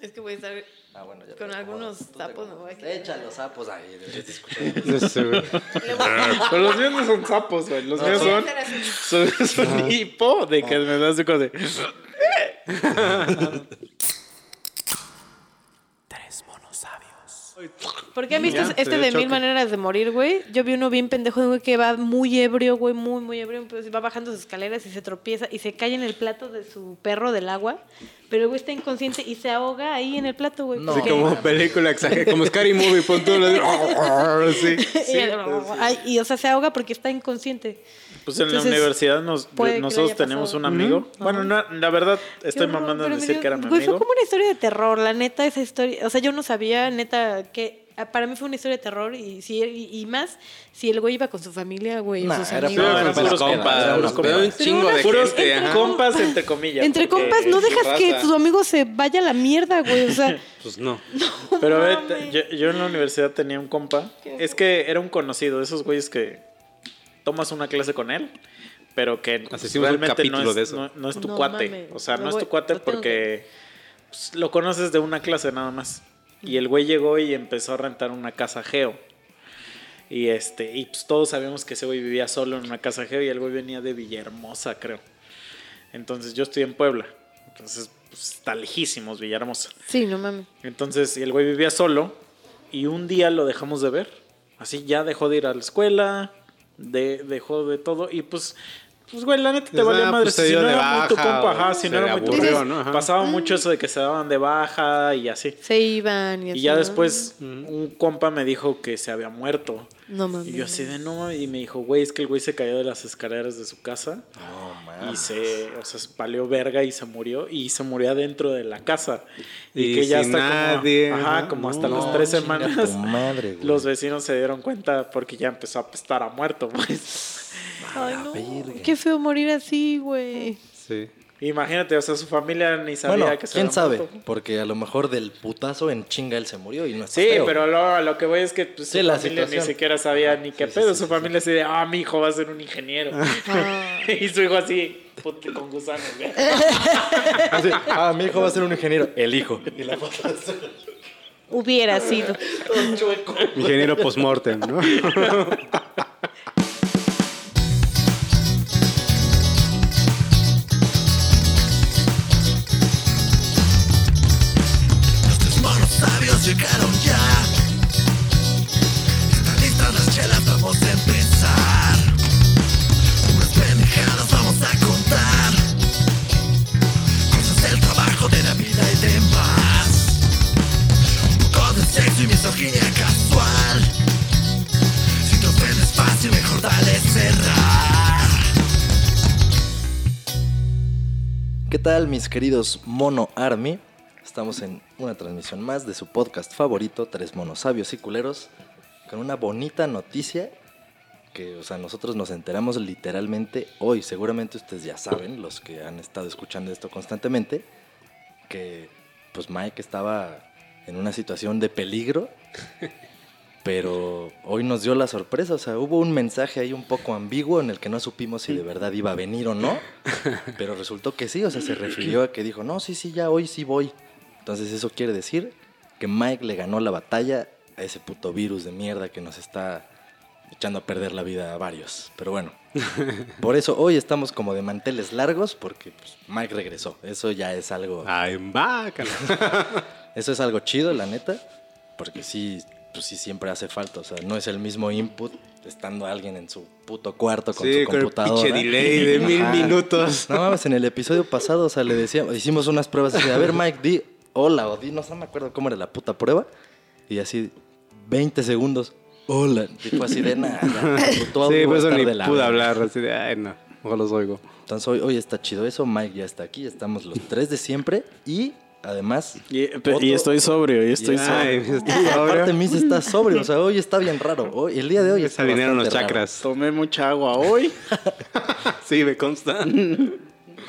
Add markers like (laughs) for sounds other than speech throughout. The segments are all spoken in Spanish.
Es que voy a estar Ah, bueno, ya con algunos sapos. Me voy a. Echa los sapos ahí. yo te escucho. Sí, güey. Le voy a- Pero los míos no son sapos, güey. Los míos voy a son, son, son hipo de que me das de. ¿Por (laughs) (laughs) qué han visto este te de mil maneras de morir, güey? Yo vi uno bien pendejo de un güey que va muy ebrio, güey, muy, muy ebrio. Pues va bajando sus escaleras y se tropieza y se cae en el plato de su perro del agua. Pero el güey está inconsciente y se ahoga ahí en el plato, güey. No. Porque- como película exagerada, como Scary Movie, pon lo (laughs) sí. y, (laughs) ay, y, o sea, se ahoga porque está inconsciente. Pues en Entonces, la universidad nos, nosotros tenemos un amigo. Bueno, no, la verdad, estoy mamando en decir que era mi güey, amigo. Fue como una historia de terror, la neta, esa historia. O sea, yo no sabía, neta, que para mí fue una historia de terror y, si, y, y más si el güey iba con su familia, güey, o Nah, sus era amigos. No, compas, puros era compas, compas. un chingo de Puros gente, ajá. compas, entre comillas. Entre compas, no dejas que raza. tu amigo se vaya a la mierda, güey. O sea, (laughs) Pues no. Pero a ver, yo, yo en la universidad tenía un compa. Es que era un conocido, de esos güeyes que tomas una clase con él, pero que un realmente no es, de eso. no, no es tu No cuate. O sea, no es tu cuate porque pues, lo conoces de una clase nada más. Y el güey llegó y empezó a rentar una casa geo. Y este, y pues todos sabíamos que ese güey vivía solo en una casa geo y el güey venía de Villahermosa, creo. Entonces yo estoy en Puebla. Entonces, pues, está lejísimos Villahermosa. sí, no mames. Entonces, y el güey vivía solo y un día lo dejamos de ver. Así ya dejó de ir a la escuela, de, dejó de todo y pues, pues güey, la neta te Pues, valía ah, madre. pues, se si no era muy tu baja, compa, ajá, si se no era muy tu compa. ¿no? Ajá. Pasaba mucho eso de que se daban de baja y así. Se iban y así. Y ya ¿no? después un compa me dijo que se había muerto. No mames. Y yo así de no, mames", y me dijo, güey, es que el güey se cayó de las escaleras de su casa No, y man. se, o sea, valió verga y se murió y se murió adentro de la casa. Y, Y que ya hasta nadie, como, ajá, como no, hasta las tres semanas madre, güey. los vecinos se dieron cuenta porque ya empezó a apestar a muerto, pues. Ay, no. verga. Qué feo morir así, güey. Sí. Imagínate, o sea, su familia ni sabía Bueno, que se quién sabe, muerto. porque a lo mejor del putazo en chinga él se murió y no está Sí, feo. pero lo, que voy es que pues, Sí, su la familia ni siquiera sabía ni qué Sí, pedo. sí, su sí, familia así de, ah, mi hijo va a ser un ingeniero. Ah. (laughs) y su hijo así, puto, con gusanos, güey. (laughs) Así, ah, mi hijo va a ser un ingeniero. El hijo. Y la foto Hubiera sido. (laughs) todo chueco. Ingeniero postmortem, ¿no? Llegaron ya. Están listas las chelas, vamos a empezar. Unas pendejadas vamos a contar. Cosas del trabajo, de la vida y demás. Un poco de sexo y misoginia casual. Si te ofendes fácil, mejor dale cerrar. ¿Qué tal, mis queridos Mono Army? Estamos en una transmisión más de su podcast favorito, Tres Monos Sabios y Culeros, con una bonita noticia que, o sea, nosotros nos enteramos literalmente hoy. Seguramente ustedes ya saben, los que han estado escuchando esto constantemente, que pues Mike estaba en una situación de peligro, (laughs) pero hoy nos dio la sorpresa. O sea, hubo un mensaje ahí un poco ambiguo en el que no supimos si de verdad iba a venir o no, (laughs) pero resultó que sí. O sea, se refirió a que dijo, no, sí, sí, ya hoy sí voy. Entonces eso quiere decir que Mike le ganó la batalla a ese puto virus de mierda que nos está echando a perder la vida a varios. Pero bueno, (laughs) por eso hoy estamos como de manteles largos porque pues, Mike regresó. Eso ya es algo... I'm back. (laughs) Eso es algo chido, la neta, porque sí, pues sí siempre hace falta, o sea, no es el mismo input estando alguien en su puto cuarto con Sí, su con el computadora. pinche delay de mil minutos. No mames, en el episodio pasado, o sea, le decíamos, hicimos unas pruebas así, a ver Mike, di hola o di, no me acuerdo cómo era la puta prueba, y así 20 segundos, hola, y fue así de nada, (laughs) Sí, por a eso ni de la pude verga". hablar. Así de, ay, no. Ojalá los oigo. Entonces hoy, hoy está chido eso, Mike ya está aquí, estamos los tres de siempre, y además... Y, otro- y estoy sobrio, y estoy sobrio. Y (laughs) aparte. (laughs) Miss está sobrio, o sea, hoy está bien raro. Hoy, el día de hoy Se está alinearon los raro. chakras. Tomé mucha agua hoy. Sí, me consta.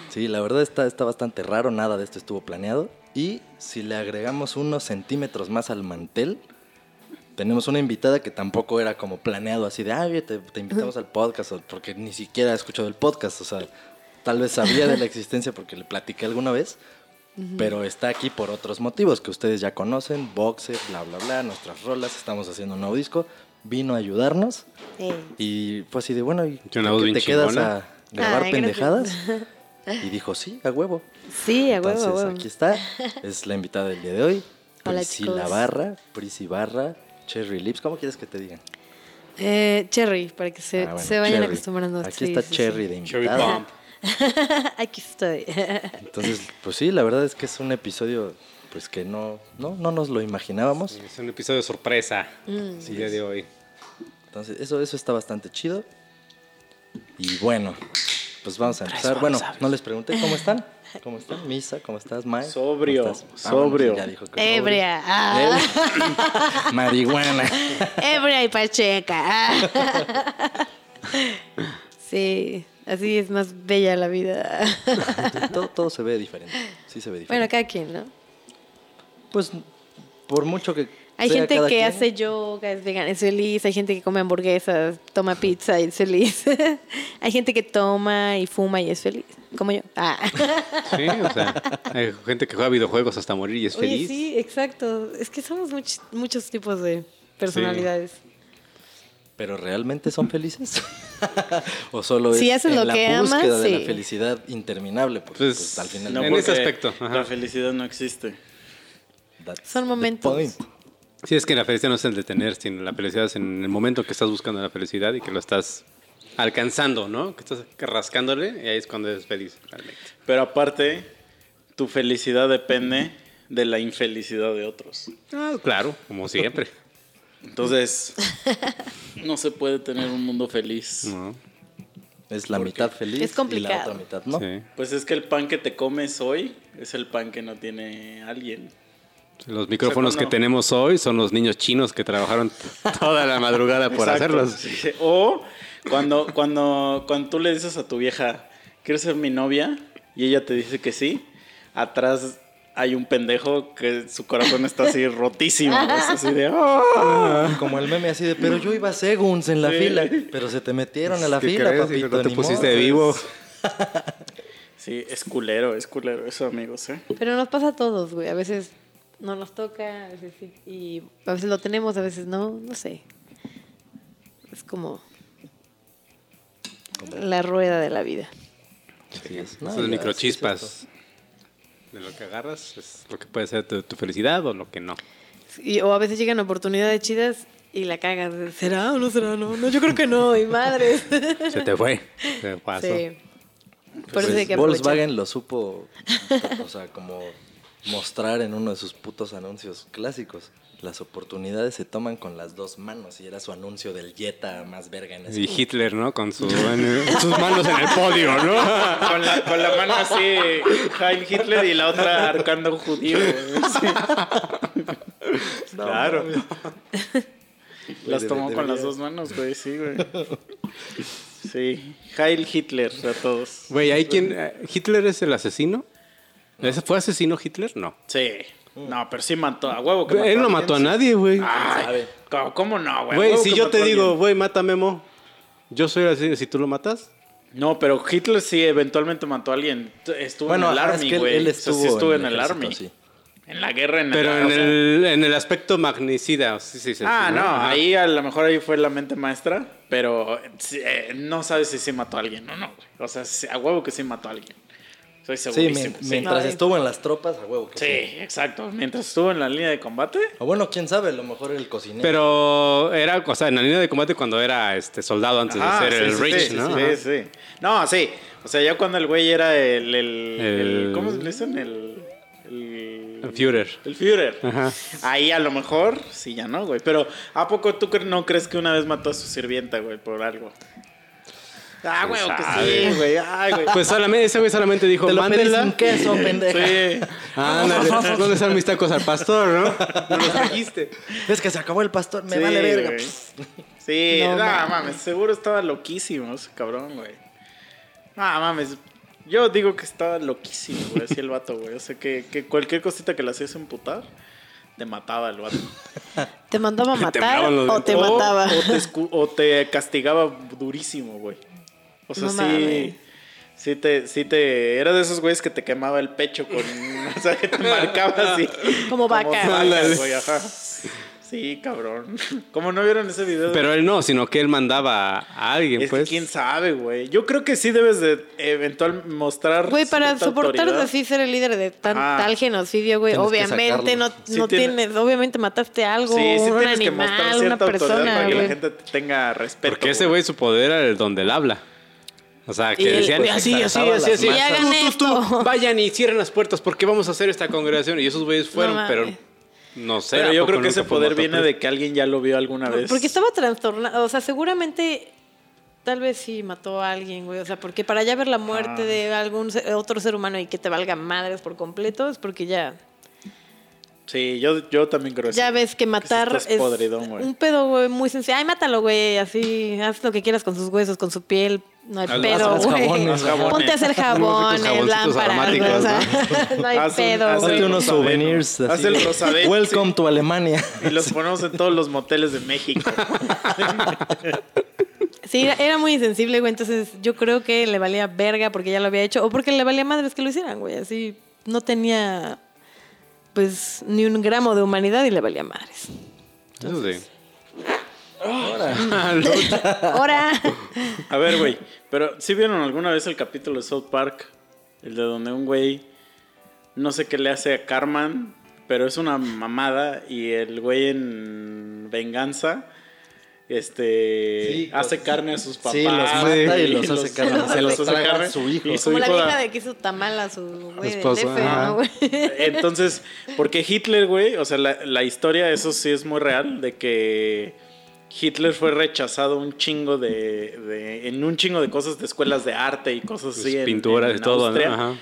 Sí, la verdad está, está bastante raro, nada de esto estuvo planeado. Y si le agregamos unos centímetros más al mantel, tenemos una invitada que tampoco era como planeado así de, ah, te, te invitamos al podcast, porque ni siquiera ha escuchado el podcast, o sea, tal vez sabía de la existencia porque le platiqué alguna vez, Pero está aquí por otros motivos que ustedes ya conocen, boxe, bla, bla, bla, nuestras rolas, estamos haciendo un nuevo disco. Vino a ayudarnos y fue así de, bueno, ¿y te quedas a grabar Ay, pendejadas? (laughs) Y dijo, sí, a huevo. Sí, a huevo, Entonces, a huevo. aquí está. Es la invitada del día de hoy. (laughs) Hola, Priscila chicos. Barra, Prisi Barra, Cherry Lips. ¿Cómo quieres que te digan? Eh, Cherry, para que se, Ah, bueno, se vayan Cherry. acostumbrando. Aquí Sí, está sí, Cherry sí. de Cherry invitada. Bomb. (laughs) Aquí estoy. (laughs) Entonces, pues sí, la verdad es que es un episodio pues que no, no, no nos lo imaginábamos. Es un episodio sorpresa. Mm. El día de hoy. Entonces, eso, eso está bastante chido. Y bueno, pues vamos a empezar. Bueno, no les pregunté cómo están. ¿Cómo están? Misa, ¿cómo estás, Mike? Sobrio, ¿Cómo estás? Bueno, sobrio. sí, ya dijo que sobrio. Ebria. ah. Eh, (laughs) Marihuana. Ebria y pacheca. ah. Sí, así es más bella la vida. todo, todo se ve diferente. Sí se ve Bueno, diferente. cada quien, ¿no? Pues por mucho que. Hay sea gente que quien, hace yoga, es vegana, es feliz. Hay gente que come hamburguesas, toma pizza y es feliz. (laughs) Hay gente que toma y fuma y es feliz. Como yo. Ah. Sí, o sea, hay gente que juega videojuegos hasta morir y es Oye, feliz. sí, exacto. Es que somos much- muchos tipos de personalidades. Pero realmente son felices. (laughs) o solo Si es hacen en lo la que amas, búsqueda de la felicidad interminable. Porque Pues, pues, al final. No, En ese aspecto, ajá. La felicidad no existe. that's Son the momentos. Sí, es que la felicidad no es el detener, sino la felicidad es en el momento que estás buscando la felicidad y que lo estás alcanzando, ¿no? Que estás rascándole y ahí es cuando eres feliz, realmente. Pero aparte, tu felicidad depende de la infelicidad de otros. Ah, claro, como siempre. (laughs) Entonces, no se puede tener un mundo feliz. ¿no? Es la mitad feliz Es complicado. y la otra mitad no. Sí. Pues es que el pan que te comes hoy es el pan que no tiene alguien. Los micrófonos que tenemos hoy son los niños chinos que trabajaron toda la madrugada por Exacto. hacerlos. Sí. O cuando, cuando, cuando tú le dices a tu vieja, ¿quieres ser mi novia? Y ella te dice que sí, atrás hay un pendejo que su corazón está así (laughs) rotísimo. Es así de, "Ah". Como el meme así de, pero yo iba segunds en la Sí. fila, pero se te metieron a la ¿Qué fila, crees? papito. No te pusiste modo. vivo. (laughs) Sí, es culero, es culero eso, amigos, ¿eh? Pero nos pasa a todos, güey. A veces no nos toca, a veces sí. Y a veces lo tenemos, a veces no. No sé. Es como la rueda de la vida. Así es. No, Esas microchispas de lo que agarras es lo que puede ser tu, tu felicidad o lo que no. Y, o a veces llegan oportunidades chidas y la cagas. ¿Será o no será? No, no yo creo que no. Y madres. (laughs) Se te fue. Se pasó. sí. Por eso Pues hay que aprovechar. Volkswagen lo supo, o sea, como mostrar en uno de sus putos anuncios clásicos. Las oportunidades se toman con las dos manos y era su anuncio del Jetta más verga en ese Y Hitler, ¿no? Con su, en- sus manos en el podio, ¿no? Con la, con la mano así, Heil Hitler y la otra arcando un judío. güey. Sí. claro. Las tomó con debería- las dos manos, güey, sí, güey. Sí, Heil Hitler a todos. Güey, ¿hay quien... eh, ¿Hitler es el asesino? ¿Ese ¿Fue asesino Hitler? No. Sí. No, pero sí mató a huevo. Que Él no alguien, mató a nadie, güey. Ay, ¿cómo, cómo no, güey? A Güey, huevo si que yo mató te a digo, alguien. güey, mata a Memo, yo soy así, si tú lo matas, No, pero Hitler sí eventualmente mató a alguien. Estuvo Bueno, en el ah, es Army, que él- güey. él O sea, sí estuvo estuvo en en el el ejército, Army. sí. En la guerra, en pero el en el, en el aspecto magnicida, sí, sí, sí. Ah, no, Ajá. ahí a lo mejor ahí fue la mente maestra, pero sí, eh, no sabes si sí mató a alguien o no. güey. O sea, sí, a huevo que sí mató a alguien. Soy Sí, segurísimo. Sí, mientras Ay. estuvo en las tropas, a huevo que Sí, sí. exacto. Mientras estuvo en la línea de combate. O bueno, quién sabe, a lo mejor era el cocinero. Pero era, o sea, en la línea de combate cuando era este soldado antes Ajá, de ser sí, el sí, Rich, sí, ¿no? Sí, Ajá. sí. No, sí. O sea, ya cuando el güey era el. el, el- El- ¿Cómo se le dicen? El. El, El Führer. El Führer. Ajá. Ahí a lo mejor, sí, ya no, güey. Pero, ¿a poco tú no crees que una vez mató a su sirvienta, güey, por algo? Ah, güey, que sabe. sí, güey. Ay, güey. Pues solamente, ese güey solamente dijo, Te lo pedí mándela. sin queso, pendeja. Sí. Ándale, ¿dónde están mis tacos al pastor, no? No los trajiste. Es que se acabó el pastor, me Sí, vale verga. güey. Sí, No no, mames. mames, seguro estaba loquísimo ese cabrón, güey. No mames, yo digo que estaba loquísimo, güey, así el vato, güey. O sea, que, que cualquier cosita que le hacías emputar, te mataba el vato. ¿Te mandaba a (laughs) matar temblaban los o te o, mataba? O te, escu- o te castigaba durísimo, güey. O sea, No sí, mames. Sí te, sí te, era de esos güeyes que te quemaba el pecho con, (laughs) o sea, que te marcaba así. (laughs) Como vaca. vacas, güey, ajá. Sí, cabrón. (laughs) Como no vieron ese video. de- Pero él no, sino que él mandaba a alguien, es pues. que quién sabe, güey. Yo creo que sí debes de eventual mostrar. Güey, para soportar así ser el líder de tan, Ah. tal genocidio, güey, obviamente no. Sí no tiene- tienes, obviamente mataste algo, Sí, sí un tienes que mostrar animal, una cierta autoridad persona, para que la güey. gente te tenga respeto. Porque ese güey su poder era el donde él habla. O sea, que Y decían pues, así, así, así, así. vayan y cierren las puertas porque vamos a hacer esta congregación. Y esos güeyes fueron, No pero no sé. Pero ¿a yo creo que ese poder viene de que alguien ya lo vio alguna vez. Porque estaba trastornado, o sea, seguramente tal vez sí mató a alguien, güey, o sea, porque para ya ver la muerte Ah. de algún otro ser humano y que te valga madres por completo es porque ya Sí, yo, yo también creo eso. ya ves que matar estás es podridón, güey. un pedo, güey, muy sencillo. Ay, mátalo, güey, así, haz lo que quieras con sus huesos, con su piel, no hay Haz- pedo, haz güey. jabones, jabones. Ponte a hacer jabones, lámparas, güey, o sea, (laughs) no hay Haz un- pedo, haz Hazte el güey. unos souvenirs. Haz el rosabeno, Welcome sí. to Alemania. Y los ponemos en todos los moteles de México. Sí, era, era muy insensible, güey. Entonces yo creo que le valía verga porque ya lo había hecho. O porque le valía madres que lo hicieran, güey. Así no tenía, pues, ni un gramo de humanidad y le valía madres. Eso sí. (laughs) Ahora. A ver, güey. Pero ¿sí vieron alguna vez el capítulo de South Park? El de donde un güey no sé qué le hace a Carman, pero es una mamada y el güey en venganza este Sí, hace carne a sus papás. Sí, los mata y los hace carne. (laughs) Se los hace traga a su hijo. Y su Como la hijo vieja de que hizo tamal a su güey del Esposo, DF. ¿no, güey? (laughs) Entonces, porque Hitler, güey, o sea, la, la historia, eso sí es muy real, de que Hitler fue rechazado un chingo de, de- en un chingo de cosas de escuelas de arte y cosas así. en- Pinturas y todo, Austria. ¿no? Ajá.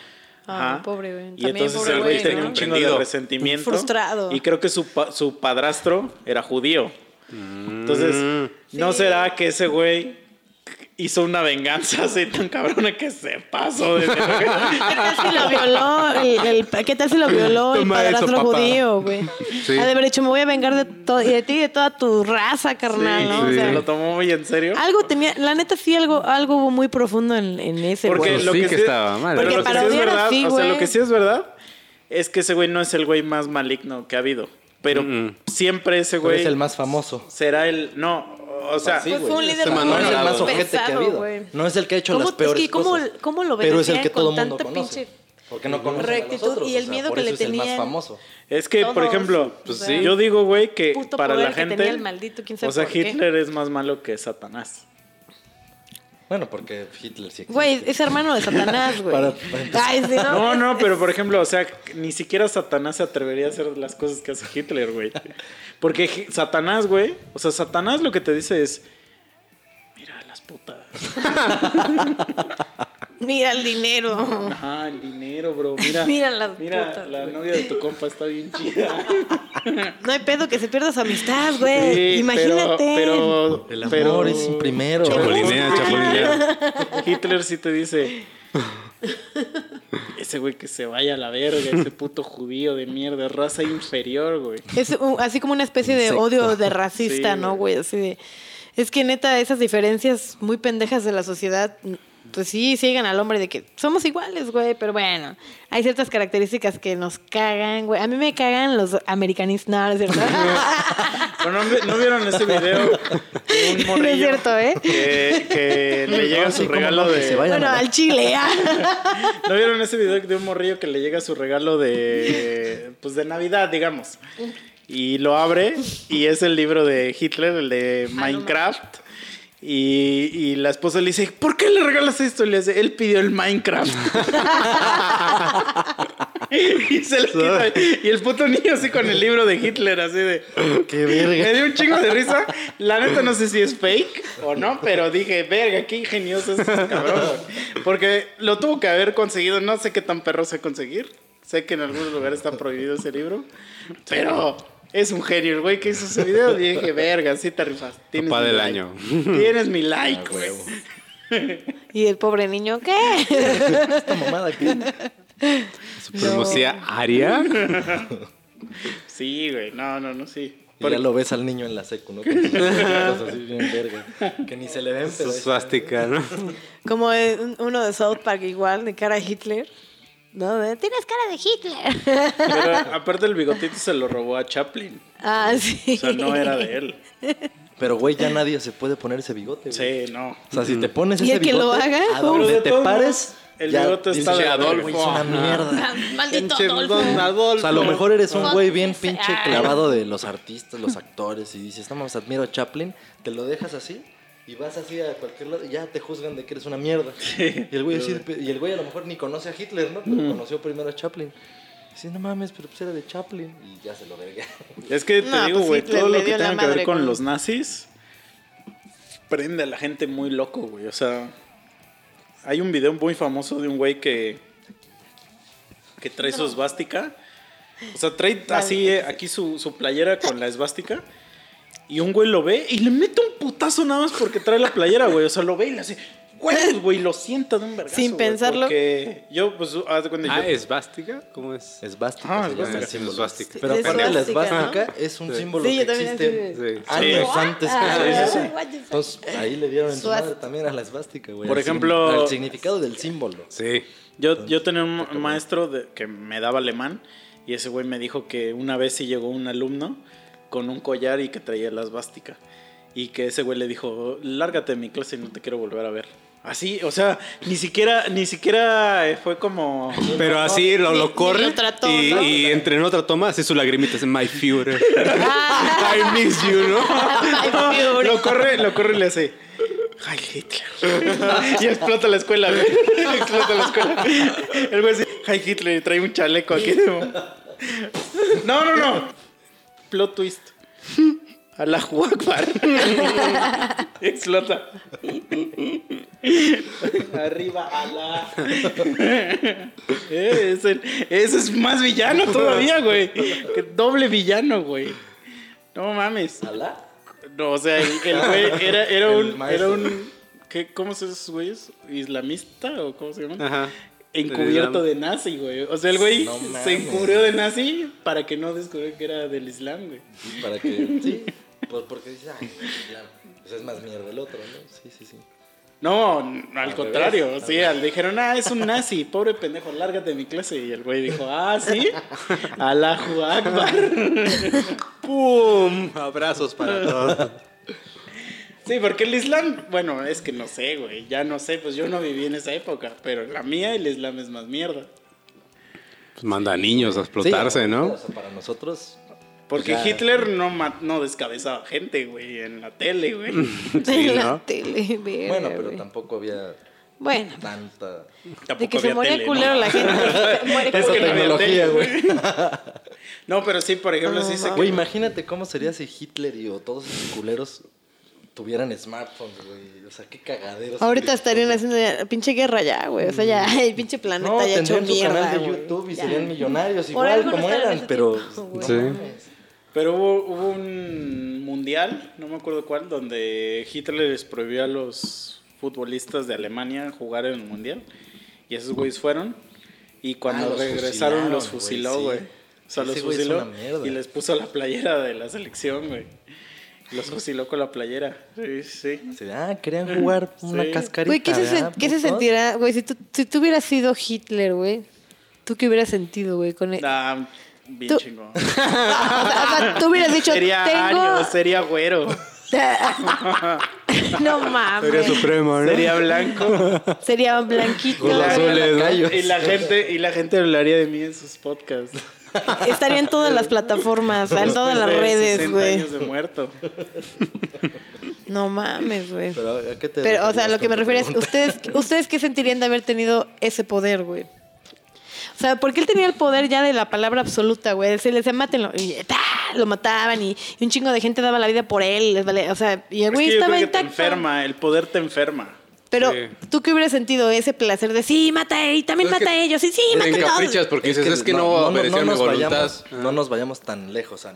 Ah, pobre güey. Y También entonces pobre el güey tenía ¿no? un chingo de resentimiento. Frustrado. Y creo que su, pa- su padrastro era judío. Entonces, ¿no Sí. será que ese güey hizo una venganza así tan cabrona que se pasó de? (laughs) ¿Qué tal si lo violó el, el- ¿qué tal si lo violó el padrastro judío, güey? Sí. Ha de haber dicho, me voy a vengar de todo y de ti y de toda tu raza, carnal, Sí, ¿no? O sí. sea, ¿Se lo tomó muy en serio? algo tenía, la neta sí algo, algo hubo muy profundo en, en ese Porque güey. lo sí que, que sí, estaba mal. pero Porque lo que sí es verdad, así, o sea, lo que sí es verdad es que ese güey no es el güey más maligno que ha habido. Pero siempre ese Pero güey es el más famoso. será el. No, o sea, Sí, Pues fue un líder Se No es el más ojete que ha habido. No es el que ha hecho ¿Cómo- las es peores que cómo- cosas. cómo lo Pero es el que todo el mundo conoce. pinche Porque no conoce rectitud y el miedo que le Es el más tenían. famoso. es que, por ejemplo, pues, sí, yo digo, güey, que Puto para poder la que gente. tenía el maldito, quién sabe o sea, por qué. Hitler es más malo que Satanás. Bueno, porque Hitler sí existe. Güey, es hermano de Satanás, (laughs) güey. Para- para. Ay, sí, ¿no? No, pero por ejemplo, o sea, ni siquiera Satanás se atrevería a hacer las cosas que hace Hitler, güey. Porque Hi- Satanás, güey, o sea, Satanás lo que te dice es, mira las putas. (laughs) Mira el dinero. Ajá, el dinero, bro. Mira, (laughs) Mira las mira, putas, la güey. novia de tu compa está bien chida. (laughs) No hay pedo que se pierda su amistad, güey. Sí, Imagínate. Pero, pero, El amor pero- es primero. Chapulinea, (laughs) chapulinea. Hitler sí te dice. Ese güey que se vaya a la verga, ese puto judío de mierda, raza inferior, güey. Es un- así como una especie de Insecto. odio de racista, Sí, ¿no, güey. güey? Así de. Es que neta, esas diferencias muy pendejas de la sociedad, pues sí, sigan al hombre de que somos iguales, güey, pero bueno, hay ciertas características que nos cagan, güey. A mí me cagan los americanistas, no, no es cierto. (laughs) Pero no, ¿no vieron ese video de (laughs) un No es morrillo cierto, ¿eh? que, que le llega su regalo de. se vayan Bueno, al Chile, ah. (laughs) ¿No vieron ese video de un morrillo que le llega su regalo de. Pues de Navidad, digamos? Y lo abre y es el libro de Hitler, el de Minecraft. Y, y la esposa le dice, ¿por qué le regalas esto? Y le dice, él pidió el Minecraft. (laughs) y se le quita. Y el puto niño así con el libro de Hitler, así de... Qué Me verga. dio un chingo de risa. La neta no sé si es fake o no, pero dije, verga, qué ingenioso es este cabrón. Porque lo tuvo que haber conseguido. No sé qué tan perro sé conseguir. Sé que en algunos lugares está prohibido ese libro. Pero es un genio el güey que hizo ese video. Y dije, verga, sí te rifas. Tienes Papá mi del like. año. Tienes mi (laughs) like, güey. Y el pobre niño, ¿qué? (laughs) Esta mamada que... Supremacía aria. (laughs) Sí, güey. No, no, no, sí. Y ya lo ves al niño en la secu, ¿no? Con sus ojitos así bien verga. Que ni se le ven. Su suástica, ¿no? Como uno de South Park igual, de cara a Hitler. ¿No? Tienes cara de Hitler. Pero aparte el bigotito se lo robó a Chaplin. ah, sí. O sea, no era de él. Pero, güey, ya nadie se puede poner ese bigote. güey. Sí, no. O sea, si te pones ¿Y ese el que lo bigote, haga? a donde te pares, el ya bigote está de Adolfo, es una mierda. Maldito Adolfo. don Adolfo. O sea, a lo mejor eres un güey bien pinche ass. clavado de los artistas, los actores, y dices, no mames, admiro a Chaplin, te lo dejas así y vas así a cualquier lado y ya te juzgan de que eres una mierda. (laughs) y, el güey así, y el güey a lo mejor ni conoce a Hitler, ¿no? Pero conoció primero a Chaplin. Y dice, no mames, pero pues era de Chaplin. Y ya se lo verga. (laughs) Es que te No, digo, pues güey, todo lo que tenga que ver con- los nazis prende a la gente muy loco, güey. O sea, hay un video muy famoso de un güey que que trae su esvástica. O sea, trae así eh, aquí su, su playera con la esvástica. Y un güey lo ve y le mete un putazo nada más porque trae la playera, güey. O sea, lo ve y le hace, güey, güey, lo sienta de un vergazo. Sin pensarlo. Porque yo, pues, haz de cuenta, Ah, yo- ¿esvástica? ¿Cómo es? Esvástica. Ah, esvástica. símbolo. Esvástica. Pero Sí, aparte de la esvástica, ¿no? es un Sí. símbolo Sí, que existe de- años Sí. antes Ah, que sí, sí. Entonces ahí le dieron en su madre también a la esvástica, güey. Por ejemplo- al significado del símbolo. Sí. Yo, yo tenía un maestro de- que me daba alemán y ese güey me dijo que una vez sí llegó un alumno con un collar y que traía la esvástica. Y que ese güey le dijo, lárgate de mi clase y no te quiero volver a ver. Así, o sea, ni siquiera, ni siquiera eh, fue como... Pero así lo, lo ni corre lo trató, y, ¿no? y entre en otra toma hace su lagrimita, dice, My Führer. (laughs) I miss you, ¿no? my. Lo corre, lo corre y le hace... Heil Hitler. y explota la escuela, güey. explota la escuela. El güey dice, Heil Hitler y trae un chaleco aquí. No, no, no. Plot twist. A la Akbar. (laughs) explota. Arriba a la. (laughs) Eh, ese, ese es más villano todavía, güey. Que doble villano, güey. No mames. ¿Alá? No, o sea, el, el güey era, era (laughs) El un. maestro. Era un ¿qué, ¿Cómo se esos güeyes? ¿Islamista o cómo se llaman? Ajá. Encubierto de nazi, güey. O sea, el güey No se encubrió de nazi para que no descubriera que era del Islam, güey. Para que. Sí. Pues porque dice, ay, ya, pues es más mierda el otro, ¿no? Sí, sí, sí. No, Al contrario. revés, sí, al dijeron, ah, es un nazi, pobre pendejo, lárgate de mi clase. Y el güey dijo, ah, sí, Allahu Akbar. (laughs) ¡Pum! Abrazos para todos. (laughs) Sí, porque el Islam, bueno, es que no sé, güey, ya no sé, pues yo no viví en esa época, pero la mía el Islam es más mierda. Pues manda a niños a explotarse, Sí, ¿no? o sea, para nosotros. Porque Ya. Hitler no, no descabezaba gente, güey, en la tele, güey. (laughs) Sí, en la ¿no? tele, verga, Bueno, pero güey. tampoco había Bueno, tanta. Tampoco de que se moría tele, ¿no? culero la gente. (laughs) se muere Es que culero. no había tecnología, güey. (laughs) No, pero sí, por ejemplo, sí sé Güey, que... imagínate cómo sería si Hitler y o todos esos culeros tuvieran smartphones, güey. O sea, qué cagaderos. Ahorita estarían haciendo ya- pinche guerra ya, güey. O sea, ya (laughs) el pinche planeta No, ya hecho su mierda. canal de. YouTube y Ya. serían millonarios, Por igual como eran, pero. güey. no Sí. Pero hubo, hubo un mundial, no me acuerdo cuál, donde Hitler les prohibió a los futbolistas de Alemania jugar en el mundial. Y esos güeyes fueron. Y cuando Ah, los regresaron los fusiló, güey, sí. O sea, Sí, los fusiló y les puso la playera de la selección, güey. Los fusiló con la playera. Sí, sí. Ah, querían jugar una Sí. cascarita. Güey, ¿qué, se, ¿verdad, sen- qué se putos? sentirá, güey? Si tú, si tú hubieras sido Hitler, güey. ¿Tú qué hubieras sentido, güey? Con el... Nah, bien Tú- chingón. o, (laughs) sea, o sea, tú hubieras dicho, Sería tengo... ario, sería güero. (laughs) no mames. Sería supremo, ¿no? Sería blanco. Sería blanquito. ¿no? Lacayos. Y la gente, y la gente hablaría de mí en sus podcasts. Estaría en todas las plataformas, en todas las redes, 60 güey. años de muerto. No mames, güey. Pero, ¿a qué te Pero, o sea, lo que me refiero es? ¿ustedes, ¿ustedes qué sentirían de haber tenido ese poder, güey? O sea, porque él tenía el poder ya de la palabra absoluta, güey. Se les decía, mátenlo. Y lo mataban y, y un chingo de gente daba la vida por él. les vale- o sea, y el Es güey que yo estaba creo que te enferma, el poder te enferma. Pero, Sí. ¿tú qué hubieras sentido ese placer de sí, mata a él y también mata que a ellos? Sí, sí, mata a todos. porque dices, es que no, mi voluntad. vayamos, Ah. no nos vayamos tan lejos. O sea,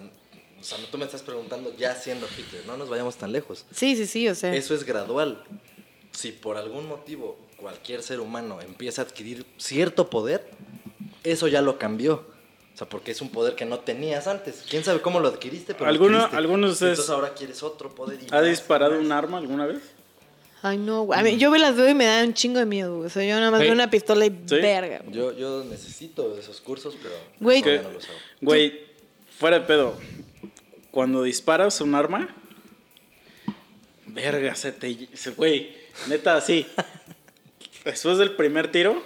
o sea, tú me estás preguntando ya siendo Hitler, no nos vayamos tan lejos. Sí, sí, sí, o sea. Eso es gradual. Si por algún motivo cualquier ser humano empieza a adquirir cierto poder, eso ya lo cambió. O sea, porque es un poder que no tenías antes. ¿Quién sabe cómo lo adquiriste? Pero lo ¿Alguno- adquiriste. alguno de ustedes- Entonces ahora quieres otro poder. y ¿Ha más, disparado más. un arma alguna vez? Ay, no, güey. A mí, yo me las veo y me da un chingo de miedo, güey. O sea, yo nada más Sí. veo una pistola y Sí. verga. güey. Yo, yo necesito esos cursos, pero Güey. no los hago. Güey, fuera de pedo. Cuando disparas un arma, verga, se te. se- Güey, neta, así. (laughs) Después del primer tiro,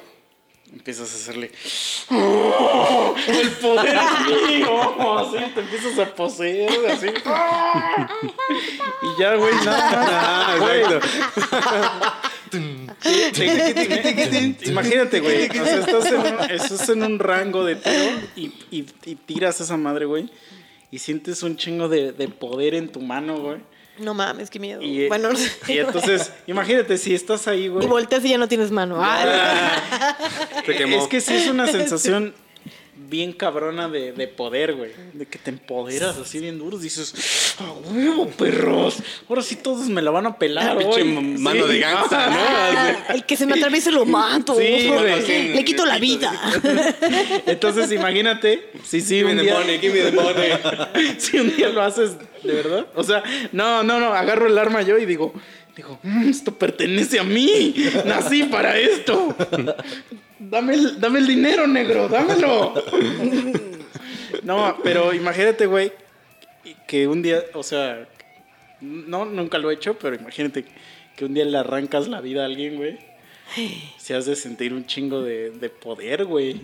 empiezas a hacerle. ¡El poder es mío! Así te empiezas a poseer, así. Y ya, güey, nada. Güey. Imagínate, güey. O sea, estás en, un, estás en un rango de tiro y, y- y tiras esa madre, güey. Y sientes un chingo de, de poder en tu mano, güey. No mames, qué miedo. Y, bueno, no sé. y entonces, (laughs) imagínate, si estás ahí, güey. Y volteas y ya no tienes mano. Ay, Se quemó. Es que sí es una (laughs) sensación bien cabrona de, de poder, güey. De que te empoderas así bien duro. Dices, ¡a huevo, perros! Ahora sí todos me la van a pelar, Pinche güey. mano de gangsta, ¿no? El que se me atraviese lo mato. Sí, güey. Le quito la vida. Entonces, imagínate, si sí, Give un me the día, money, give me the money. (laughs) si un día lo haces de verdad. O sea, no, no, no, agarro el arma yo y digo, digo, "Mm, esto pertenece a mí. Nací para esto. Dame el, dame el dinero, negro, dámelo. No, pero imagínate, güey, que un día, o sea, no, nunca lo he hecho, pero imagínate que un día le arrancas la vida a alguien, güey. Se has de sentir un chingo de, de poder, güey.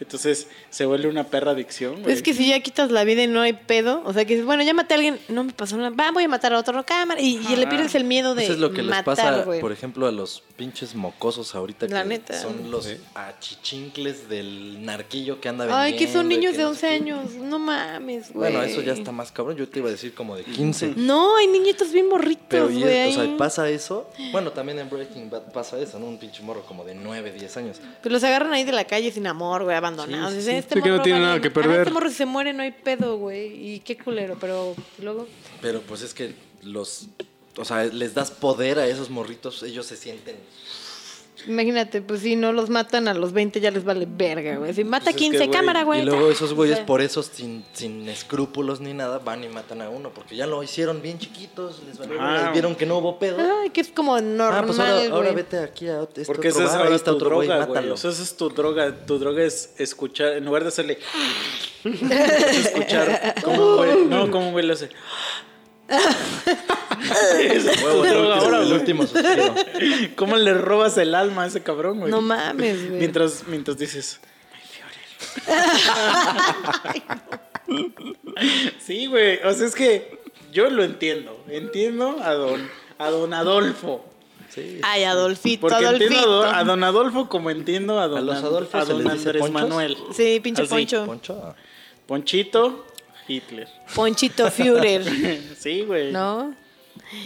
Entonces se vuelve una perra adicción, güey. Pues es que si ya quitas la vida y no hay pedo, o sea que dices, bueno, ya maté a alguien, no me pasó nada, va, voy a matar a otro, cámara, y, y le pierdes el miedo de Eso es lo que les pasa, güey. por ejemplo, a los pinches mocosos ahorita La que neta. son los Sí. achichincles del narquillo que anda vendiendo. Ay, que son niños que de no 11 sé qué. años, no mames, güey. Bueno, eso ya está más cabrón. Yo te iba a decir como de 15. No, hay niñitos bien morritos, Pero, y güey. o sea, pasa eso. Bueno, también en Breaking Bad pasa eso, ¿no? Un pinche morro como de 9, 10 años. Pero los agarran ahí de la calle sin amor, güey, abandonados. Sí, sí, este Sí, que no tiene vale- nada que perder. Este morro si se muere no hay pedo, güey. Y qué culero, pero luego... Pero pues es que los. O sea, les das poder a esos morritos, ellos se sienten. Imagínate, pues si no los matan a los 20 ya les vale verga, güey. Si mata Pues es que, 15, güey, cámara, güey. y luego esos güeyes, por eso, sin, sin escrúpulos ni nada, van y matan a uno. Porque ya lo hicieron bien chiquitos, les valió Ajá. verga, vieron que no hubo pedo. Ay, que es como normal, ah, pues ahora, vete aquí a este Porque otro esa es ahí está otro güey, droga, güey. mátalo. O sea, esa es tu droga. Tu droga es escuchar, en lugar de hacerle. es (laughs) (laughs) escuchar como un güey. No, como un güey lo hace. (laughs) Huevo, el último- ahora, el güey. último suspiro. ¿Cómo le robas el alma a ese cabrón, güey? No mames, güey. Mientras, mientras dices. (laughs) sí, güey. O sea, es que yo lo entiendo. Entiendo a don, a don Adolfo. Sí. Ay, Adolfito, Porque entiendo a Adolfito. don, a don Adolfo como entiendo a don, ¿A los Adolfos a don Andrés? Manuel. Sí, pinche Así. Poncho. Poncho. Ponchito, Hitler. Ponchito Führer, (laughs) sí, güey. ¿no?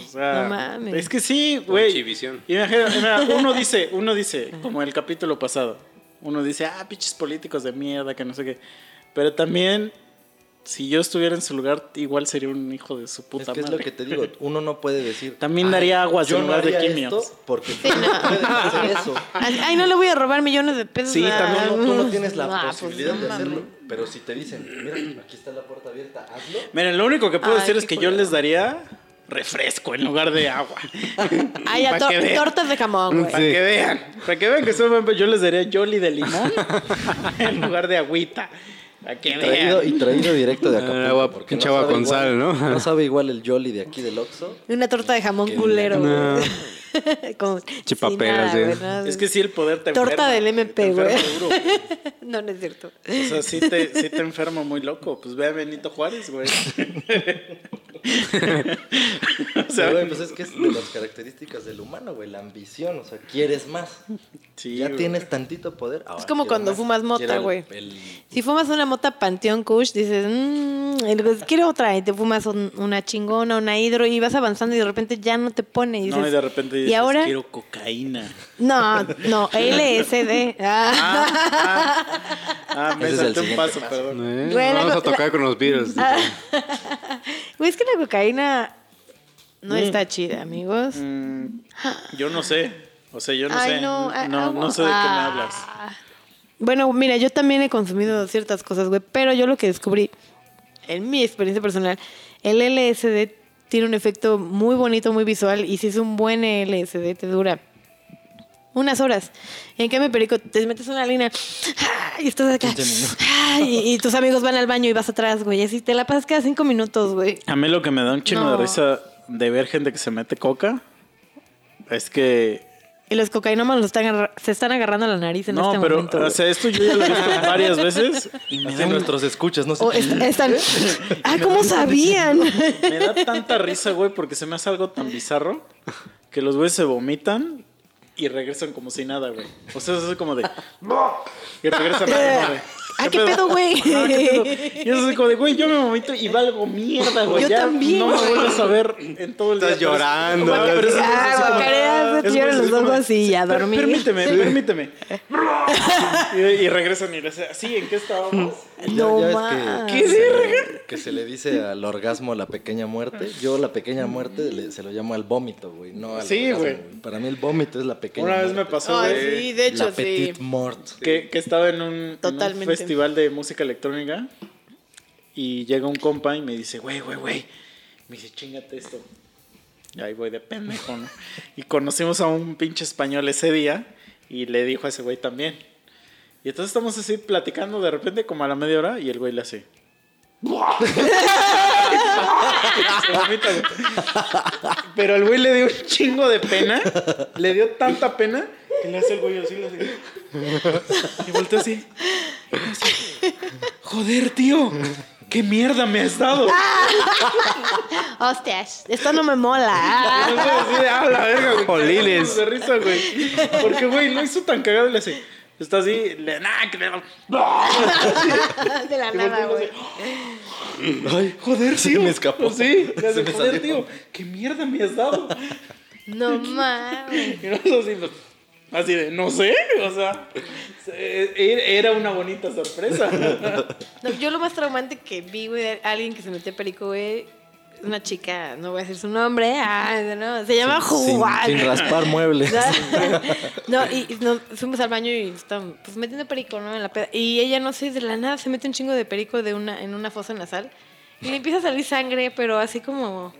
O sea, No mames. Es que sí, güey. Ponchivisión. Imagina- mira, (laughs) uno dice, uno dice, como el capítulo pasado, uno dice, ah, pinches políticos de mierda, que no sé qué. Pero también, si yo estuviera en su lugar, igual sería un hijo de su Es puta es madre. lo que te digo, uno no puede decir. También "Ay, daría aguas yo en no lugar de haría quimios". esto Porque tú no puedes hacer eso. Ay, no le voy a robar millones de pesos. Sí, a- también No, tú no tienes la Ah, pues, posibilidad no de hacerlo. Pero si te dicen, mira, aquí está la puerta abierta, hazlo. Miren, lo único que puedo Ay, decir es que yo les daría refresco en lugar de agua. (laughs) Ay, a Pa' to- que vean. tortas de jamón, güey. Para Sí. que vean, para que vean que pe- yo les daría Jolly de limón (laughs) en lugar de agüita. Para que Traído, vean. y traído directo de Acapulco. Ah, agua- porque agua sabe con igual- sal, ¿no? No sabe igual el Jolly de aquí del Oxxo. Una torta de jamón culero, No. güey. (laughs) (laughs) Con nada, nada. Es que sí, el poder te Torta enferma. del MP, güey. (laughs) No, no es cierto. O sea, sí te, sí te enferma muy loco. Pues ve a Benito Juárez, güey. (laughs) o sea, güey, pues es que es de las características del humano, güey, la ambición. O sea, quieres más. sí, ya güey. tienes tantito poder. ahora Es como cuando más. fumas mota, güey. el- Si fumas una mota Panteón Kush, dices, mmm, quiero otra. Y te fumas un- una chingona, una hidro, y vas avanzando y de repente ya no te pone. Y, No, dices, y de repente ¿y ahora? quiero cocaína. No, no, LSD. (laughs) Ah. Ah, ah, me Ese es el salté un siguiente paso, paso. perdón. Eh, Vamos a co- tocar con los Beatles. (laughs) Güey, es que la cocaína no Mm. está chida, amigos. Mm, yo no sé. O sea, yo no Ay, sé. no, No, ah, no, ah, sé de qué me ah. hablas. Bueno, mira, yo también he consumido ciertas cosas, güey, pero yo lo que descubrí, en mi experiencia personal, el LSD tiene un efecto muy bonito, muy visual, y si es un buen LSD, te dura unas horas. En cambio, perico, te metes una línea y estás acá. 15 minutos. Y, y tus amigos van al baño y vas atrás, güey. Así te la pasas cada cinco minutos, güey. A mí lo que me da un chingo No. de risa de ver gente que se mete coca es que. Y los cocainómanos lo están se están agarrando la nariz en no, este pero momento. o güey. sea, esto yo ya lo he visto (laughs) varias veces y me nuestros escuchas, no sé. O est- están. (laughs) (laughs) ¡Ah, cómo sabían! me da tanta risa, güey, porque se me hace algo tan bizarro que los güeyes se vomitan y regresan como si nada, güey. O sea, es así como de. Y regresan a güey. ¡Ah, qué pedo, (laughs) güey! Ah, ¿qué? Y es así como de, güey, yo me vomito y valgo mierda, güey. Yo ya también, No me vuelves a ver en todo el Estás día. llorando. Güey, pero es- es Ah, es te lloran así los de, ojos y a "Per- dormir". Permíteme, permíteme. (laughs) y, y regresan y le hacen, ¿sí? ¿En qué estábamos? Ya- (laughs) No ya ves más. que, que se, que se le dice al orgasmo la pequeña muerte. Yo la pequeña muerte le- se lo llamo al vómito, güey. No al Sí, güey. Para mí el vómito es la pequeña Una muerte. vez me pasó, Ay, güey, sí, de hecho, la sí. petite mort. que, que estaba en un, en un Totalmente. Festival de música electrónica y llega un compa y me dice, güey, güey, güey. Me dice, chingate esto. Y ahí voy de pendejo, ¿no? Y conocimos a un pinche español ese día y le dijo a ese güey también. Y entonces estamos así platicando de repente como a la media hora y el güey le hace. (laughs) Pero al güey le dio un chingo de pena. Le dio tanta pena que le hace el güey así, le hace. Y voltea así. Y así, Joder, tío. ¿Qué mierda me has dado? Hostias, esto no me mola. Y el güey así de, "Ah, la verga, güey". Jolines. De risa, güey. Porque, güey, lo hizo tan cagado y le hace. Está así, le, nah, que le (laughs) De la Y nada, güey. Ay, Joder, Sí, tío. me escapó. Sí, le Se hace, me joder, salió. tío. ¿Qué mierda me has dado? No mames. Y nosotros así, así de, no sé, o sea, se- era una bonita sorpresa. No, yo lo más traumante que vi, güey, de alguien que se metió perico, güey, una chica, no voy a decir su nombre, ah, no, se llama sin, Juan. sin raspar muebles. (laughs) No, y, y nos fuimos al baño y estábamos pues, metiendo perico, ¿no? En la peda. Y ella, no sé, de la nada se mete un chingo de perico de una, en una fosa nasal. Y le empieza a salir sangre, pero así como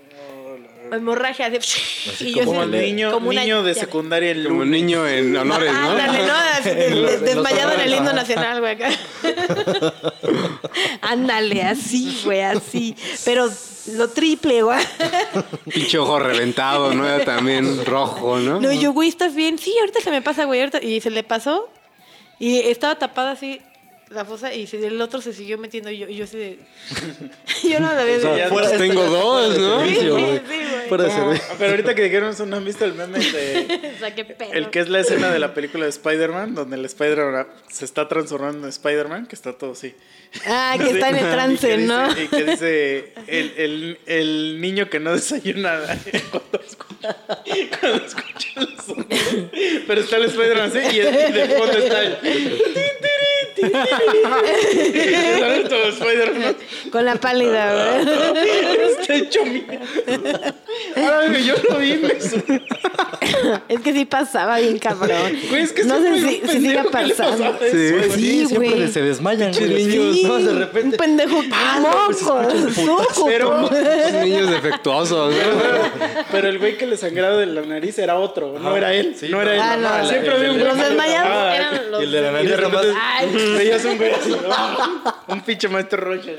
hemorragia. Así, (laughs) y yo Como así, el niño, como una niño de llave. secundaria en Como niño en honores, ¿no? Ándale, ¿no? (laughs) Así, des- desmayado en el himno nacional, güey, acá. (laughs) Ándale, así, güey, así. Pero lo triple, güey. Pinche ojo reventado, ¿no? Era también rojo, ¿no? No, yo, güey, ¿estás bien? Sí, ahorita se me pasa, güey, ahorita. Y se le pasó. Y estaba tapada así la fosa y se- el otro se siguió metiendo y yo, y yo así de... (laughs) yo no la O veo. sea, fuera- tengo esto dos, ¿no? Sí, güey. sí, güey. De pero ahorita que dijeron eso, ¿no han visto el meme de... (laughs) o sea, qué pedo. El que es la escena de la película de Spider-Man, donde el Spider-Man se está transformando en Spider-Man, que está todo así. Ah, que está en el Y trance, dice- ¿no? Y que dice el, el, el niño que no desayuna (laughs) cuando escucha, cuando escucha los sonidos. Pero está el Spider-Man así y, y de fondo está el. (laughs) Con la pálida, güey. (laughs) Está hecho mierda. Ahora yo lo vi, me Es que sí pasaba bien cabrón. Güey, es que no siempre sé si, un si siga pendejo pasando. pasaba eso. Sí, siempre güey. se desmayan, güey. niños, Sí, no, de Un repente. pendejo moco, soco. Pero, Niños defectuosos, pero el güey que le sangraba de la nariz era otro, no era él. Sí, no era él. Ah, no. Siempre había un Los güey le desmayados eran los... Y el de la nariz nada más. veías un güey así, (laughs) un pinche maestro Rocha.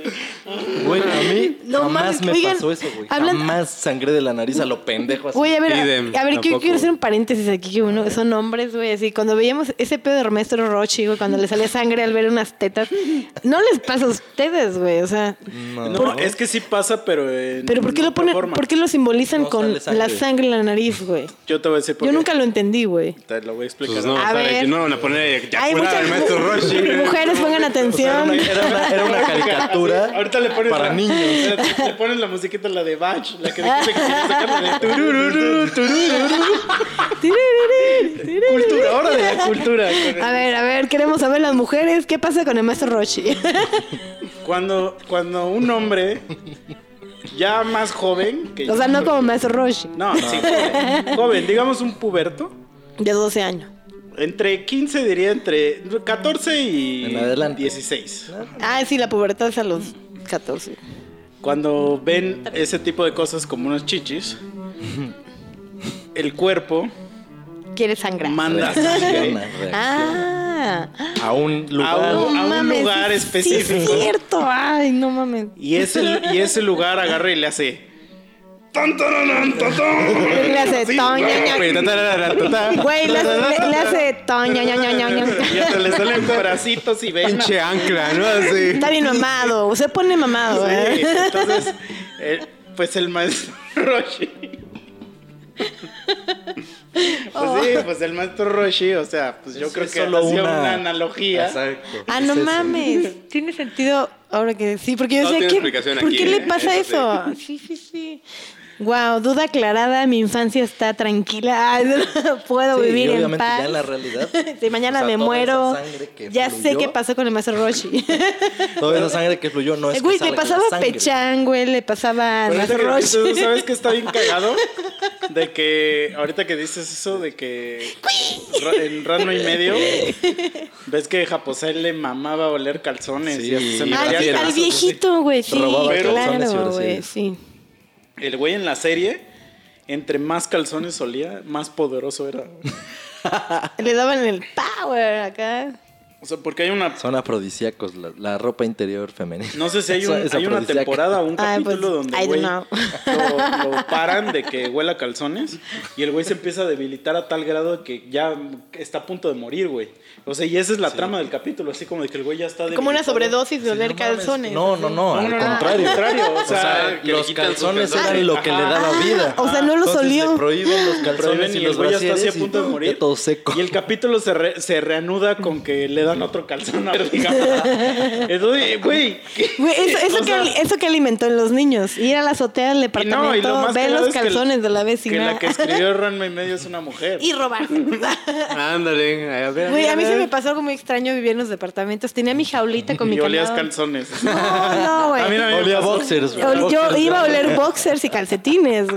Güey, a mí No mames, me pasó eso, güey. hablan- Jamás sangré de la nariz a lo pendejo así. Oye, a ver, a- Idem, a ver, quiero, quiero hacer un paréntesis aquí, que uno, son hombres, güey, así, cuando veíamos ese pedo de maestro Rochi, güey, cuando le salía sangre al ver unas tetas, no les pasa a ustedes, güey, o sea, No, No, es que sí pasa, pero en pero ¿por qué lo ponen, por qué lo simbolizan No con sangre. la sangre en la nariz, güey? Yo te voy a decir por Yo qué. nunca lo entendí, güey. Te lo voy a explicar. Pues no, A ver. Que no van a poner ya Hay fuera muchas el maestro Roshi. mujeres, pongan atención. Era una, era una (laughs) caricatura Ahorita le pones para la, niños. (laughs) Le pones la musiquita, la de Bach, la que dijiste que querías sacar, la de turururu, turururu. Cultura, ahora de la cultura. A ver, a ver, queremos saber las mujeres, ¿qué pasa con el maestro Rochi? Cuando, cuando un hombre ya más joven que o sea, no como maestro Rochi, No, sí, joven. Joven, digamos un puberto. de 12 años. Entre 15 diría entre 14 y En adelante. 16. Ah, sí, la pubertad es a los 14. Cuando ven ese tipo de cosas como unos chichis, el cuerpo Quiere sangrar. manda. Ah. A un lugar. A un- mames, lugar específico. Sí, es cierto. Ay, no mames. y ese, y ese lugar agarra y le hace... tan, tararán, tan, tan. Le hace Así. ton. Güey, le, hace- le- le hace ton, ña, ña, ña, ña, ña. Y hasta le salen (laughs) bracitos y venas. Pinche ancla, ¿no? (laughs) Así. Está bien mamado. Se pone mamado, Sí, ¿eh? entonces, eh, pues el maestro (laughs) Roshi. Pues sí, pues el maestro Roshi, o sea, pues yo creo es que solo hacía una- una, analogía. Exacto. Ah, no mames. Tiene sentido ahora que sí, porque yo Todo decía, tiene ¿qué- explicación ¿por aquí, qué le ¿eh? pasa Eso eso? Sí, sí, sí. Wow, duda aclarada, mi infancia está tranquila, (laughs) puedo Sí, vivir y en obviamente paz. ya en la realidad. (laughs) Si mañana o sea, me toda muero, esa sangre que ya sé fluyó, qué pasó con el maestro Roshi. (laughs) Toda esa sangre que fluyó no es Güey, que le pasaba pechán, güey, le pasaba al maestro que- Roshi. ¿Sabes qué está bien cagado? De que ahorita que dices eso de que en Rano y medio ves que Japosai le mamaba oler calzones Sí. y se Al- metía Al, al viejito, güey, sí, claro, güey, sí. El güey en la serie, entre más calzones olía, más poderoso era. (laughs) Le daban el power acá. O sea, porque hay una Son afrodisíacos, la, la ropa interior femenina. No sé si hay, (laughs) un- una temporada o un (laughs) Ay, capítulo pues, donde güey lo, lo paran de que huela calzones y el güey se empieza a debilitar a tal grado que ya está a punto de morir, güey. O sea, y esa es la trama del capítulo, así como de que el güey ya está Como una sobredosis de Sí, oler no calzones. No, no, no, al No, no, no, contrario. al contrario, o O sea, los calzones eran lo que le daba Ajá. vida. O sea, no los Entonces olió. le prohíben los calzones Prohíben y, y los el güey ya está así a punto de morir. todo seco. Y el capítulo se, re- se reanuda con que le dan otro calzón (laughs) a ver, digamos. Entonces, güey. ¿qué- Güey, eso, eso, o sea, que, eso que alimentó en los niños. Ir a la azotea del y departamento, no, y lo más ver los que el- calzones de la Que vecina. la que (laughs) escribió Ranma y medio es una mujer. y robar. (laughs) Ándale, a ver. Güey, a mí ver. se me pasó algo muy extraño vivir en los departamentos. Tenía mi jaulita con mi y olías calzones. No, no, güey. A mí no me Olía boxers. Yo boxers. iba a oler boxers y calcetines.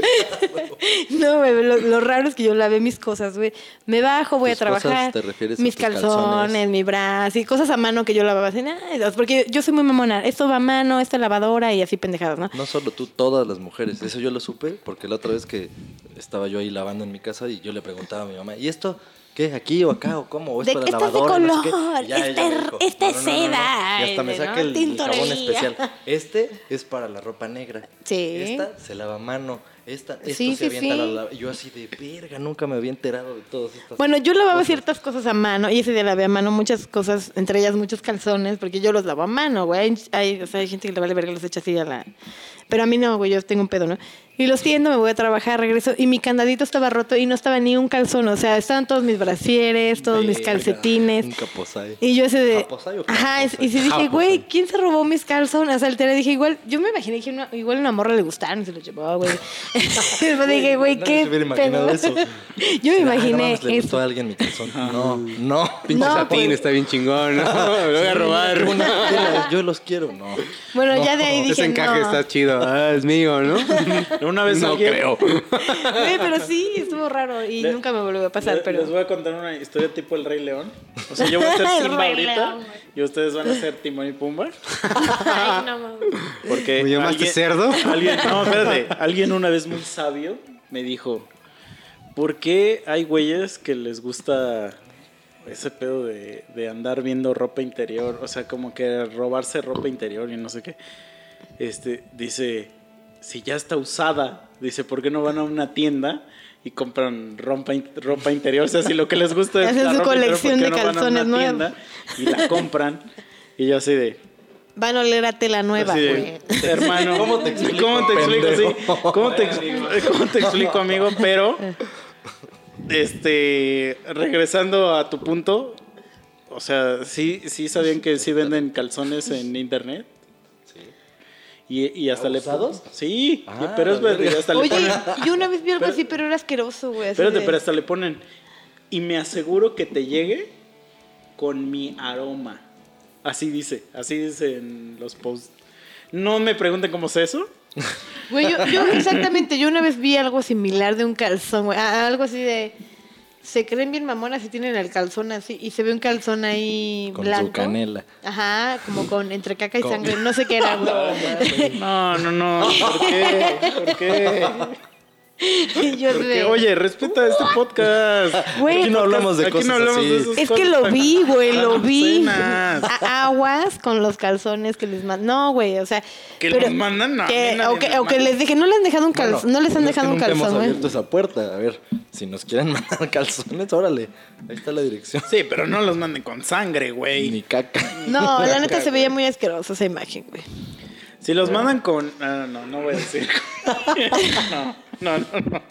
(laughs) No, güey, lo, lo raro es que yo lavé mis cosas, güey. Me bajo, voy a ¿Tus cosas trabajar. te refieres mis calzones, calzones? mi brazo y cosas a mano que yo lavaba así. Porque yo soy muy mamona. Esto va a mano, esta lavadora y así pendejadas, ¿no? No solo tú, todas las mujeres. Eso yo lo supe porque la otra vez que estaba yo ahí lavando en mi casa y yo le preguntaba a mi mamá, ¿y esto qué? ¿Aquí o acá o cómo? ¿O es De- de lavadora? No sé qué". color, me es- dijo, esta es "No, no, no, no". seda, Y hasta me ¿no? saca el, el jabón especial. (laughs) Este es para la ropa negra. Sí. Esta se lava a mano. Esta, esto Sí, se sí, avienta a la sí. lava- Yo así de verga, nunca me había enterado de todas estas Bueno, yo lavaba cosas. ciertas cosas a mano y ese día lavé a mano muchas cosas, entre ellas muchos calzones, porque yo los lavo a mano, güey. Hay, hay- o sea, hay gente que le vale verga los echa así a la... Pero a mí no, güey, yo tengo un pedo, ¿no? Y los tiendo, me voy a trabajar, regreso y mi candadito estaba roto y no estaba ni un calzón, o sea, estaban todos mis brasieres, todos mis Verga, calcetines. Un caposay. Y yo ese de... ¿Japosay o Ajá, y sí dije, Japosay? güey, ¿quién se robó mis calzones? O sea, alteré, dije, igual, yo me imaginé que una, igual una morra le gustaron y se lo llevó, güey. (laughs) (laughs) Después dije, güey, qué se hubiera imaginado eso. (laughs) Yo me Ay, no imaginé mames, le gustó a alguien mi calzón. No, no. Pinche No, satín pues. está bien chingón, ¿no? Lo voy a robar. Una yo los quiero, no. Bueno, ya de ahí dije, Ese encaje no. está chido. Ah, es mío, ¿no? Una vez no alguien- creo. (laughs) Güey, pero sí, estuvo raro y Le- nunca me volvió a pasar, Le- pero... Les voy a contar una historia tipo el Rey León. O sea, yo voy a (laughs) ser Simba ahorita León, y ustedes van a ser Timón y Pumba. (laughs) Ay, no mames. Porque ¿Me llamaste alguien- cerdo? Alguien, no, espérate. Alguien una vez muy sabio me dijo, ¿por qué hay güeyes que les gusta ese pedo de, de andar viendo ropa interior? O sea, como que robarse ropa interior y no sé qué. Este, dice, si ya está usada, dice, ¿por qué no van a una tienda? Y compran ropa, ropa interior, o sea, si lo que les gusta (laughs) es Hacen la su ropa interior, ¿por colección qué de no calzones tienda y la compran? Y yo así de, Van a oler a tela nueva, de, güey. hermano, ¿Cómo te explico, ¿Cómo te explico, pendejo? sí? ¿Cómo te, ex- cómo te explico, amigo? Pero, este, regresando a tu punto, o sea, sí, sí sabían que sí venden calzones en internet. Y, y hasta le ¿Usados? Sí, Ah, pero es verdad, hasta le Oye, ponen. yo una vez vi algo Pero- así, pero era asqueroso, güey. Espérate, de- pero hasta le ponen. Y me aseguro que te llegue con mi aroma. Así dice, así dice en los posts. No me pregunten cómo es eso. Güey, yo, yo exactamente, yo una vez vi algo similar de un calzón, güey. Algo así de. Se creen bien mamonas y tienen el calzón así. Y se ve un calzón ahí Con su blanco. canela. Ajá, como con entre caca y Con- sangre. No sé qué era. (laughs) No, no, no. (laughs) ¿Por qué? ¿Por qué? (laughs) Y yo ¿Por de- qué? Oye, respeta este podcast. Güey, Aquí no hablamos de cosas no hablamos así. de esas Es que lo vi, güey, lo vi. aguas con los calzones que les mandan. No, güey, o sea. Que pero los mandan, no, a que- o, que, o les dije, no les han dejado un calzón, Bueno, no les han es que dejado un hemos calzón, güey. abierto esa puerta. A ver, si nos quieren (laughs) mandar calzones, órale. Ahí está la dirección. Sí, pero no los manden con sangre, Ni güey. caca. No, la neta se veía muy asquerosa esa imagen, güey. Si los mandan con. No, no, no voy a decir. (laughs) No, no, no, no.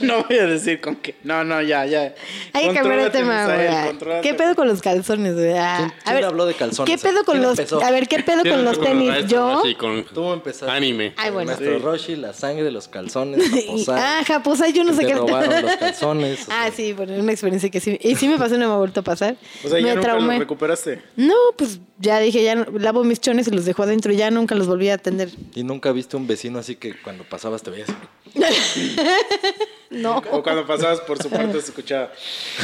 No voy a decir con qué. No, no, ya, ya. Hay que cambiar de tema, güey. ¿Qué pedo con los calzones, güey? Ah, ¿Quién- a quién ver, habló de calzones? ¿Qué pedo con ¿Quién los empezó? A ver, ¿qué pedo con los tenis? Yo. Sí, con Tú empezaste. anime. Ay, bueno. Nuestro Sí. Roshi, la sangre, los calzones, (laughs) Y- Japosai, ah, Japosai, yo no sé qué. robaron los (laughs) calzones. Ah, sea, sí, bueno, una experiencia que sí. Y sí me pasó y no me ha vuelto a pasar. O sea, ya me nunca los recuperaste. No, pues ya dije, ya no- lavo mis chones y los dejo adentro, ya nunca los volví a atender. Y nunca viste un vecino así que cuando pasabas te veías. (laughs) No, O cuando pasabas por su parte se escuchaba.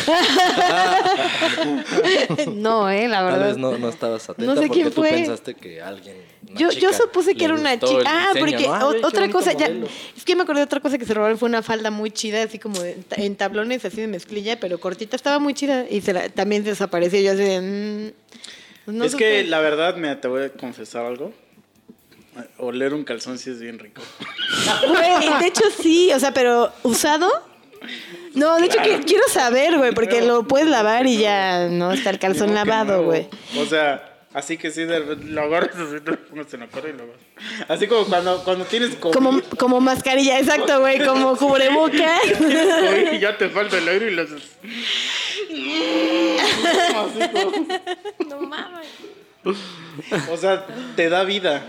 (laughs) no, eh, la Tal verdad. vez no, no estabas atenta No sé porque quién tú fue. pensaste que alguien. Yo, yo supuse que era una chica. Ah, porque ¿no? Ah, o- otra cosa, ya. Es que me acordé de otra cosa que se robaron. Fue una falda muy chida, así como de- en tablones, así de mezclilla, pero cortita. Estaba muy chida y se la- también desapareció. Yo así de. mm, pues no es supe. que la verdad, mira, te voy a confesar algo. Oler un calzón sí es bien rico. Güey, de hecho sí, o sea, pero usado. No, de hecho que, quiero saber, güey, porque lo puedes lavar y ya no está el calzón lavado, güey. O sea, así que sí, lo agarras así, te lo pones en la cara y lo agarras. Así como cuando, cuando tienes COVID. Como, como mascarilla, exacto, güey, como cubreboca. (laughs) tienes COVID y ya te falta el aire y lo haces. (laughs) Así como- No mames. O sea, te da vida.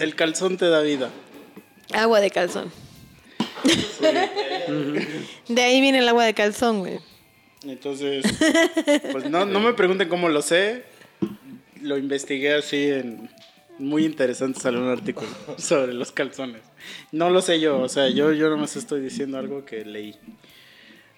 El calzón te da vida. Agua de calzón. De ahí viene el agua de calzón, güey. Entonces, pues no, no me pregunten cómo lo sé. Lo investigué así en... Muy interesante salió un artículo (laughs) sobre los calzones. No lo sé yo, o sea, yo, yo nomás estoy diciendo algo que leí.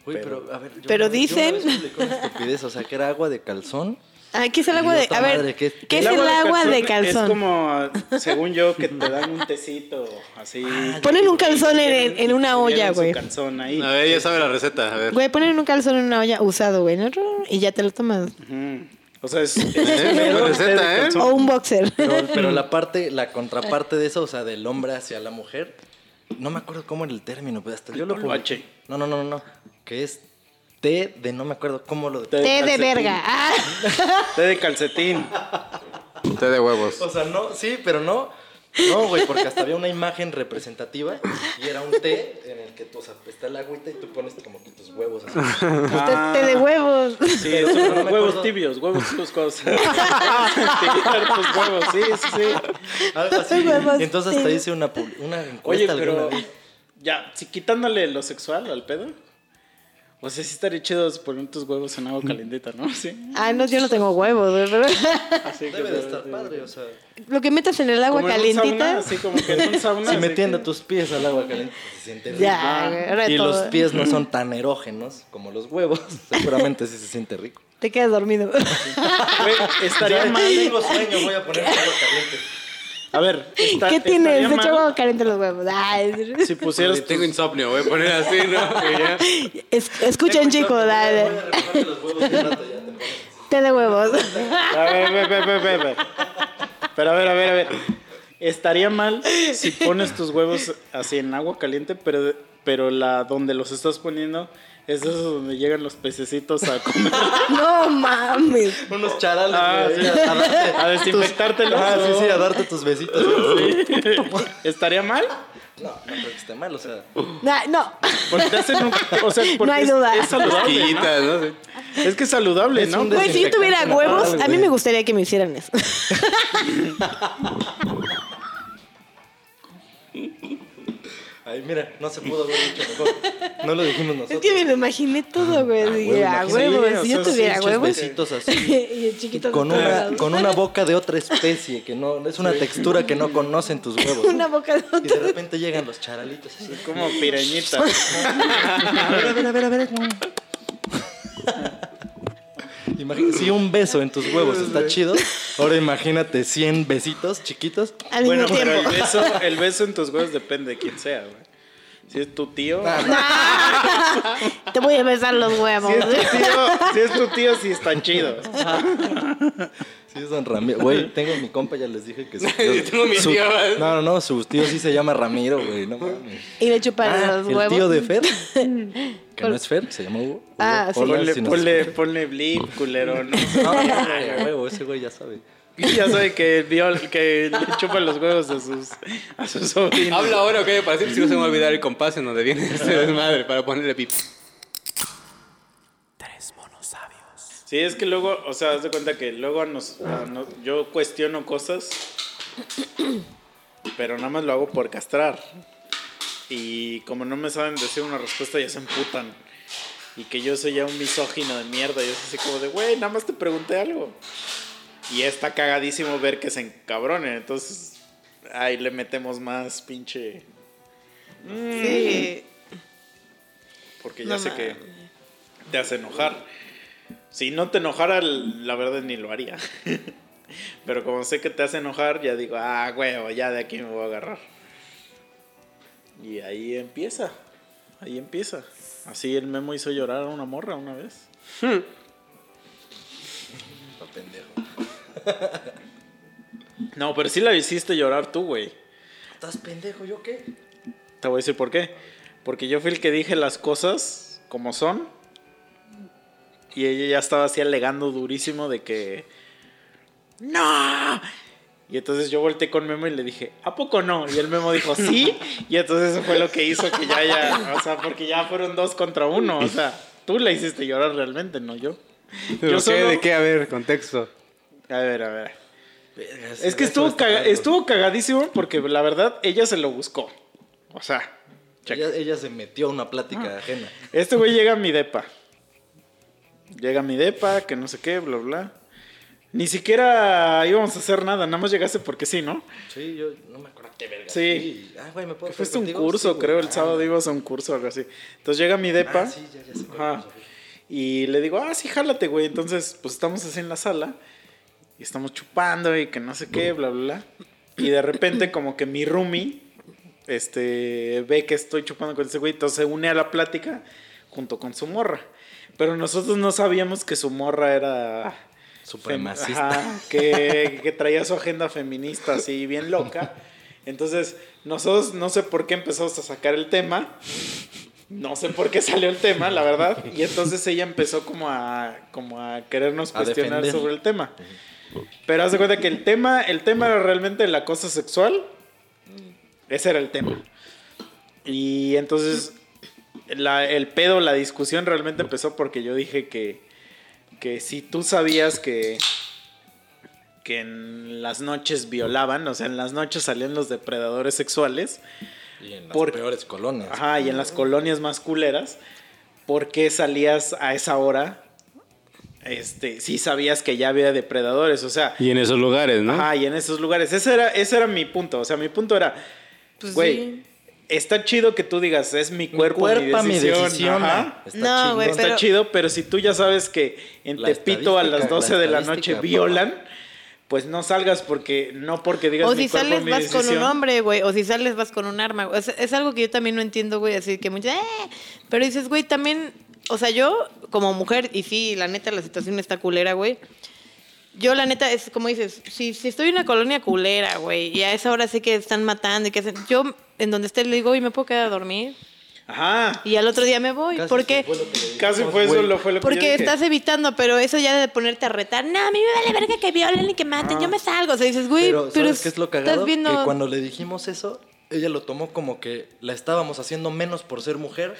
Uy, Pero- pero, a ver, yo pero una vez- yo una dicen- vez una estupidez, o sea, que era agua de calzón. Ah, ¿qué es el agua de.? A ver, madre, ¿qué- ¿qué es el agua de calzón? Es como, según yo, que te dan un tecito así. Ponen un calzón en, en una olla, güey. calzón ahí. A ver, ya sabe la receta. A ver. Güey, ponen un calzón en una olla usado, güey, ¿no? Y ya te lo tomas. Ujú. O sea, es, (laughs) es Eh, buena receta, ¿eh? O un boxer. Pero, (laughs) pero la parte, la contraparte de eso, o sea, del hombre hacia la mujer, no me acuerdo cómo era el término, pero hasta yo lo no, no, no, no. Que es té de no me acuerdo cómo lo Té Té de verga. Ah. Té de calcetín. Té de huevos. O sea, no, sí, pero no. No, güey, porque hasta había una imagen representativa y era un té en el que tú, o sea, está el agüita y tú pones como que tus huevos así. Ah. Té, té de huevos. Sí, Pero son no huevos acuerdo. tibios, huevos tibios cosas. (laughs) Tibiar tus huevos, sí, sí, sí. Algo así. Huevos Y entonces hasta hice una, una Oye, encuesta pero alguna vez. ya, si quitándole lo sexual al pedo, o sea, sí estaría chido poner tus huevos en agua calentita, ¿no? Sí. Ah, no, yo no tengo huevos, (laughs) Así Debe de estar padre, o sea. Lo que metas en el agua Como en un sauna, calientita. así como que en un sauna. Si así metiendo que- tus pies al agua caliente, se siente rico. Ya, güey, ahora Y todo. los pies no son (laughs) tan erógenos como los huevos. (laughs) Seguramente sí se siente rico. Te quedas dormido. Güey, estaría Ya mal. Tengo sueño, voy a poner agua caliente. A ver, está, ¿Qué tienes? mal echó agua caliente los huevos. Ay, (laughs) Si pusieras tengo insomnio, voy a poner así, ¿no? Es- escuchen, chicos, Voy a dale. te de huevos. A ver, a ver, a ver, a ver, a ver. Pero a ver, a ver, a ver. Estaría mal si pones tus huevos así en agua caliente, pero, pero la donde los estás poniendo es de esos donde llegan los pececitos a comer. (laughs) No mames. Unos charales, Ah, sí. a darte A desinfectártelos. Ah, sí, sí, a darte tus besitos. ¿Estaría mal? No, no creo que esté mal, o sea. Nah, no. Porque te hacen un- o sea, porque No hay es- duda. Es, saludable, ¿no? ¿no? Es que es saludable, Es ¿no? Güey, si yo tuviera huevos, a mí me gustaría que me hicieran eso. (laughs) Ay, mira, no se pudo haber dicho mejor. No lo dijimos Es nosotros. que me lo imaginé todo, güey. Ah, Dije, a huevo, si yo tuviera huevos. besitos así. (laughs) y el chiquito Con una, con una boca de otra especie, que no, es una textura que no conocen tus huevos. Una boca de Y de repente llegan los charalitos así. Como pirañita. (laughs) A ver, a ver, a ver, a ver. Si un beso en tus huevos está chido, ahora imagínate 100 besitos chiquitos. Al bueno, mismo pero el tiempo. beso, el beso en tus huevos depende de quién sea, güey. Si es tu tío. Te voy a besar los huevos. Si es tu tío, si es tu tío, sí está chido. Sí, es Don Ramiro. Güey, (laughs) tengo mi compa, ya les dije que su Yo tengo mi su- tío. No, no, no, su tío sí se llama Ramiro, güey, no mames. Y le chupan Ah, los el huevos. tío de Fer, (laughs) que no es Fer, se llama Hugo. Ah, Hugo, sí. hola, Ponle, si ponle, ponle blip, culero, ¿no? (laughs) No, no, no, huevo, ese güey ya sabe. Y ya sabe que, viol, que le chupan los huevos a sus, a sus sobrinos. Habla ahora, ok, para decir si no se me va a olvidar el compás en donde viene este desmadre para ponerle pip. Sí, es que luego, o sea, haz de cuenta que luego nos, yo cuestiono cosas, pero nada más lo hago por castrar. Y como no me saben decir una respuesta, ya se emputan. Y que yo soy ya un misógino de mierda. Y es así como de, güey, nada más te pregunté algo. Y está cagadísimo ver que se encabronen. Entonces, ahí le metemos más pinche. Sí. Porque ya No sé que te hace enojar. Si no te enojara, la verdad ni lo haría. (laughs) Pero como sé que te hace enojar, ya digo, ah, huevo, ya de aquí me voy a agarrar. Y ahí empieza. Ahí empieza. Así el memo hizo llorar a una morra una vez. (laughs) Está pendejo. (laughs) No, pero sí la hiciste llorar tú, güey. ¿Estás pendejo? ¿Yo qué? Te voy a decir por qué. Porque yo fui el que dije las cosas como son. Y ella ya estaba así alegando durísimo de que. ¡No! Y entonces yo volteé con Memo y le dije, ¿a poco no? Y el Memo dijo, sí. Y entonces eso fue lo que hizo que ya, ya. O sea, porque ya fueron dos contra uno. O sea, tú la hiciste llorar realmente, no yo. ¿Pero Yo qué? solo- ¿De qué? A ver, contexto. A ver, a ver. Es que estuvo, caga- estuvo cagadísimo porque la verdad ella se lo buscó. O sea. Ella, ella se metió a una plática ajena. Este güey llega a mi depa. Llega mi depa, que no sé qué, bla, bla. Ni siquiera íbamos a hacer nada, nada más llegaste porque sí, ¿no? Sí, yo no me acuerdo qué verga. Sí. Ah, güey, ¿me puedo fuiste un curso, Sí, creo, el Ah, sábado ibas a un curso o algo así. Entonces llega mi depa. Ah, sí, ya, ya sé. Ajá. Y le digo, ah, sí, jálate, güey. Entonces, pues estamos así en la sala. Y estamos chupando y que no sé qué, bla, bla, bla. Y de repente, como que mi roomie, este, ve que estoy chupando con ese güey. Entonces se une a la plática junto con su morra. Pero nosotros no sabíamos que su morra era... Supremacista. Ajá, que, que traía su agenda feminista así bien loca. Entonces, nosotros no sé por qué empezamos a sacar el tema. No sé por qué salió el tema, la verdad. Y entonces ella empezó como a, como a querernos A cuestionar defender. sobre el tema. Pero haz de cuenta que el tema, el tema era realmente el acoso sexual. Ese era el tema. Y entonces la- el pedo, la discusión realmente empezó porque yo dije que, que si tú sabías que, que en las noches violaban, o sea, en las noches salían los depredadores sexuales, Y en las Por- peores colonias. ajá, y en las colonias más culeras, ¿por qué salías a esa hora? Este, si sabías que ya había depredadores, o sea, Y en esos lugares, ¿no? Ajá, y en esos lugares. Ese era, ese era mi punto. O sea, mi punto era, Pues güey, sí. Está chido que tú digas, es mi Mi cuerpo, mi mi decisión. Ajá. Está No, chingón. güey, Está pero- chido, pero si tú ya sabes que en La Tepito a las estadística, 12 la de la noche violan, pues no salgas porque, no porque digas O mi si cuerpo, sales mi vas con un hombre, güey. O si sales vas con un arma. Es, es algo que yo también no entiendo, güey. Así que muchos... "Eh". Pero dices, güey, también... O sea, yo como mujer, y sí, la neta, la situación está culera, güey. Yo, la neta, es como dices, si, si estoy en una colonia culera, güey, y a esa hora sé que están matando y que hacen... Yo, en donde esté, le digo, oye, ¿me puedo quedar a dormir? Ajá. Y al otro día me voy. Casi ¿Por qué? fue lo que le dijimos, Casi fue eso lo, fue lo que yo Porque dije. estás evitando, pero eso ya de ponerte a retar, no, a mí me vale verga que violen y que maten, yo me salgo. O sea, dices, güey, Pero, pero, ¿sabes qué es lo cagado? estás viendo... Que cuando le dijimos eso, ella lo tomó como que la estábamos haciendo menos por ser mujer.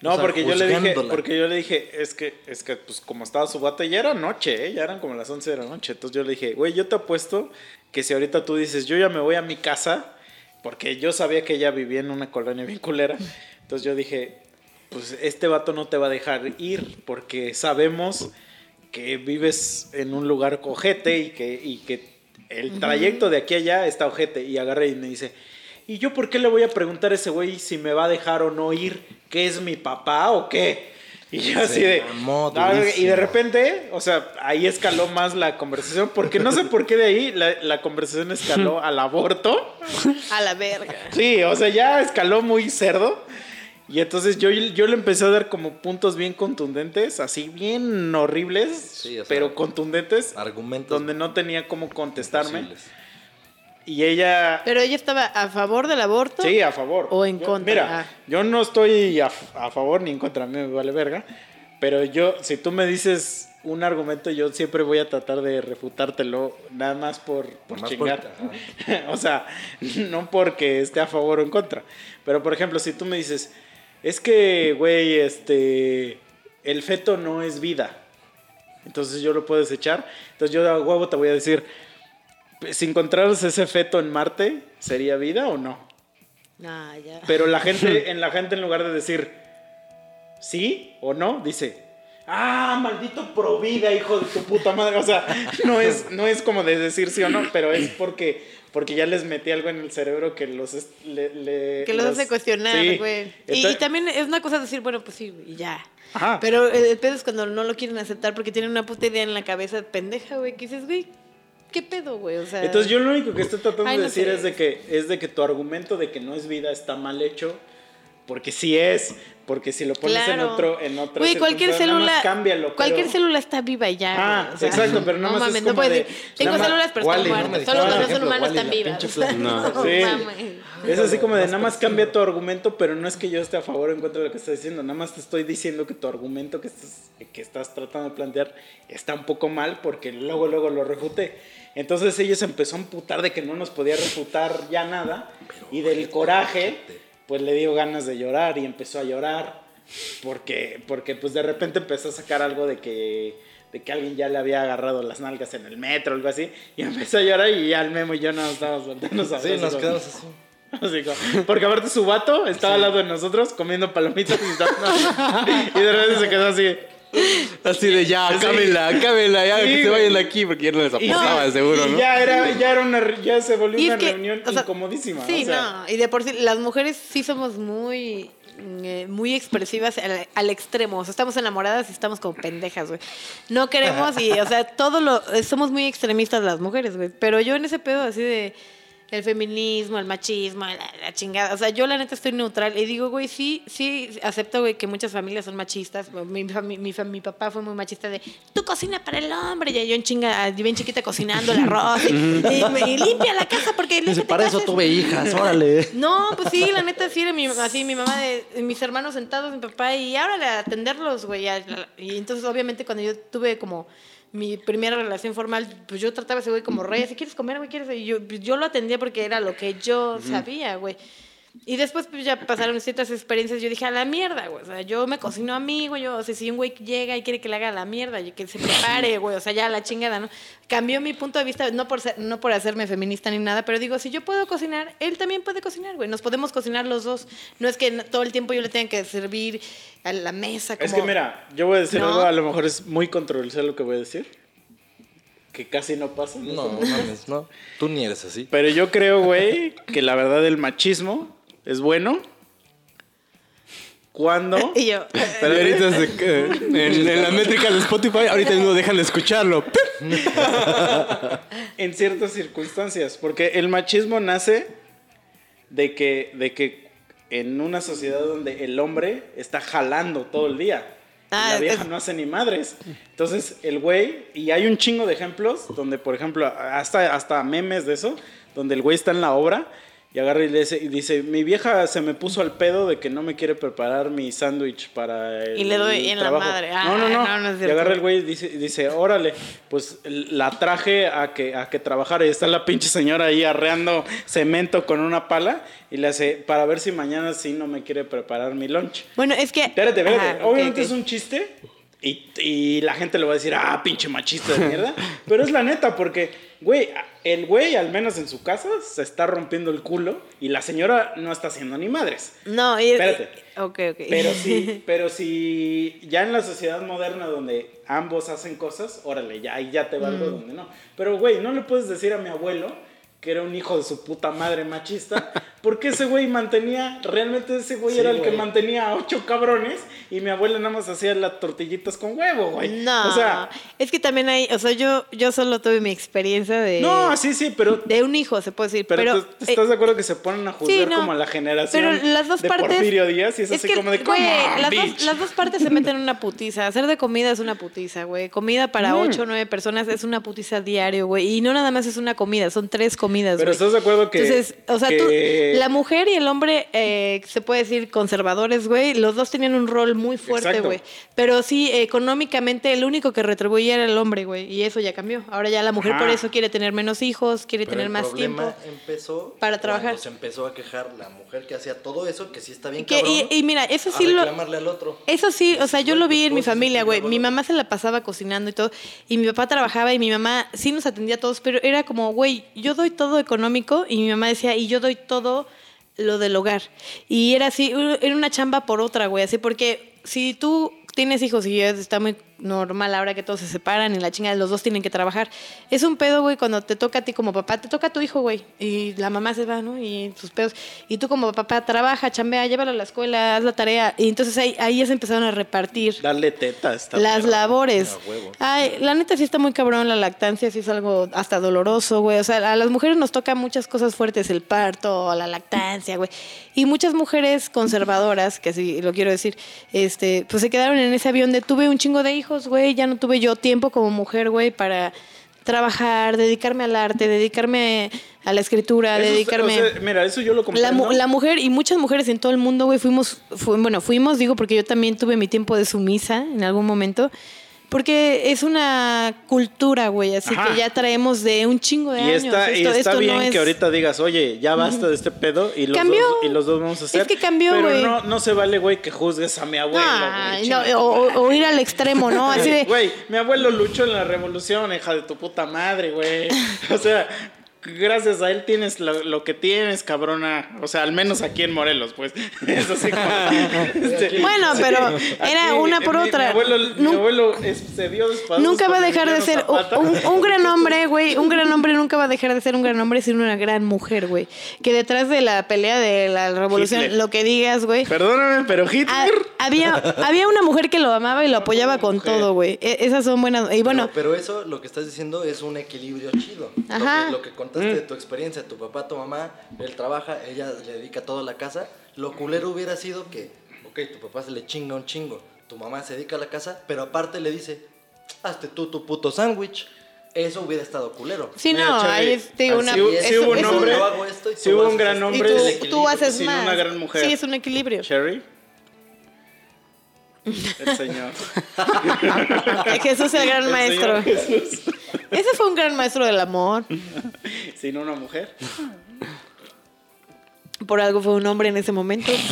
No, o sea, porque yo le dije, porque yo le dije, es que, es que, pues, como estaba su bata, ya era noche, ¿eh? ya eran como las 11 de la noche. Entonces yo le dije, güey, yo te apuesto que si ahorita tú dices, yo ya me voy a mi casa, porque yo sabía que ella vivía en una colonia bien culera. Entonces yo dije, pues este vato no te va a dejar ir porque sabemos que vives en un lugar ojete y que, y que el trayecto de aquí a allá está ojete. Y agarré y me dice, ¿y yo por qué le voy a preguntar a ese güey si me va a dejar o no ir? ¿Que es mi papá o qué? Y yo así de... "Ah", y de repente, o sea, ahí escaló más la conversación, porque no sé por qué de ahí la, la conversación escaló (laughs) al aborto. A la verga. Sí, o sea, ya escaló muy cerdo. Y entonces yo, yo le empecé a dar como puntos bien contundentes, así bien horribles, Sí, o sea, pero contundentes, Argumentos donde no tenía cómo contestarme. posibles. Y ella... Pero ella estaba a favor del aborto. Sí, a favor. ¿O en Yo- contra? Mira, Ah. yo no estoy a, a favor ni en contra, a mí me vale verga. Pero yo, si tú me dices un argumento, yo siempre voy a tratar de refutártelo, nada más por, por Nada más por- chingar. (laughs) o sea, no porque esté a favor o en contra. Pero, por ejemplo, si tú me dices, es que, güey, este, el feto no es vida. Entonces yo lo puedo desechar. Entonces yo a huevo te voy a decir, si encontraras ese feto en Marte, ¿sería vida o no? Ah, ya. Pero la (laughs) gente, en la gente en lugar de decir sí o no, dice, ah, maldito pro vida, hijo de tu puta madre. O sea, no es, no es como de decir sí o no, pero es porque, porque ya les metí algo en el cerebro que los... le- le- Que los hace cuestionar, Sí. güey. Y, y también es una cosa decir, bueno, pues sí, y ya. Ajá. Pero el, el pedo es cuando no lo quieren aceptar porque tienen una puta idea en la cabeza pendeja, güey, que dices, güey, ¿qué pedo, güey? O sea, Entonces yo lo único que estoy tratando Ay, de no decir sé. es de que es de que tu argumento de que no es vida está mal hecho porque sí es, porque si lo pones en otro en otra Güey, cualquier célula. cámbialo, cualquier pero- célula está viva y ya. Ah, güey, o sea, exacto, pero nada no es como no puedes de- decir, Tengo nada células, pero Wally, están no muertas. Solo los ejemplo, humanos están vivas. (laughs) No. Sí. Es así como de nada más cambia tu argumento, pero no es que yo esté a favor o en contra de lo que estás diciendo, nada más te estoy diciendo que tu argumento que estás, que estás tratando de plantear está un poco mal porque luego luego lo refuté. Entonces ella se empezó a emputar de que no nos podía refutar ya nada y del coraje pues le dio ganas de llorar y empezó a llorar porque porque pues de repente empezó a sacar algo de que de que alguien ya le había agarrado las nalgas en el metro o algo así y empezó a llorar y ya el Memo y yo nos estábamos volteando a Sí, nos quedamos así. (laughs) Así como- porque aparte su vato estaba al lado de nosotros comiendo palomitas y, (laughs) y de repente se quedó así. Así de ya, Sí. cámela, cámela, ya, Sí, que se vayan de aquí porque ya no les Y, apostaba, sí, seguro, ¿no? ya era, ya era una, ya se volvió Y una es que, reunión o sea, incomodísima. Sí, o sea, no. Y de por sí, las mujeres sí somos muy, eh, muy expresivas al, al extremo. O sea, estamos enamoradas y estamos como pendejas, güey. No queremos y, o sea, todo lo. Somos muy extremistas las mujeres, güey. Pero yo en ese pedo así de. El feminismo, el machismo, la, la chingada. O sea, yo la neta estoy neutral y digo, güey, sí, sí, acepto, güey, que muchas familias son machistas. Mi, mi, fam- mi papá fue muy machista de, tú cocina para el hombre. Y yo en chinga, bien chiquita cocinando el arroz. Y, y me- y limpia la casa porque... Dice, para eso casa". tuve hijas, órale. No, pues sí, la neta sí era mi, así mi mamá de mis hermanos sentados, mi papá y ahora a atenderlos, güey. Y entonces obviamente cuando yo tuve como mi primera relación formal, pues yo trataba a ese güey como rey, si quieres comer, güey, quieres, y yo, pues yo lo atendía porque era lo que yo sabía, güey. Y después pues ya pasaron ciertas experiencias, yo dije, a la mierda, güey, o sea, yo me cocino a mí, güey, yo, o sea, si un güey llega y quiere que le haga la mierda, y que se prepare, güey, o sea, ya la chingada, ¿no? Cambió mi punto de vista, no por, ser- no por hacerme feminista ni nada, pero digo, si yo puedo cocinar, él también puede cocinar, güey, nos podemos cocinar los dos, no es que no- todo el tiempo yo le tenga que servir a la mesa, como... es que mira, yo voy a decir No. algo, a lo mejor es muy controversial lo que voy a decir. Que casi no pasa. No, este mundo. mames, no. Tú ni eres así. Pero yo creo, güey, que la verdad el machismo es bueno cuando... (laughs) Y yo, Pero ahorita se- eh, en, en la métrica de Spotify, ahorita mismo dejan de escucharlo. (laughs) en ciertas circunstancias, porque el machismo nace de que, de que en una sociedad donde el hombre está jalando todo el día. y Ah, la vieja es- no hace ni madres. Entonces, el güey, y hay un chingo de ejemplos donde, por ejemplo, hasta, hasta memes de eso, donde el güey está en la obra y agarra y, le dice, y dice, mi vieja se me puso al pedo de que no me quiere preparar mi sándwich para el Y le doy en la trabajo". madre. no, no, Ah, no. no, no es y agarra el güey y dice, dice, órale, pues la traje a que, a que trabajara. Y está la pinche señora ahí arreando cemento con una pala y le hace, para ver si mañana sí no me quiere preparar mi lunch. bueno, es que... Espérate, espérate. Ajá, Obviamente es un chiste, Y, y la gente le va a decir, ah, pinche machista de mierda. (laughs) Pero es la neta, porque, güey, el güey, al menos en su casa, se está rompiendo el culo y la señora no está haciendo ni madres. No, y, Espérate. Ok, ok. Pero sí, (laughs) pero si ya en la sociedad moderna donde ambos hacen cosas, órale, ya ahí ya te valgo Mm. donde no. Pero güey, no le puedes decir a mi abuelo que era un hijo de su puta madre machista, (laughs) porque ese güey mantenía, realmente ese güey Sí, era el que mantenía a ocho cabrones y mi abuela nada más hacía las tortillitas con huevo, güey. No, O sea, es que también hay, o sea, yo, yo solo tuve mi experiencia de, no, sí, sí, pero de un hijo, se puede decir. pero, Pero, ¿tú- tú ¿estás eh, de acuerdo que se ponen a juzgar sí, no. como a la generación Pero las dos de partes. Porfirio Díaz y es, así que, como de güey, "Come on, las, dos, bitch". las dos partes se meten en una putiza. Hacer de comida es una putiza, güey. Comida para Mm. ocho o nueve personas es una putiza diario, güey. Y no nada más es una comida, son tres comidas, Pero güey. estás de acuerdo que. Entonces, o sea, que- tú, la mujer y el hombre, eh, se puede decir conservadores, güey, los dos tenían un rol muy fuerte, güey. Pero sí, económicamente, el único que retribuía era el hombre, güey. Y eso ya cambió. Ahora ya la mujer Ajá. por eso quiere tener menos hijos, quiere Pero tener el más tiempo. empezó para trabajar. se empezó a quejar la mujer que hacía todo eso, que sí está bien Que- cabrón. y, y mira, eso a sí lo... reclamarle al otro. Eso sí, o sea, yo lo vi en mi familia, güey. Mi mamá se la pasaba cocinando y todo. Y mi papá trabajaba y mi mamá sí nos atendía a todos, pero era como, güey, yo doy todo económico y mi mamá decía, y yo doy todo lo del hogar. Y era así, era una chamba por otra, güey. Así, porque si tú tienes hijos y ya está muy normal ahora que todos se separan y la chingada, los dos tienen que trabajar. Es un pedo, güey, cuando te toca a ti como papá, te toca a tu hijo, güey. Y la mamá se va, ¿no? Y sus pedos. Y tú como papá trabaja, chambea, llévalo a la escuela, haz la tarea. Y entonces ahí, ahí ya se empezaron a repartir Darle teta está las labores. Ay, la neta sí está muy cabrón la lactancia, sí es algo hasta doloroso, güey. O sea, a las mujeres nos toca muchas cosas fuertes, el parto, la lactancia, güey. Y muchas mujeres conservadoras, que así lo quiero decir, este, pues se quedaron en ese avión de tuve un chingo de hijos, güey, ya no tuve yo tiempo como mujer, güey, para trabajar, dedicarme al arte, dedicarme a la escritura, Eso dedicarme... o sea, mira, eso yo lo La, comprendo. mu- la mujer y muchas mujeres en todo el mundo, güey, fuimos, fu- bueno, fuimos, digo, porque yo también tuve mi tiempo de sumisa en algún momento, porque es una cultura, güey, así Ajá. que ya traemos de un chingo de y años. está, y está esto bien no es- que ahorita digas, oye, ya basta de este pedo y los, Cambió. dos, y los dos vamos a hacer. Es que cambió, Pero güey. no, no se vale, güey, que juzgues a mi abuelo. No, o- o ir al extremo, ¿no? Así de, (laughs) Güey, mi abuelo luchó en la revolución, hija de tu puta madre, güey. O sea, gracias a él tienes lo, lo que tienes, cabrona. O sea, al menos aquí en Morelos, pues. (laughs) Es así como. (laughs) este, Bueno, pero era una por mi- Mi otra. abuelo, mi abuelo es- se dio Nunca va a dejar de ser un, gran (laughs) hombre, güey. Un gran hombre nunca va a dejar de ser un gran hombre, sino una gran mujer, güey. Que detrás de la pelea de la revolución, Hitler. lo que digas, güey. Perdóname, pero Hitler. Ah, había, había una mujer que lo amaba y lo apoyaba con mujer. todo, güey. E- esas son buenas. Y bueno, Pero, pero eso, lo que estás diciendo, es un equilibrio chido. Lo Ajá. que, lo que contaste de tu experiencia, tu papá, tu mamá, él trabaja, ella le dedica todo a la casa. Lo culero hubiera sido que, ok, tu papá se le chinga un chingo, tu mamá se dedica a la casa, pero aparte le dice, hazte tú tu puto sándwich. Eso hubiera estado culero. sí, Mira, no, ahí es digo, ah, una. sí hubo- sí eso- hubo un hombre- tú hubo un gran. Y hombre tú, tú haces sin más. una gran mujer. Sí, es un equilibrio. Cherry. El señor. (laughs) Jesús el gran El maestro. señor Jesús. Ese fue un gran maestro del amor. (laughs) Sin una mujer. Por algo fue un hombre en ese momento. (laughs)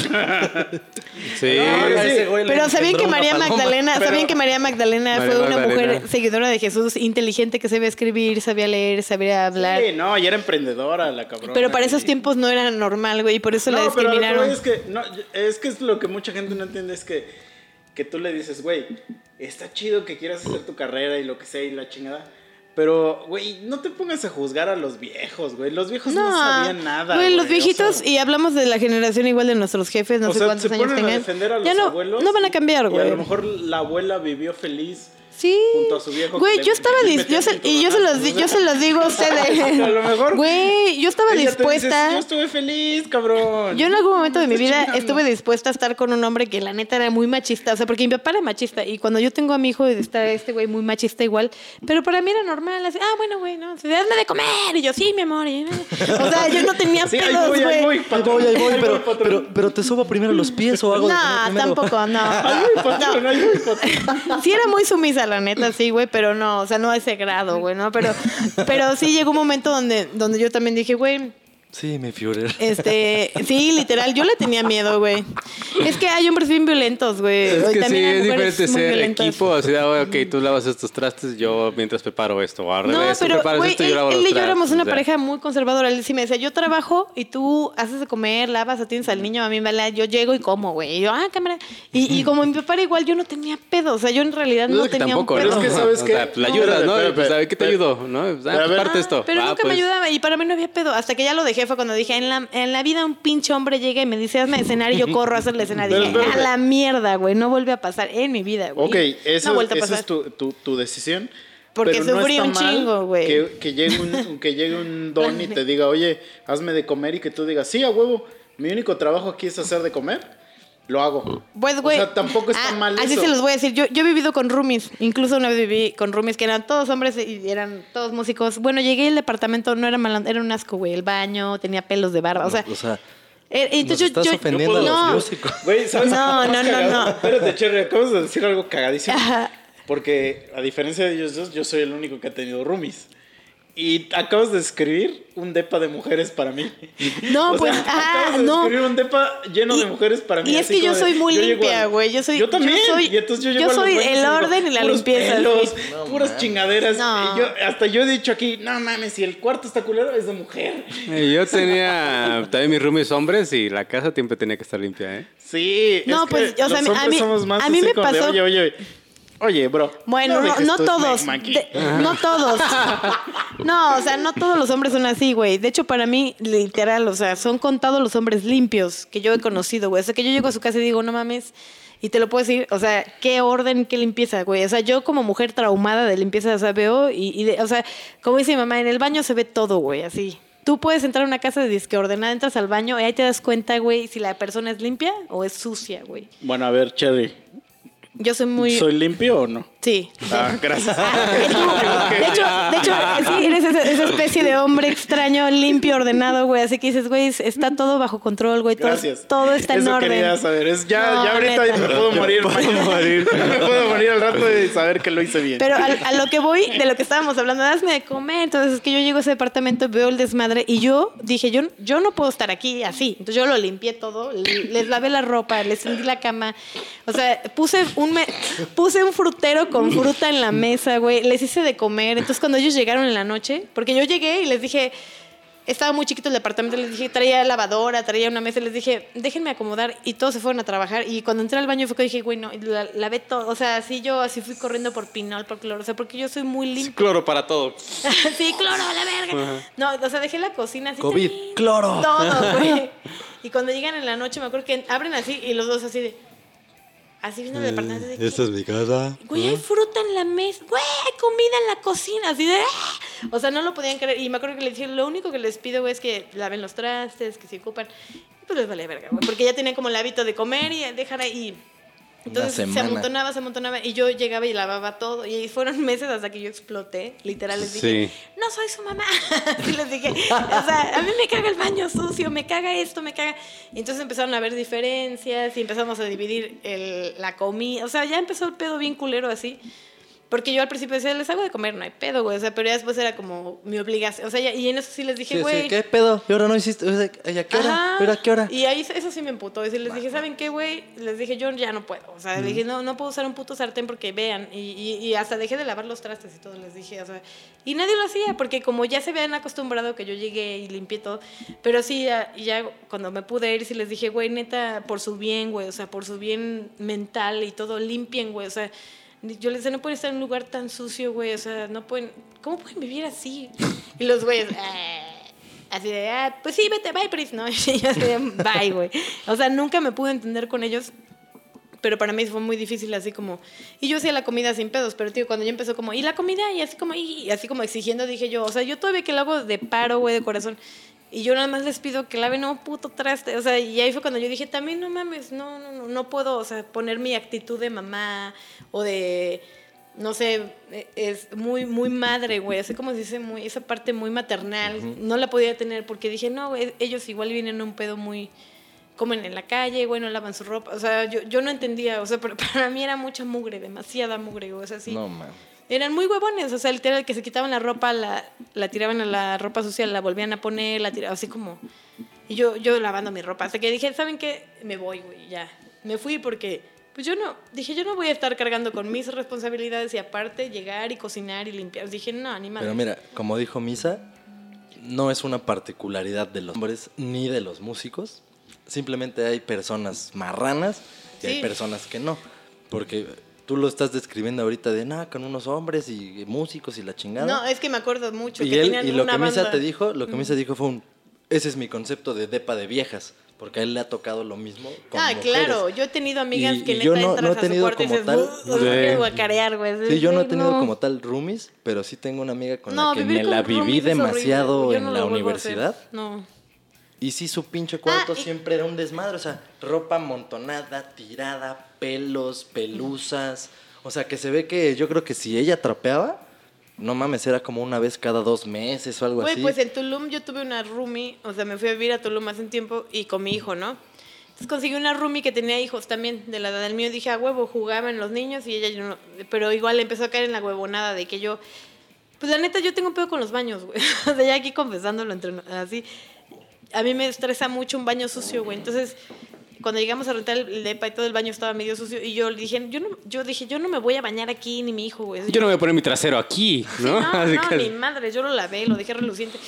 Sí. No, Pero sabían que María. Magdalena, Pero- sabían que María Magdalena María fue una Magdalena. mujer seguidora de Jesús, inteligente, que sabía escribir, sabía leer, sabía hablar. Sí, no, y era emprendedora la cabrona. Pero para esos y- tiempos no era normal, güey, y por eso la pero lo que discriminaron. voy es que, no, es que es lo que mucha gente no entiende, es que, que tú le dices, güey, está chido que quieras hacer tu carrera y lo que sea y la chingada. Pero, güey, no te pongas a juzgar a los viejos, güey. Los viejos no, sabían nada. Güey, los o viejitos, sea, y hablamos de la generación igual de nuestros jefes, no o sé sea, cuántos se años ponen tengan. a defender a los ya no, abuelos. no van a cambiar, y- Y a güey. lo mejor la abuela vivió feliz. Sí. junto a su viejo Güey, yo estaba que le dis- metía yo se- cinco y yo se los di- yo se los digo a ustedes. (laughs) A lo mejor. Güey, yo estaba ella te dispuesta. dice, yo estuve feliz, cabrón. Yo en algún momento de mi (laughs) vida chingando. estuve dispuesta a estar con un hombre que la neta era muy machista, o sea, porque mi papá era machista y cuando yo tengo a mi hijo está este güey muy machista igual, pero para mí era normal, así, ah, bueno, güey, no, hazme de comer y yo sí, mi amor, y- o sea, yo no tenía (laughs) Sí, voy, ahí voy, güey. Ahí voy, ahí voy, Ahí pero, pero, pero te subo primero los pies o algo No, tampoco, no. Ahí voy, patrón, ahí voy, patrón. Sí era muy sumisa, la neta, sí, güey, pero no, o sea, no a ese grado, güey, ¿no? Pero, pero sí llegó un momento donde, donde yo también dije, güey, Sí, mi Führer. Este, sí, literal, yo le tenía miedo, güey. Es que hay hombres bien violentos, güey. Es que sí, hay es diferente ser violentas. equipo. Así de, "Ah, ok, tú lavas estos trastes, yo mientras preparo esto. O al No, revés, tú pero, preparas güey, esto, yo él, lavo él los y yo éramos una o sea. pareja muy conservadora. Él sí me decía, yo trabajo y tú haces de comer, lavas, atiendes al niño, a mí me la, yo llego y como, güey. Y yo, ah, cámara. Y, y como mi papá era igual, yo no tenía pedo. O sea, yo en realidad no, No, es que tenía tampoco, un Pero pedo. es que, ¿sabes o qué? sea, pues, la No, ayudas, ¿no? espera, Pues, ¿qué te ayudo? ¿no? Pues, ah, Pero a ver, parte esto. Pero Ah, nunca pues, me ayudaba y para mí no había pedo. Hasta que ya lo dejé fue cuando dije, en la, en la vida un pinche hombre llega y me dice, hazme escenario y yo corro a hacerle escenario. Pero Dije, a la mierda, güey, no vuelve a pasar en mi vida, güey. Ok, No eso, pasar. es tu, tu, tu decisión. Porque pero no sufrí un chingo, güey. Que, que, llegue un, que llegue un don y te diga, oye, hazme de comer y que tú digas, sí, a huevo, mi único trabajo aquí es hacer de comer, lo hago. Pues, güey. O sea, tampoco está ah, mal Así eso. se los voy a decir. Yo, yo he vivido con roomies. Incluso una vez viví con roomies que eran todos hombres y eran todos músicos. Bueno, llegué al departamento, no era mal, era un asco, güey. El baño, tenía pelos de barba. O sea, o sea, eh, entonces nos yo- estás yo- ofendiendo a los no. músicos. Güey, ¿sabes? No, no, no, no. Espérate, Cherry, acabas de decir algo cagadísimo. Ajá. Porque a diferencia de ellos dos, yo soy el único que ha tenido roomies. Y acabas de escribir un depa de mujeres para mí. No, (laughs) O sea, pues, ah, acabas de no. escribir un depa lleno Y- de mujeres para mí. y es que yo soy muy limpia, güey, yo soy- Yo también. yo soy- y entonces yo, yo soy el y digo, orden y la puros limpieza, pelos, sí. No puras mames. chingaderas. No. Y yo, hasta yo he dicho aquí, no mames, si el cuarto está culero, es de mujer. eh, Yo tenía también mis roomies hombres y la casa siempre tenía que estar limpia, ¿eh? Sí. No, es pues, que o sea, los a hombres mí- somos más a mí así me como de, pasó- oye, oye, oye, bro. Bueno, no, no todos. De- (laughs) no todos. No, o sea, no todos los hombres son así, güey. De hecho, para mí, literal, o sea, son contados los hombres limpios que yo he conocido, güey. O sea, que yo llego a su casa y digo, no mames. Y te lo puedo decir, o sea, qué orden, qué limpieza, güey. O sea, yo como mujer traumada de limpieza, o sea, veo y, y de- o sea, como dice mi mamá, en el baño se ve todo, güey, así. Tú puedes entrar a una casa de disque ordenada, entras al baño y ahí te das cuenta, güey, si la persona es limpia o es sucia, güey. Bueno, a ver, Cherry. Yo soy muy... ¿Soy limpio o no? Sí. Ah, gracias. Es como- (laughs) de hecho, de hecho, sí, eres esa, esa especie de hombre extraño, limpio, ordenado, güey. Así que dices, güey, está todo bajo control, güey. Todo, Gracias. todo está en Eso orden. quería saber. Es, ya, No, ya ahorita neta. me puedo morir. mañana. (laughs) me puedo morir al rato de saber que lo hice bien. Pero a, lo que voy, de lo que estábamos hablando, hazme de comer. Entonces es que yo llego a ese departamento, veo el desmadre y yo dije, yo, yo no puedo estar aquí así. Entonces yo lo limpié todo, le- les lavé la ropa, les tendí la cama. O sea, puse un, me- puse un frutero con fruta en la mesa, güey. Les hice de comer. Entonces cuando ellos llegaron en la noche, porque yo llegué y les dije... Estaba muy chiquito el departamento, les dije, traía lavadora, traía una mesa, les dije, déjenme acomodar y todos se fueron a trabajar. Y cuando entré al baño fue que dije, güey, no, la, lavé todo. O sea, así yo así fui corriendo por pinol, por cloro, o sea, porque yo soy muy limpia. Cloro para todo. (laughs) sí, cloro, la verga. No, o sea, dejé la cocina así. COVID, cloro. Todo, (laughs) güey. Y cuando llegan en la noche, me acuerdo que abren así y los dos así de. Así viendo el departamento de. Esta es mi casa. Güey, hay fruta en la mesa. Güey, hay comida en la cocina. Así de. ¡ah! O sea, no lo podían creer. Y me acuerdo que les dije, lo único que les pido, güey, es que laven los trastes, que se ocupan. Y pues les vale verga, güey. Porque ya tenían como el hábito de comer y dejar ahí. Entonces se amontonaba, se amontonaba. Y yo llegaba y lavaba todo. Y fueron (laughs) meses hasta que yo exploté. Literal, les dije, Sí. no soy su mamá. (laughs) Así les dije. O sea, a mí me caga el baño sucio, me caga esto, me caga. Y entonces empezaron a haber diferencias y empezamos a dividir el- la comida. O sea, ya empezó el pedo bien culero así. Porque yo al principio decía, les hago de comer, no hay pedo, güey. O sea, pero ya después era como mi obligación. O sea, ya- y en eso sí les dije, güey. sí, ¿Qué pedo? ¿Y ahora no hiciste? O sea, ¿y ¿A qué hora? ¿Pero a qué hora? Y ahí eso sí me emputó. Y sí les dije, ¿saben qué, güey? Les dije, yo ya no puedo. O sea, les dije, no, no puedo usar un puto sartén porque vean. Y, y- y hasta dejé de lavar los trastes y todo, les dije. O sea, y nadie lo hacía porque como ya se habían acostumbrado que yo llegué y limpié todo. Pero sí, ya, ya cuando me pude ir, sí les dije, güey, neta, por su bien, güey. O sea, por su bien mental y todo, limpien, güey. O sea, yo les decía, no pueden estar en un lugar tan sucio, güey. O sea, no pueden. ¿Cómo pueden vivir así? Y los güeyes. "Ah". Así de, ah, pues sí, vete, bye, Pris. No, (laughs) y yo así de, bye, güey. O sea, nunca me pude entender con ellos. Pero para mí fue muy difícil así como... Y yo hacía la comida sin pedos, pero tío, cuando ya empezó como, ¿y la comida? Y así como, y así como exigiendo, dije yo, o sea, yo todavía que lo hago de paro, güey, de corazón. Y yo nada más les pido que laven un puto traste. O sea, y ahí fue cuando yo dije, también no mames, no, no, no, no puedo, o sea, poner mi actitud de mamá o de, no sé, eh, es muy, muy madre, güey. Así como se dice, muy, esa parte muy maternal. No la podía tener porque dije, no, güey, ellos igual vienen un pedo muy comen en la calle, güey, no lavan su ropa. O sea, yo, yo no entendía, o sea, pero (laughs) para mí era mucha mugre, demasiada mugre, güey. O sea, sí. No, man. Eran muy huevones, o sea, literal que se quitaban la ropa, la, la tiraban a la ropa sucia, la volvían a poner, la tiraban así como... Y yo, yo lavando mi ropa, hasta que dije, ¿saben qué? Me voy, güey, ya. Me fui porque, pues yo no, dije, yo no voy a estar cargando con mis responsabilidades y aparte llegar y cocinar y limpiar. Dije, no, ni madre. Pero mira, como dijo Misa, no es una particularidad de los hombres ni de los músicos. Simplemente hay personas marranas y hay personas que no. Porque tú lo estás describiendo ahorita de nada, con unos hombres y músicos y la chingada. No, es que me acuerdo mucho y que él, y lo una que Misa banda. te dijo, lo que Misa dijo fue un. Ese es mi concepto de depa de viejas. Porque a él le ha tocado lo mismo. Con Ah, mujeres. claro, yo he tenido amigas Y- que y neta no- entras no he a su tenido cuarto y como dices, tal- "Uh, los Sí. quiero guacarear, güey. Sí, yo no he tenido No. como tal roomies, pero sí tengo una amiga con No, la que me la viví demasiado en la a universidad. No. Y sí, su pinche cuarto Ah, y- siempre era un desmadre. O sea, ropa amontonada, tirada, pelos, pelusas. O sea, que se ve que yo creo que si ella trapeaba, no mames, era como una vez cada dos meses o algo Güey, así. pues en Tulum yo tuve una roomie, o sea, me fui a vivir a Tulum hace un tiempo y con mi hijo, ¿no? Entonces conseguí una roomie que tenía hijos también de la edad del mío. Dije, a huevo, jugaban los niños y ella yo no. Pero igual empezó a caer en la huevonada de que yo. Pues la neta, yo tengo un pedo con los baños, güey. (laughs) O sea, ya aquí confesándolo entre así. A mí me estresa mucho un baño sucio, güey. Entonces, cuando llegamos a rentar el depa y todo el baño estaba medio sucio y yo le dije, yo no, yo dije, yo no me voy a bañar aquí ni mi hijo, güey. Yo no voy a poner mi trasero aquí, Sí, ¿no? no, (laughs) Así no, que- ni madre, yo lo lavé, lo dejé reluciente.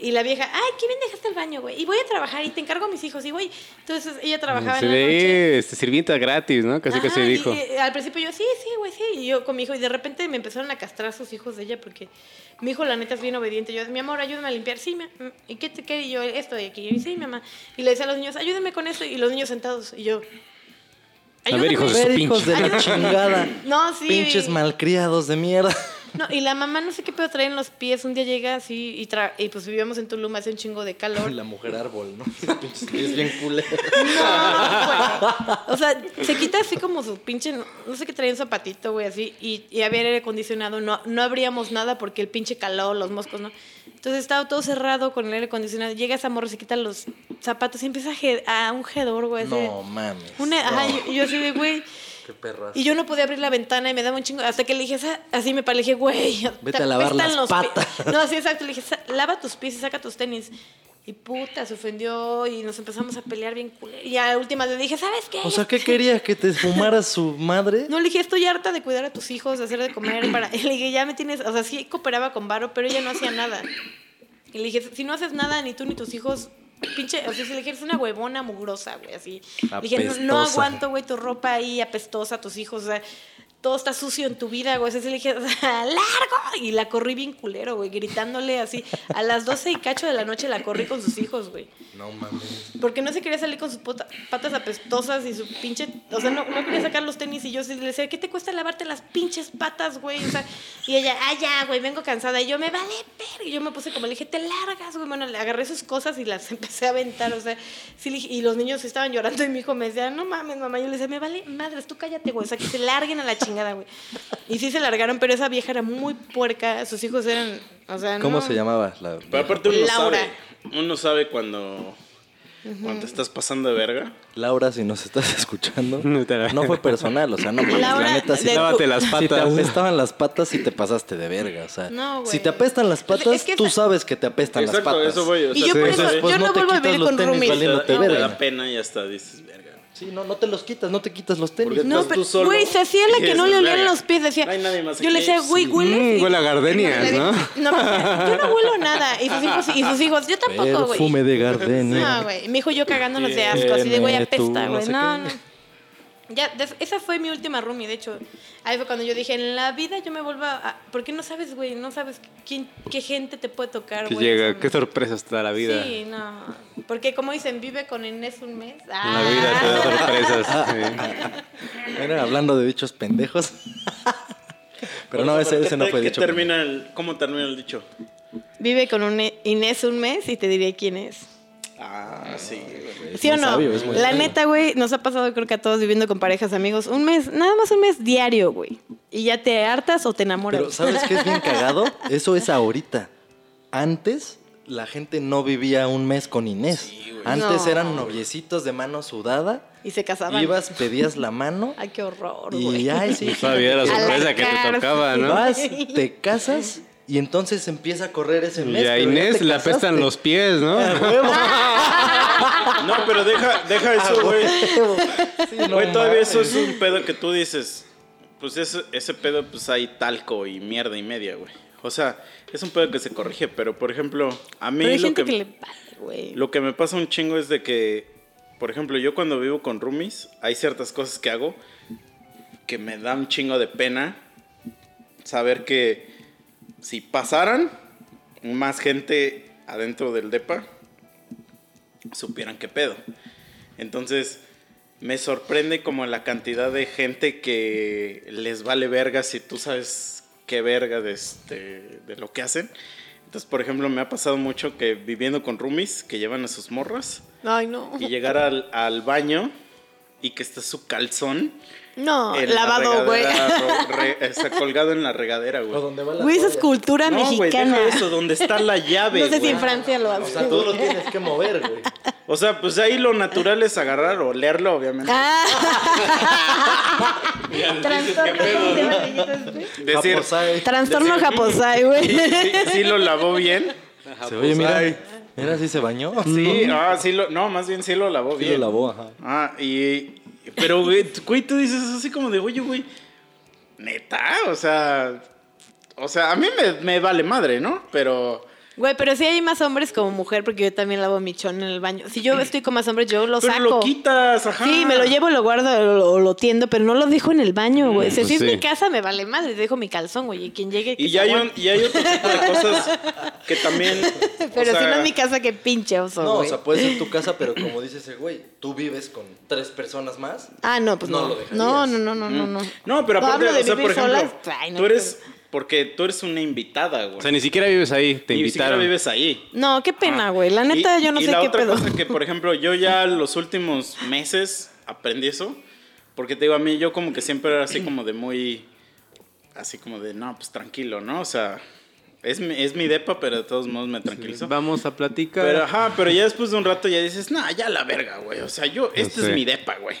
Y la vieja, ay, qué bien dejaste el baño, güey. Y voy a trabajar y te encargo a mis hijos. Y güey, entonces ella trabajaba Se en la noche. ve este, sirvienta gratis, ¿no? Casi casi y- dijo. y, al principio yo, sí, sí, güey, sí. Y yo con mi hijo. Y de repente me empezaron a castrar sus hijos de ella porque mi hijo, la neta, es bien obediente. Yo, mi amor, ayúdame a limpiar. Sí, mi- mm, ¿y qué te qué? Y yo, esto de aquí. Y sí, mi mamá. Y le decía a los niños, ayúdenme con esto. Y los niños sentados. Y yo, A ver, hijos de A su ver, hijos pinche- de la chingada. (laughs) No, sí. Pinches malcriados de mierda. No, y la mamá no sé qué pedo trae en los pies. Un día llega así y, tra y pues vivíamos en Tulum, hace un chingo de calor. La mujer árbol, ¿no? (laughs) Pies bien culero. (laughs) No, güey. O sea, se quita así como su pinche, no, no sé qué traía un zapatito, güey, así. Y, y había aire acondicionado, no, no abríamos nada porque el pinche calor, los moscos, ¿no? Entonces estaba todo cerrado con el aire acondicionado. Llega esa morra, se quita los zapatos y empieza a, a un hedor, güey. No mames. una- ajá, No, y- y yo así de, güey. Qué. Y yo no podía abrir la ventana y me daba un chingo. Hasta que le dije, "Sa- así me paré, le dije, güey. Vete te a lavar las los pi-". patas. (laughs) No, sí, exacto. Le dije, "Sa- lava tus pies y saca tus tenis. Y puta, se ofendió y nos empezamos a pelear bien culero. Y a la última le dije, ¿sabes qué? O sea, ¿qué quería? ¿Que te fumara su madre? No, le dije, estoy harta de cuidar a tus hijos, de hacer de comer. Para... Y le dije, ya me tienes. O sea, sí cooperaba con Varo, pero ella no hacía nada. Y le dije, si no haces nada, ni tú ni tus hijos. Pinche, o sea, si le dije, eres una huevona mugrosa, güey, así. Le dije, no, no aguanto, güey, tu ropa ahí apestosa, tus hijos, o sea, todo está sucio en tu vida, güey. Así le dije, (laughs) ¡largo! Y la corrí bien culero, güey, gritándole así. A las 12 y cacho de la noche la corrí con sus hijos, güey. No mames. Porque no se quería salir con sus patas apestosas y su pinche. O sea, no, no quería sacar los tenis. Y yo le decía, ¿qué te cuesta lavarte las pinches patas, güey? O sea, y ella, ah, ya, güey, vengo cansada. Y yo, me vale ver. Y yo me puse como le dije, te largas, güey. Bueno, le agarré sus cosas y las (laughs) empecé a aventar. O sea, sí, y los niños estaban llorando. Y mi hijo me decía, no mames, mamá. Yo le decía, me vale madres, tú cállate, güey. O sea, que se larguen a la chingada, güey. Y sí se largaron, pero esa vieja era muy puerca. Sus hijos eran. O sea, ¿Cómo no. se llamaba? La Pero aparte uno Laura. sabe. Uno sabe cuando. Cuando te estás pasando de verga. Laura, si nos estás escuchando, (laughs) No no fue personal, o sea, no mames, Laura, la neta, si, de- Lávate las si te patas. apestaban las patas, sí te pasaste de verga, o sea, No, si te apestan las patas, es que tú sabes que te apestan Exacto, las patas. eso voy. O Y yo por eso- yo no no te vuelvo a vivir los con tenis roomies. valiéndote te, da pena y hasta dices, verga. Sí, no, no te los quitas, no te quitas los tenis. Porque No, pero, solo güey, se hacía la que no le olían "Verga, los pies. Decía, no hay nadie más yo le aquí". decía, güey, Sí. hueles. Mm, Y- huele a gardenias, ¿no? No, me yo no huelo nada. Y sus hijos, y sus hijos yo tampoco, güey. Perfume de gardenia. No, güey. Mi hijo y yo cagándonos de asco, así de, güey, apesta, güey. No, no. Ya, esa fue mi última roomie, de hecho. Ahí fue cuando yo dije, en la vida yo me vuelvo a... Porque no sabes, güey, no sabes quién, qué gente te puede tocar, Que güey. llega, qué sorpresas te da la vida. Sí, no. Porque como dicen, vive con Inés un mes. La vida te da Ah. sorpresas. sí. (laughs) Bueno, hablando de bichos pendejos. (laughs) Pero no, ¿Por ese, ese no fue dicho. termina el, ¿Cómo termina el dicho? Vive con un Inés un mes y te diré quién es. Ah, sí. güey. ¿Sí o no? sabio, la sabio. neta, güey, nos ha pasado creo que a todos viviendo con parejas, amigos, un mes, nada más un mes diario, güey. Y ya te hartas o te enamoras. Pero ¿sabes qué es bien cagado? (laughs) Eso es ahorita. Antes la gente no vivía un mes con Inés. Sí. Antes No. eran noviecitos de mano sudada. Y se casaban. Ibas, pedías la mano. (laughs) Ay, qué horror, Y güey. ay, sí. Todavía era (laughs) la sorpresa que te tocaba, ¿no? Vas, te casas y entonces empieza a correr ese mes. Y a Inés le apestan los pies, ¿no? (laughs) No, pero deja, deja eso, güey. Sí, no Güey, todavía eso es un pedo que tú dices. Pues ese, ese pedo, pues hay talco y mierda y media, güey. O sea, es un pedo que se corrige, pero por ejemplo, a mí Pero hay lo gente que, que, le güey. lo que me pasa un chingo es de que, por ejemplo, yo cuando vivo con roomies, hay ciertas cosas que hago que me da un chingo de pena saber que si pasaran más gente adentro del DEPA, supieran qué pedo. Entonces, me sorprende como la cantidad de gente que les vale verga si tú sabes qué verga de, este, de lo que hacen. Entonces, por ejemplo, me ha pasado mucho que viviendo con roomies que llevan a sus morras Ay, no. y llegar al, al baño y que está su calzón No, en lavado, güey. (laughs) colgado en la regadera, O güey. donde va la Güey, esa es cultura No, güey, mexicana. deja eso, donde está la llave, (laughs) no sé si en Francia lo O hacen. sea, tú lo tienes que mover, güey. O sea, pues ahí lo natural es agarrar o leerlo, obviamente. Ah. (laughs) Trastorno, ¿cómo se llama el viejito este? Decir, Japosai. Trastorno japosai, güey. sí, sí lo lavó bien. Se oye, mira. Mira, sí se bañó. Sí, ah, sí lo, no, más bien sí lo lavó Sí bien. lo lavó, ajá. Ah, y, pero, güey, güey, tú dices así como de, oye, güey, neta, o sea, o sea, a mí me, me vale madre, ¿no? Pero, Güey, pero sí hay más hombres como mujer, porque yo también lavo mi chón en el baño. Si yo estoy con más hombres, yo lo pero saco. lo quitas, ajá. Sí, me lo llevo, lo guardo o lo, o lo tiendo, pero no lo dejo en el baño, güey. O sea, Pues si es mi casa, me vale madre. Dejo mi calzón, güey. Y quien llegue. que Y ya hay, un, y hay otro tipo de cosas que también... (laughs) o Pero si no es mi casa, que pinche oso, No, o güey. sea, puede ser tu casa, pero como dice ese güey, tú vives con tres personas más. Ah, no, pues No no. lo No, dejarías. no, no, no, no, no. No, pero aparte, hablo de o sea, vivir por ejemplo, sola, ay, no, tú eres... Porque tú eres una invitada, güey. O sea, ni siquiera vives ahí, te Ni siquiera invitaron. vives ahí. No, qué pena, Ah. güey. La neta, Y- yo no y sé la qué otra pedo. cosa que, por ejemplo, yo ya los últimos meses aprendí eso. Porque te digo, a mí yo como que siempre era así como de muy... Así como de, no, pues tranquilo, ¿no? O sea, es mi, es mi depa, pero de todos modos me tranquilizo. Vamos a platicar. Pero, ajá, pero ya después de un rato ya dices, no, ya la verga, güey. O sea, yo, este sé. es mi depa, güey.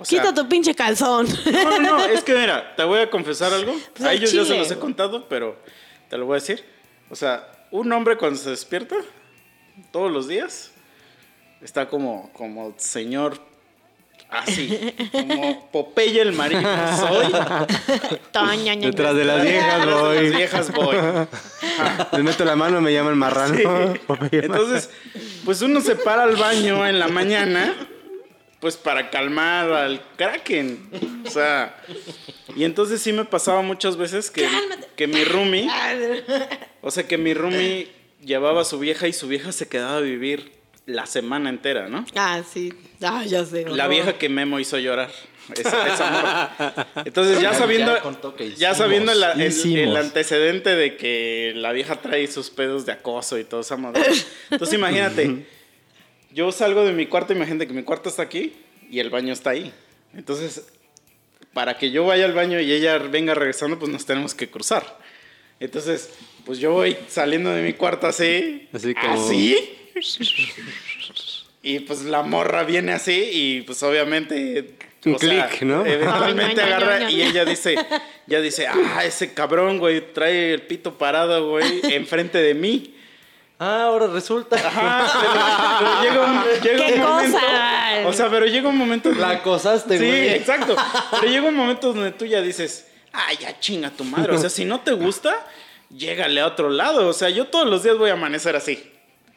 O sea, Quita tu pinche calzón. no, no, no, (laughs) es que mira, te voy a confesar algo. Pues a ellos ya se chile, los he contado, pero te lo voy a decir. O sea, un hombre cuando se despierta todos los días está como, como señor así, como Popeye el marino soy. (laughs) Toña, ña, Detrás de las viejas, Detrás de voy. las viejas voy. (laughs) Les meto la mano, me llaman marrano. Entonces, pues uno se para al baño en la mañana, pues para calmar al kraken. O sea, y entonces sí me pasaba muchas veces que, que mi roomie, o sea, que mi roomie llevaba a su vieja y su vieja se quedaba a vivir la semana entera, ¿no? Ah, sí. Ah, ya sé. La vieja que Memo hizo llorar. Esa, esa morra. Entonces ya sabiendo, Ya sabiendo la- el, hicimos. el antecedente de que la vieja trae sus pedos de acoso y todo esa madre. Entonces imagínate, yo salgo de mi cuarto, imagínate que mi cuarto está aquí y el baño está ahí. Entonces, para que yo vaya al baño y ella venga regresando, pues nos tenemos que cruzar. Entonces, pues yo voy saliendo de mi cuarto así, Así como- así. Y pues la morra viene así y pues obviamente... Un clic, ¿no? Eventualmente Ay, agarra y ella dice, ya dice, ah, ese cabrón, güey, trae el pito parado, güey, enfrente de mí. Ah, ahora resulta. Ajá, pero, pero llega un, llega ¡Qué un momento. cosa! O sea, pero llega un momento. La acosaste, Sí, güey. exacto. Pero llega un momento donde tú ya dices, ah, ya chinga tu madre. O sea, si no te gusta, llégale a otro lado. O sea, yo todos los días voy a amanecer así.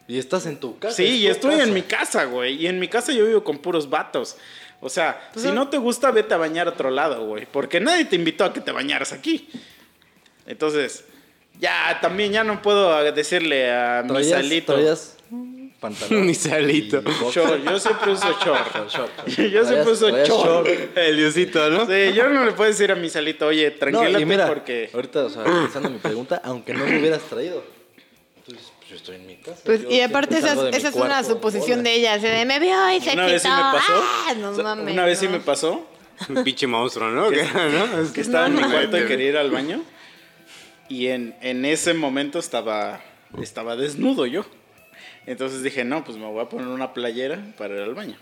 Y estás en tu casa. Sí, es y estoy casa. en mi casa, güey. Y en mi casa yo vivo con puros vatos. O sea, si no te gusta, vete a bañar a otro lado, güey. Porque nadie te invitó a que te bañaras aquí. Entonces, ya también ya no puedo decirle a mi salito. traías pantalón. (laughs) Mi salito. Short, yo siempre uso short. Short. (laughs) Yo siempre uso short. El diosito, ¿no? Sí, yo no le puedo decir a mi salito, oye, No, tranquilate y mira, porque... ahorita, o sea, pensando en mi pregunta, aunque no me hubieras traído. Entonces, pues yo estoy en mi casa. Pues, y aparte, esa, esa es una suposición hola. de ella. Se de, me vio y se Una vez sí me pasó. Ah, no mames, una vez sí no. me pasó Un pinche monstruo, ¿no? Que, (laughs) ¿no? Es que estaba en mi no, cuarto y no. quería ir al baño. Y en, en ese momento estaba, estaba desnudo yo. Entonces dije, no, pues me voy a poner una playera para ir al baño.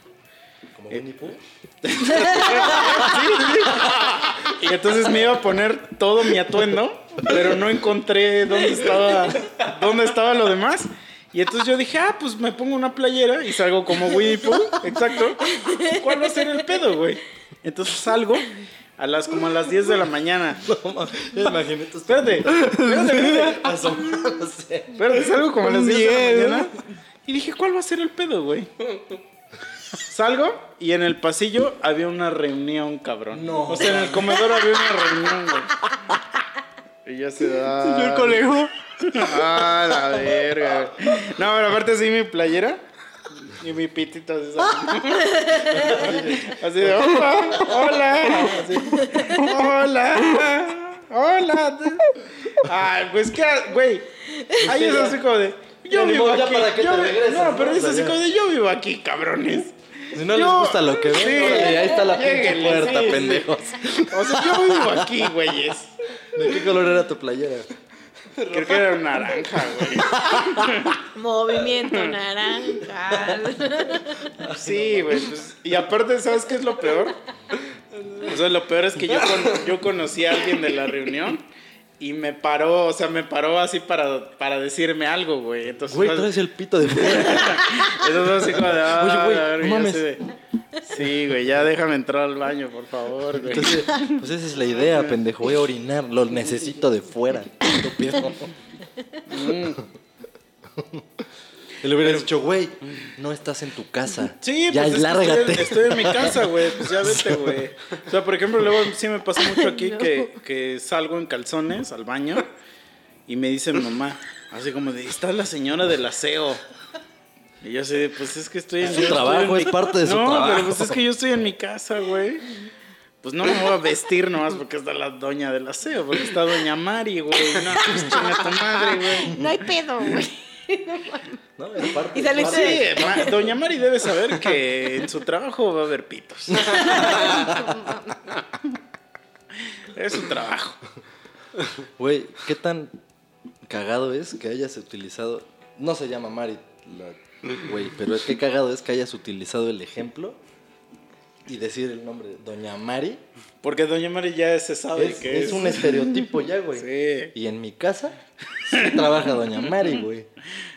Como Winnie Pooh. (laughs) Y entonces me iba a poner todo mi atuendo, pero no encontré dónde estaba, dónde estaba lo demás. Y entonces yo dije, ah, pues me pongo una playera y salgo como Winnie Pooh, exacto. ¿Cuál va a ser el pedo, güey? Entonces salgo a las como a las 10 de la mañana. (laughs) Ya imaginé tus Espérate, espérate, (laughs) espérate. asomándose. Espérate, salgo como a las 10 de la mañana. Y dije, ¿cuál va a ser el pedo, güey? Salgo y en el pasillo había una reunión, cabrón. No. O sea, en el comedor había una reunión, güey. Y yo se da. Señor conejo. Ah, la verga. güey. No, pero aparte sí mi playera. Y mi pitito así. (laughs) Así de, hola, hola. Así, hola, hola. Ay, pues que, güey. Ahí es así como de, yo vivo aquí. yo no, pero es así como de, yo vivo aquí, cabrones. Si no les gusta lo que ven, sí, órale, ahí está la pinche puerta, sí, sí. pendejos. O sea, yo vivo aquí, güeyes. ¿De qué color era tu playera? Creo que era naranja, güey. Movimiento naranja. Sí, güey. pues, y aparte, ¿sabes qué es lo peor? O sea, lo peor es que yo, con- yo conocí a alguien de la reunión y me paró, o sea, me paró así para, para decirme algo, güey. Entonces, Güey, traes el pito de (laughs) fuera. Eso fue así como de, ah, Oye, güey, verga, no mames. de, Sí, güey, ya déjame entrar al baño, por favor, güey. Entonces, pues esa es la idea, pendejo. Voy a orinar, lo necesito de fuera. Estúpido. (laughs) Y le hubieras dicho, güey, no estás en tu casa. Sí, ya pues es lárgate. estoy, estoy en mi casa, güey. Pues ya (laughs) vete, güey. O sea, por ejemplo, luego sí me pasa mucho aquí (laughs) que, que salgo en calzones al baño y me dice mi mamá, así como de, está la señora del aseo. Y yo así de, pues es que estoy en Es su trabajo, en mi- es parte de su no, trabajo. pero pues es que yo estoy en mi casa, güey. Pues no me voy a vestir nomás porque está la doña del aseo, porque está doña Mari, güey. No, pues chinga tu madre, güey. No hay pedo, güey. No, es parte. Y saliste Sí, de- ma- doña Mari debe saber que en su trabajo va a haber pitos. es su trabajo. Güey, ¿qué tan cagado es que hayas utilizado... No se llama Mari, la- güey, pero qué cagado es que hayas utilizado el ejemplo y decir el nombre Doña Mari. Porque doña Mari ya se sabe Es, que es, es un estereotipo ya, güey. (laughs) Sí. Y en mi casa sí trabaja Doña Mari, güey.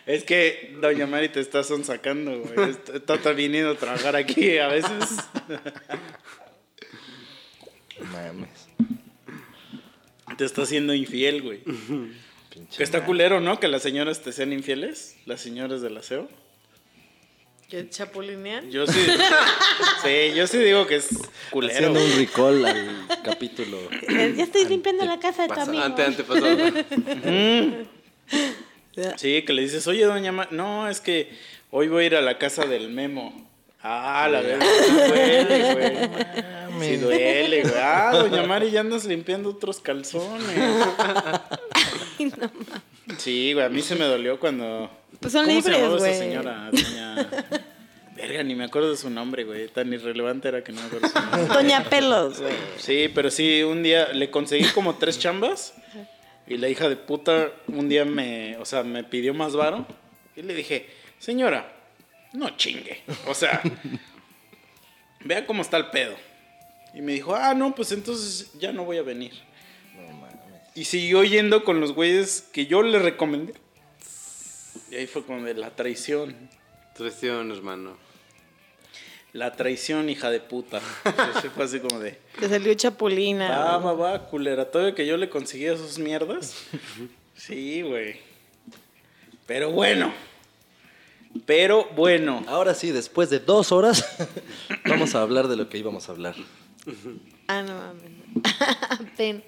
Es que doña Mari te está sonsacando, güey. Está, viniendo a trabajar aquí a veces. Mames. Te está haciendo infiel, güey. Pinche Que está culero, ¿no? Que las señoras te sean infieles. Las señoras del aseo. ¿Qué chapulinean? Yo sí. sí, yo sí digo que es culero. Haciendo un recall al capítulo. Eh, Ya estoy limpiando la casa de tu amigo. ante, ante pasado. Sí, que le dices, oye, doña Ma no, es que hoy voy a ir a la casa del Memo. Ah, la verdad, duele, güey. Sí duele, güey. Ah, doña Mari, ya andas limpiando otros calzones. (laughs) Sí, güey, a mí se me dolió cuando... Pues son ¿Cómo se libres, llamaba esa güey. señora? Doña... (laughs) Verga, ni me acuerdo de su nombre, güey. Tan irrelevante era que no me acuerdo su nombre. Doña Pelos, güey. Sí, pero sí, un día le conseguí como tres chambas y la hija de puta un día me, o sea, me pidió más varo y le dije, señora, no chingue, o sea, vea cómo está el pedo. Y me dijo, ah, no, pues entonces ya no voy a venir. Y siguió yendo con los güeyes que yo le recomendé. Y ahí fue como de la traición. Traición, hermano. La traición, hija de puta. (laughs) Entonces fue así como de... Te salió chapulina. Ah, va, va, culera. Todavía que yo le conseguía esas mierdas. Sí, güey. Pero bueno. Pero bueno. Ahora sí, después de dos horas, (laughs) vamos a hablar de lo que íbamos a hablar. Ah, no mames. (laughs) Ten.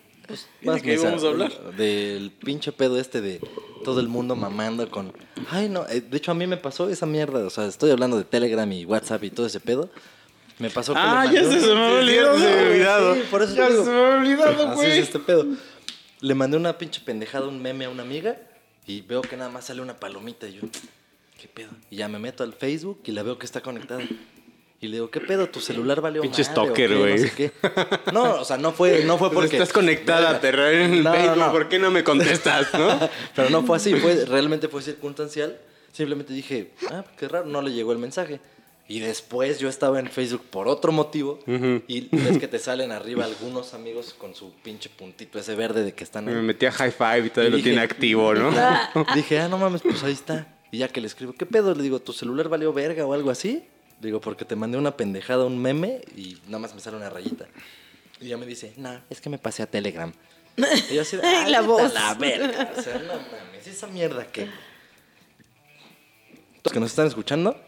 ¿Y de qué íbamos a hablar? Del pinche pedo este de todo el mundo mamando con... Ay, no, eh, de hecho a mí me pasó esa mierda, o sea, estoy hablando de Telegram y WhatsApp y todo ese pedo. Me pasó que Ah, le ya mandé un- se me había olvidado. Se me había güey, olvidado. sí, por eso ya digo. se me había olvidado, Así es güey. este pedo. Le mandé una pinche pendejada, un meme a una amiga y veo que nada más sale una palomita y yo, ¿qué pedo? Y ya me meto al Facebook y la veo que está conectada. Y le digo, ¿qué pedo? ¿Tu celular valió Pinche stalker, güey. No sé. No, o sea, no fue, no fue Pues porque... estás conectada Terra en el No, Facebook, no. ¿por qué no me contestas, no? (laughs) Pero no fue así, fue, realmente fue circunstancial Simplemente dije, ah, qué raro, no le llegó el mensaje. Y después yo estaba en Facebook por otro motivo y ves que te salen arriba algunos amigos con su pinche puntito ese verde de que están Me ahí. metí a high five y todavía Y lo dije- tiene activo, ¿no? (laughs) Dije, ah, no mames, pues ahí está. Y ya que le escribo, ¿qué pedo? Le digo, ¿tu celular valió verga o algo así? Digo, porque te mandé una pendejada, un meme y nada más me sale una rayita. Y ya me dice, no, es que me pasé a Telegram. (laughs) Y yo así, Ay, "Ay, la voz. La verga. O sea, no mames, esa mierda que. Los que nos están escuchando,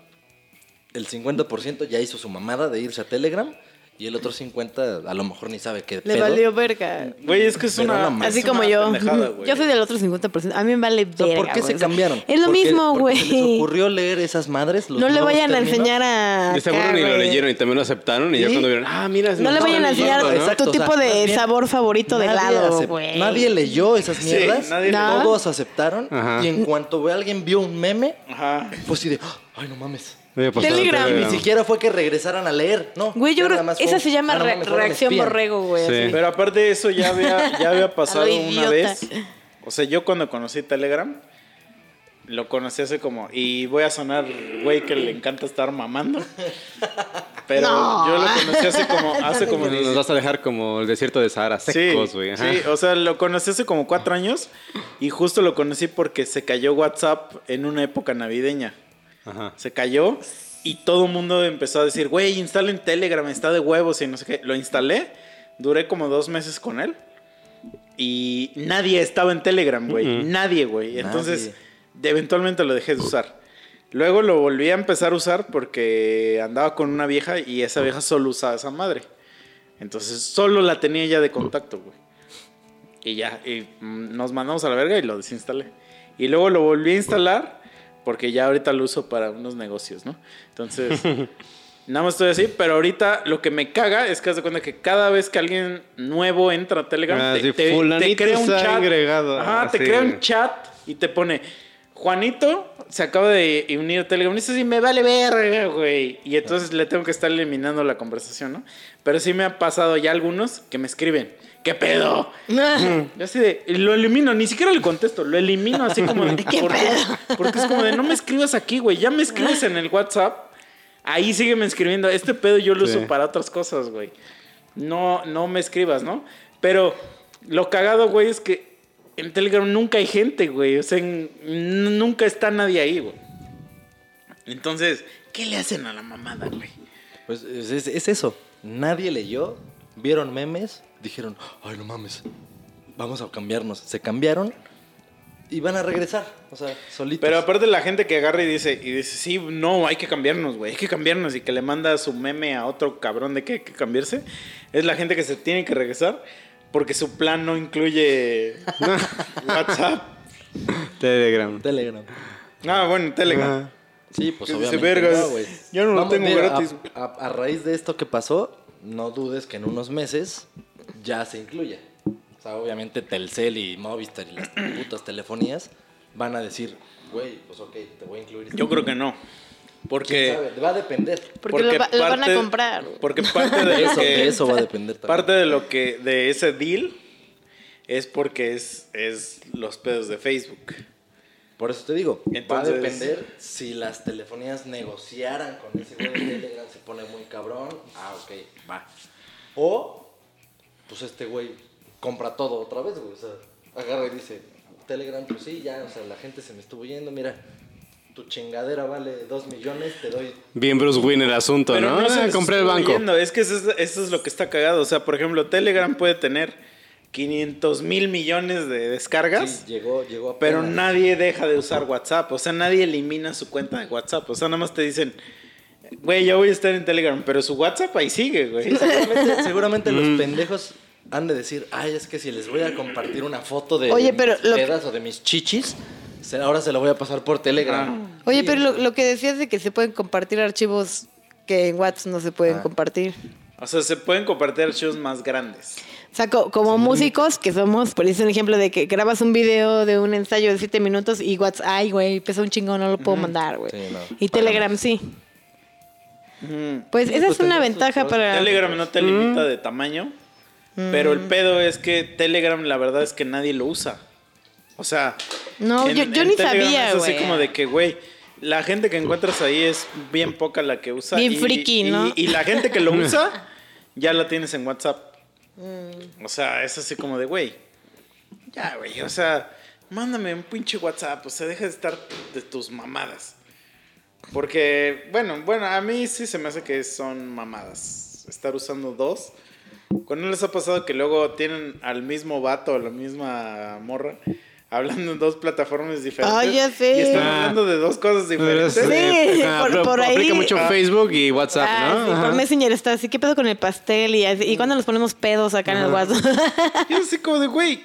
el 50% ya hizo su mamada de irse a Telegram y el otro 50% a lo mejor ni sabe qué Le pedo. valió verga. Güey, es que es Pero una. no. Así es como una yo. pendejada. Yo soy del otro 50%. A mí me vale O sea, verga. ¿Por qué güey. se cambiaron? Es lo mismo, güey. se les ocurrió leer esas madres. los No le vayan a términos. enseñar a. De seguro ni lo leyeron y también lo aceptaron y ya ¿Sí? cuando vieron, ah, mira, No le nos vayan a enseñar ¿no? Exacto, tu o sea, tipo de sabor favorito de Nadie helado, güey. Nadie leyó esas Sí, mierdas. nadie No. Todos aceptaron. Ajá. Y en cuanto ve- alguien vio un meme, pues sí de, ay, no mames. Pasado Telegram. Ni siquiera fue que regresaran a leer, no. Güey, yo creo nada más esa se llama "Ah, no re- reacción espían". borrego, güey. Sí. así. Pero aparte de eso, ya había, (laughs) ya había pasado una vez. O sea, yo cuando conocí Telegram, lo conocí hace como. Y voy a sonar, güey, que le encanta estar mamando. Pero No. yo lo conocí hace como. Hace como Nos vas a dejar como el desierto de Sahara, secos, güey. Sí, o sea, lo conocí hace como cuatro años y justo lo conocí porque se cayó WhatsApp en una época navideña. Ajá. Se cayó y todo el mundo empezó a decir, güey, instalen Telegram, está de huevos y no sé qué. Lo instalé, duré como dos meses con él y nadie estaba en Telegram, güey. Nadie, güey. Entonces, Nadie. eventualmente lo dejé de usar. Luego lo volví a empezar a usar porque andaba con una vieja y esa vieja solo usaba esa madre. Entonces, solo la tenía ya de contacto, güey. Y ya, y nos mandamos a la verga y lo desinstalé. Y luego lo volví a instalar porque ya ahorita lo uso para unos negocios, ¿no? Entonces, (laughs) nada más estoy así, pero ahorita lo que me caga es que haz de cuenta que cada vez que alguien nuevo entra a Telegram, Ah, te, crea un chat. agregado. Ajá, te crea un chat y te pone, Juanito se acaba de unir a Telegram. Y dice, sí, me vale verga, güey. Y entonces le tengo que estar eliminando la conversación, ¿no? Pero sí me ha pasado ya algunos que me escriben, ¿qué pedo? Yo así de, lo elimino, ni siquiera le contesto, lo elimino así como de, (laughs) ¿Qué porque, pedo? porque es como de, no me escribas aquí, güey, ya me escribes en el WhatsApp, ahí sígueme escribiendo, este pedo yo lo Sí. uso para otras cosas, güey. No, no me escribas, ¿no? Pero lo cagado, güey, es que en Telegram nunca hay gente, güey, o sea, en- nunca está nadie ahí, güey. Entonces, ¿qué le hacen a la mamada, güey? Pues es, es- es eso. Nadie leyó, vieron memes, dijeron, ay, no mames, vamos a cambiarnos. Se cambiaron y van a regresar. O sea, solitos. Pero aparte la gente que agarra y dice, y dice, sí, no, hay que cambiarnos, güey, hay que cambiarnos, y que le manda su meme a otro cabrón de que hay que cambiarse, es la gente que se tiene que regresar porque su plan no incluye (laughs) WhatsApp. Telegram. Telegram. Ah, bueno, Telegram. Sí, pues obviamente "Vergas, no, güey. yo no lo tengo mira, gratis". A, a- a raíz de esto que pasó, no dudes que en unos meses ya se incluya. O sea, obviamente Telcel y Movistar y las (clears throat) putas telefonías van a decir, güey, pues ok, te voy a incluir. Yo creo que no. ¿Quién Porque, sabe? Va a depender. Porque, lo, va- lo van a comprar. Porque parte de, (laughs) eso, que, de eso va a depender también. parte de lo que, de ese deal es porque es, es los pedos de Facebook. Por eso te digo, va a Entonces- depender si las telefonías negociaran con ese güey de Telegram, se pone muy cabrón. Ah, ok, va. O, pues este güey compra todo otra vez, güey. O sea, agarra y dice, Telegram, pues sí, ya, o sea, la gente se me estuvo yendo, mira, tu chingadera vale dos millones, te doy. Bien Bruce Wayne el asunto, Pero ¿no? no se Ah, compré el banco. yendo, Es que eso es, eso es lo que está cagado. O sea, por ejemplo, Telegram puede tener 500 mil millones de descargas. Sí, llegó, llegó a Pero nadie deja de usar WhatsApp. O sea, nadie elimina su cuenta de WhatsApp. O sea, nada más te dicen, güey, ya voy a estar en Telegram. Pero su WhatsApp ahí sigue, güey. (laughs) Seguramente, seguramente Mm. los pendejos han de decir, ay, es que si les voy a compartir una foto de Oye, pero mis lo- pedas o de mis chichis, se- ahora se la voy a pasar por Telegram. Oye, pero lo, lo que decías de que se pueden compartir archivos que en WhatsApp no se pueden Ah. compartir. O sea, se pueden compartir archivos más grandes. O sea, co- como músicos que somos, por eso es un ejemplo de que grabas un video de un ensayo de siete minutos y WhatsApp, ay, güey, pesa un chingo, no lo puedo mandar, güey. Sí, no. Y Telegram sí. Pues esa pues es una tendrá sus ventaja pros. para... Telegram no te limita de tamaño. Pero el pedo es que Telegram, la verdad es que nadie lo usa. O sea, No, yo- yo ni Telegram sabía, Es así como de que, güey, la gente que encuentras ahí es bien poca la que usa. Bien y, friki, y- ¿no? Y, la gente que lo (laughs) usa, ya la tienes en WhatsApp. Mm. O sea, es así como de, güey, ya, güey, o sea, mándame un pinche WhatsApp, o sea, deja de estar de tus mamadas. Porque, bueno, bueno, a mí sí se me hace que son mamadas. Estar usando dos. ¿Cuándo les ha pasado que luego tienen al mismo vato o la misma morra hablando en dos plataformas diferentes? Ah, ya sé. Y están Ah. hablando de dos cosas diferentes. Sí, ajá, por- por ahí- Aplica mucho Ah. Facebook y WhatsApp, Ah, ¿no? sí, por Ajá. Messenger está así. ¿Qué pedo con el pastel? Y, así, ¿y cuándo nos ponemos pedos acá en el WhatsApp? (laughs) Yo así como de, güey,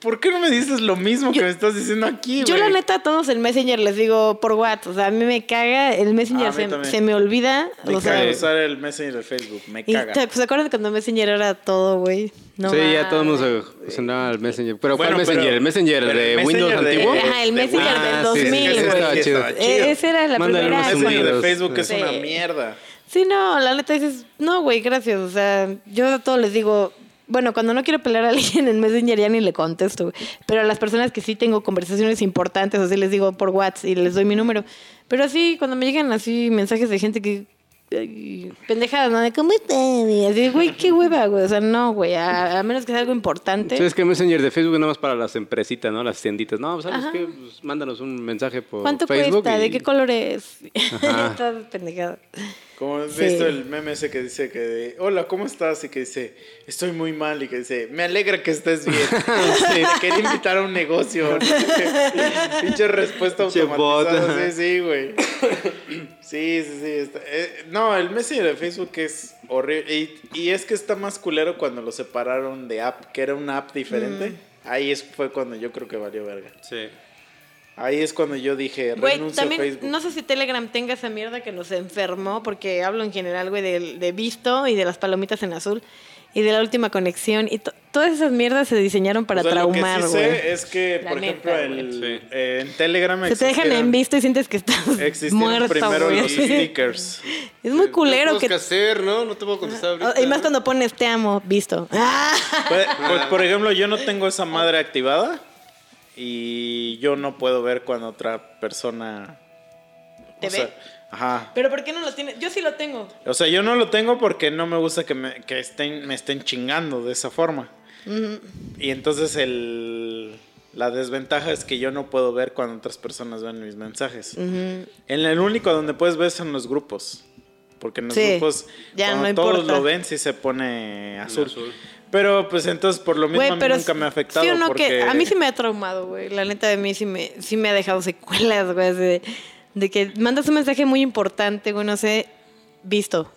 ¿por qué no me dices lo mismo que me estás diciendo aquí, Yo la neta a todos el Messenger les digo por WhatsApp. O sea, a mí me caga. El Ah, Messenger se, se me olvida. Me o sea, usar el Messenger de Facebook, me caga. ¿Se acuerdan cuando Messenger era todo, güey? No sí, ya todo el mundo se al Messenger. Pero Bueno, ¿cuál Messenger? pero- ¿El Messenger el de Messenger Windows de- antiguo? Ajá, el de Messenger Windows. del Ah, sí, sí, 2000, ese güey. estaba Sí, chido. estaba chido. Esa era la Mándale primera. El Messenger de Facebook es Sí. una mierda. Sí, no, la neta dices, no, güey, gracias. O sea, yo a todos les digo, bueno, cuando no quiero pelear a alguien en Messenger ya ni le contesto. Pero a las personas que sí tengo conversaciones importantes, así les digo por WhatsApp y les doy mi número. Pero así, cuando me llegan así mensajes de gente que. pendejadas, ¿no? De cómo están. Y así, güey, qué hueva, güey. O sea, no, güey. A, a menos que sea algo importante. Sí, es que Messenger de Facebook es nada más para las empresitas, ¿no? Las tienditas. No, ¿sabes Ajá. qué? Pues mándanos un mensaje por ¿Cuánto Facebook. cuesta? y- ¿De qué color es? (laughs) Todas pendejadas. Como has Sí. visto el meme ese que dice que de, hola, ¿cómo estás? Y que dice, estoy muy mal. Y que dice, me alegra que estés bien. (laughs) Sí, te quería invitar a un negocio. (laughs) Pinche respuesta automatizada. Sí, sí, güey. Sí, sí, sí. está- eh, no, el Messenger de Facebook es horrible. Y, y es que está más culero cuando lo separaron de app, que era una app diferente. Ahí es, fue cuando yo creo que valió verga. Sí. Ahí es cuando yo dije, Güey, renuncio a también, Facebook. no sé si Telegram tenga esa mierda que los enfermó, porque hablo en general, güey, de, de visto y de las palomitas en azul y de la última conexión. Y to- todas esas mierdas se diseñaron para O sea, lo que traumar, sí güey. sé es que, La por neta, ejemplo, el- Sí. eh, en Telegram Se te dejan en visto y sientes que estás muerto, primero güey. los stickers. (laughs) Es muy culero ¿Qué que... que hacer, no? No te puedo contestar ahorita. Y más cuando pones te amo, visto. Ah. (laughs) Pues, pues, por ejemplo, yo no tengo esa madre activada y yo no puedo ver cuando otra persona ¿Te o sea, ve? Ajá. Pero ¿por qué no lo tienes? Yo sí lo tengo. O sea, yo no lo tengo porque no me gusta que me, que estén, me estén chingando de esa forma. Y entonces el, la desventaja es que yo no puedo ver cuando otras personas ven mis mensajes. En el único donde puedes ver son los grupos. Porque en los Sí, grupos, ya cuando no todos importa. lo ven, sí se pone azul. azul. Pero pues entonces por lo mismo a mí nunca me ha afectado. sí o no porque... que a mí sí me ha traumado, güey. La neta de mí sí me, sí me ha dejado secuelas, güey. De, de que mandas un mensaje muy importante, güey, no sé, visto.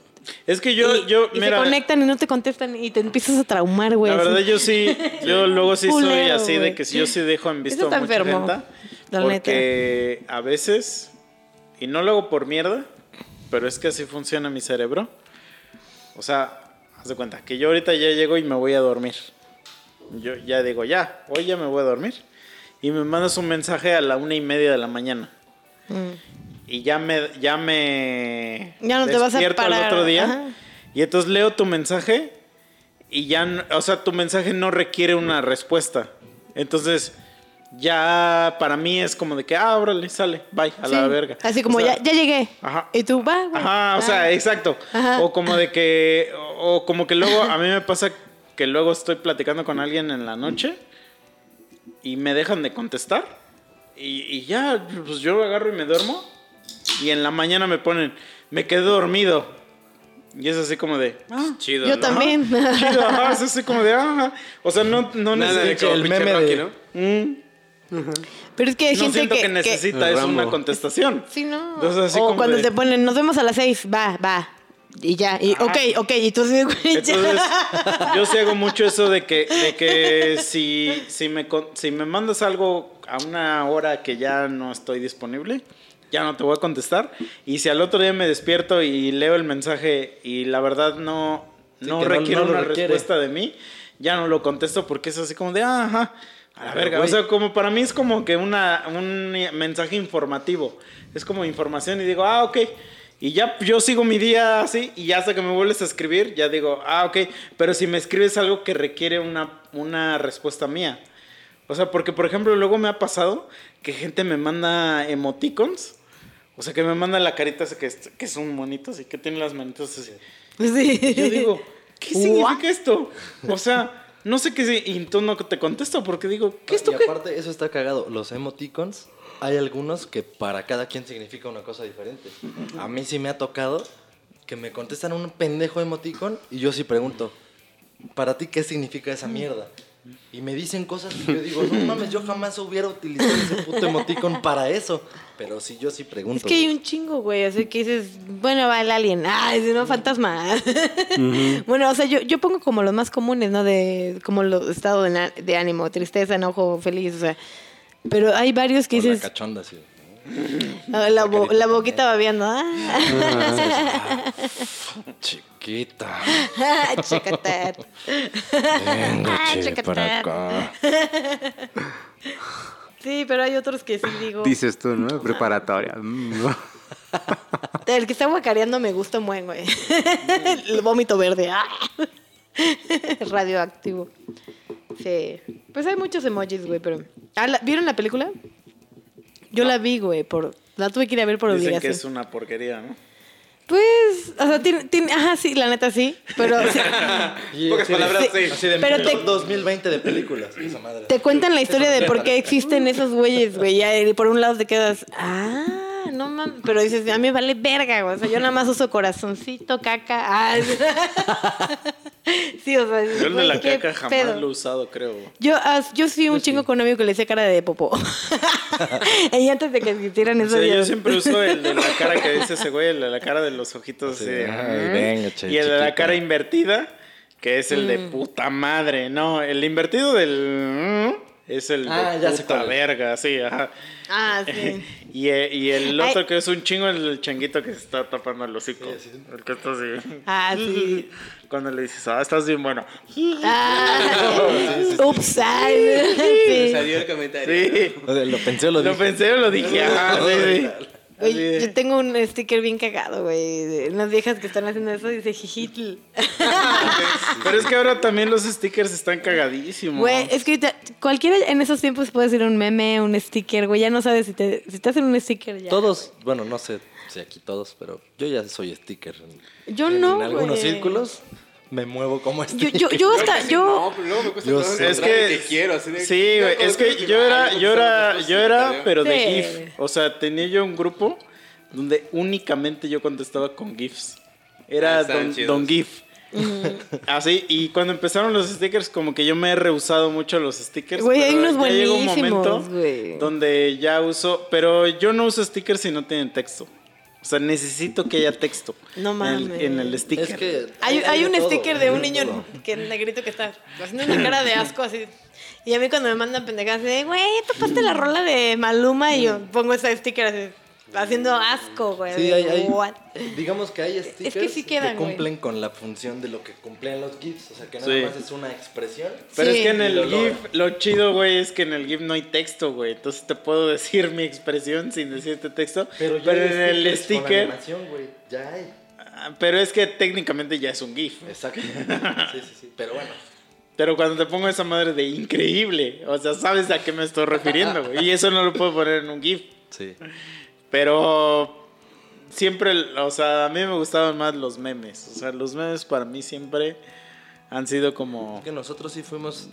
Es que yo, y, yo, y mira, se conectan y no te contestan y te empiezas a traumar, güey. la verdad yo sí, (laughs) yo luego sí soy así de que si yo sí dejo en visto a mucha gente. la Porque a veces, y no lo hago por mierda, pero es que así funciona mi cerebro. O sea, haz de cuenta que yo ahorita ya llego y me voy a dormir. Yo ya digo, ya, hoy ya me voy a dormir. Y me mandas un mensaje a la una y media de la mañana. Y ya me, ya me Ya no te vas a despierto al parar, otro día. ajá. Y entonces leo tu mensaje y ya, o sea, tu mensaje no requiere una respuesta. Entonces, ya para mí es como de que, ah, órale, sale, bye, a la verga. Así como O sea, ya, ya llegué. Ajá. Y tú, va, güey. Ajá, o sea, exacto. Ajá. O como de que, o, como que luego, a mí me pasa que luego estoy platicando con alguien en la noche y me dejan de contestar y, y ya, pues yo agarro y me duermo y en la mañana me ponen, me quedé dormido. Y es así como de, ah, Chido. Yo ¿no? también. chido, ajá, es así como de, ah, o sea, no, no Nada de necesito, el meme Rocky, de- ¿no? Mm, Pero es que hay no gente siento que, que, necesita, El es una contestación. Sí, no. Entonces, así o como cuando de- te ponen, nos vemos a las seis, va, va. Y ya, y Ajá. ok, ok, y tú ya. Entonces, (laughs) yo sí hago mucho eso de que, de que si, si, me, si me mandas algo a una hora que ya no estoy disponible, ya no te voy a contestar. Y si al otro día me despierto y leo el mensaje y la verdad no, Sí, no que no- requiere no lo una requiere. respuesta de mí, ya no lo contesto porque es así como de, ah, ajá, a la Pero, verga. O güey. sea, como para mí es como que una, un mensaje informativo. Es como información y digo, ah, ok. Y ya yo sigo mi día así y ya hasta que me vuelves a escribir, ya digo, ah, ok. Pero si me escribes algo que requiere una, una respuesta mía. O sea, porque por ejemplo luego me ha pasado que gente me manda emoticons O sea, que me manda la carita que que es un monito así, que tiene las manitas así. Sí. Yo digo, ¿qué significa esto? O sea, no sé qué... si- Y tú no te contesto porque digo, ¿qué esto y qué? aparte, eso está cagado. Los emoticons, hay algunos que para cada quien significa una cosa diferente. A mí sí me ha tocado que me contestan un pendejo emoticon y yo sí pregunto, ¿para ti qué significa esa mierda? Y me dicen cosas que yo digo, no mames, yo jamás hubiera utilizado ese puto emoticon para eso. Pero sí, yo sí pregunto. Es que hay un chingo, güey. Así que dices, bueno, va el alien. Ah, es no, fantasma. (laughs) bueno, o sea, yo, yo pongo como los más comunes, ¿no? De como los estado de, ánimo, tristeza, enojo, feliz, o sea. Pero hay varios que O la dices, cachonda, sí. ah, la, bo- la boquita babeando. Ah, (laughs) Chiquita, (laughs) Chacatán. venga, Ah, che, para acá. (laughs) Sí, pero hay otros que sí digo. Dices tú, ¿no? Preparatoria. El que está guacareando me gusta un buen, güey. (laughs) El vómito verde. ah. Radioactivo. Sí. Pues hay muchos emojis, güey, pero. Ah, ¿la- ¿Vieron la película? Yo la vi, güey, por. La tuve que ir a ver por Dicen que obligación. es una porquería, ¿no? Pues, o sea, tiene, tiene- ajá, sí, la neta sí, pero sí, (laughs) Pocas palabras, sí. Así de Pero te- 2020 de películas, esa madre. te cuentan la historia de por qué existen esos güeyes, güey, y por un lado te quedas, ah, no mames, pero dices, a mí me vale verga, güey, o sea, yo nada más uso corazoncito, caca, ah, (laughs) sí, o sea, Yo el de la caca jamás pedo. lo he usado, creo. Yo, ah, yo sí un chingo con un amigo que le hice cara de popó. (laughs) y antes de que existieran O esos sea, yo siempre uso el de la cara que dice ese güey, el de la cara de los ojitos Sí, venga, che, Y el de la cara invertida, que es el de Mm. puta madre. No, el invertido del... Es el Ah, de ya puta verga, sí, ajá. Ah, (laughs) sí. Y, eh, y el Ay. otro que es un chingo, el changuito que se está tapando el hocico. Sí, sí. El que está así. Ah, sí. (laughs) Cuando le dices, ah, estás bien bueno. Ah, ups, ay, sí. Salió el comentario. Sí. O sea, Lo pensé o lo Lo dije. pensé o lo dije. Ah, sí, sí. Güey, yo tengo un sticker bien cagado, güey. De unas viejas que están haciendo eso dice jijitl. (laughs) Pero es que ahora también los stickers están cagadísimos. Güey, es que ahorita cualquiera en esos tiempos puede ser un meme, un sticker, güey. Ya no sabes si te, si te hacen un sticker ya. Todos, bueno, no sé si aquí todos, pero yo ya soy sticker. En- Yo en no, algunos güey. círculos me muevo como Yo, sticker. yo, yo hasta, yo. No, pero luego me cuesta Yo sé. Es que, el quiero, así de- sí, güey, es que yo era, yo era, yo era, pero de Sí. GIF. O sea, tenía yo un grupo donde únicamente yo contestaba con GIFs. Ah, Era estaban don, don GIF. Así, y cuando empezaron los stickers, como que yo me he rehusado mucho los stickers. Güey, hay unos llegó un buenísimos, momento donde ya uso, pero yo no uso stickers si no tienen texto. O sea, necesito que haya texto. No en el- mames. En el, sticker. Es que Hay, un todo, sticker de un niño todo. que negrito que está haciendo una cara de asco así. Y a mí cuando me mandan pendejadas de, güey, topaste la rola de Maluma y yo pongo ese sticker así, haciendo asco, güey. Sí, hay, hay- What? digamos que hay stickers que sí quedan, güey. cumplen con la función de lo que cumplen los GIFs. O sea, que nada Sí. más es una expresión. Pero Sí. es que en el Lo. GIF, lo chido, güey, es que en el GIF no hay texto, güey. Entonces te puedo decir mi expresión sin decirte texto. Pero, hay en el sticker. animación, güey. Ya hay. ah, Pero es que técnicamente ya es un GIF. Exacto. (laughs) Sí, sí, sí. Pero bueno. Pero cuando te pongo esa madre de increíble, o sea, sabes a qué me estoy refiriendo, güey. Y eso no lo puedo poner en un GIF. Sí. Pero siempre, o sea, a mí me gustaban más los memes. O sea, los memes para mí siempre han sido como. Que nosotros sí fuimos.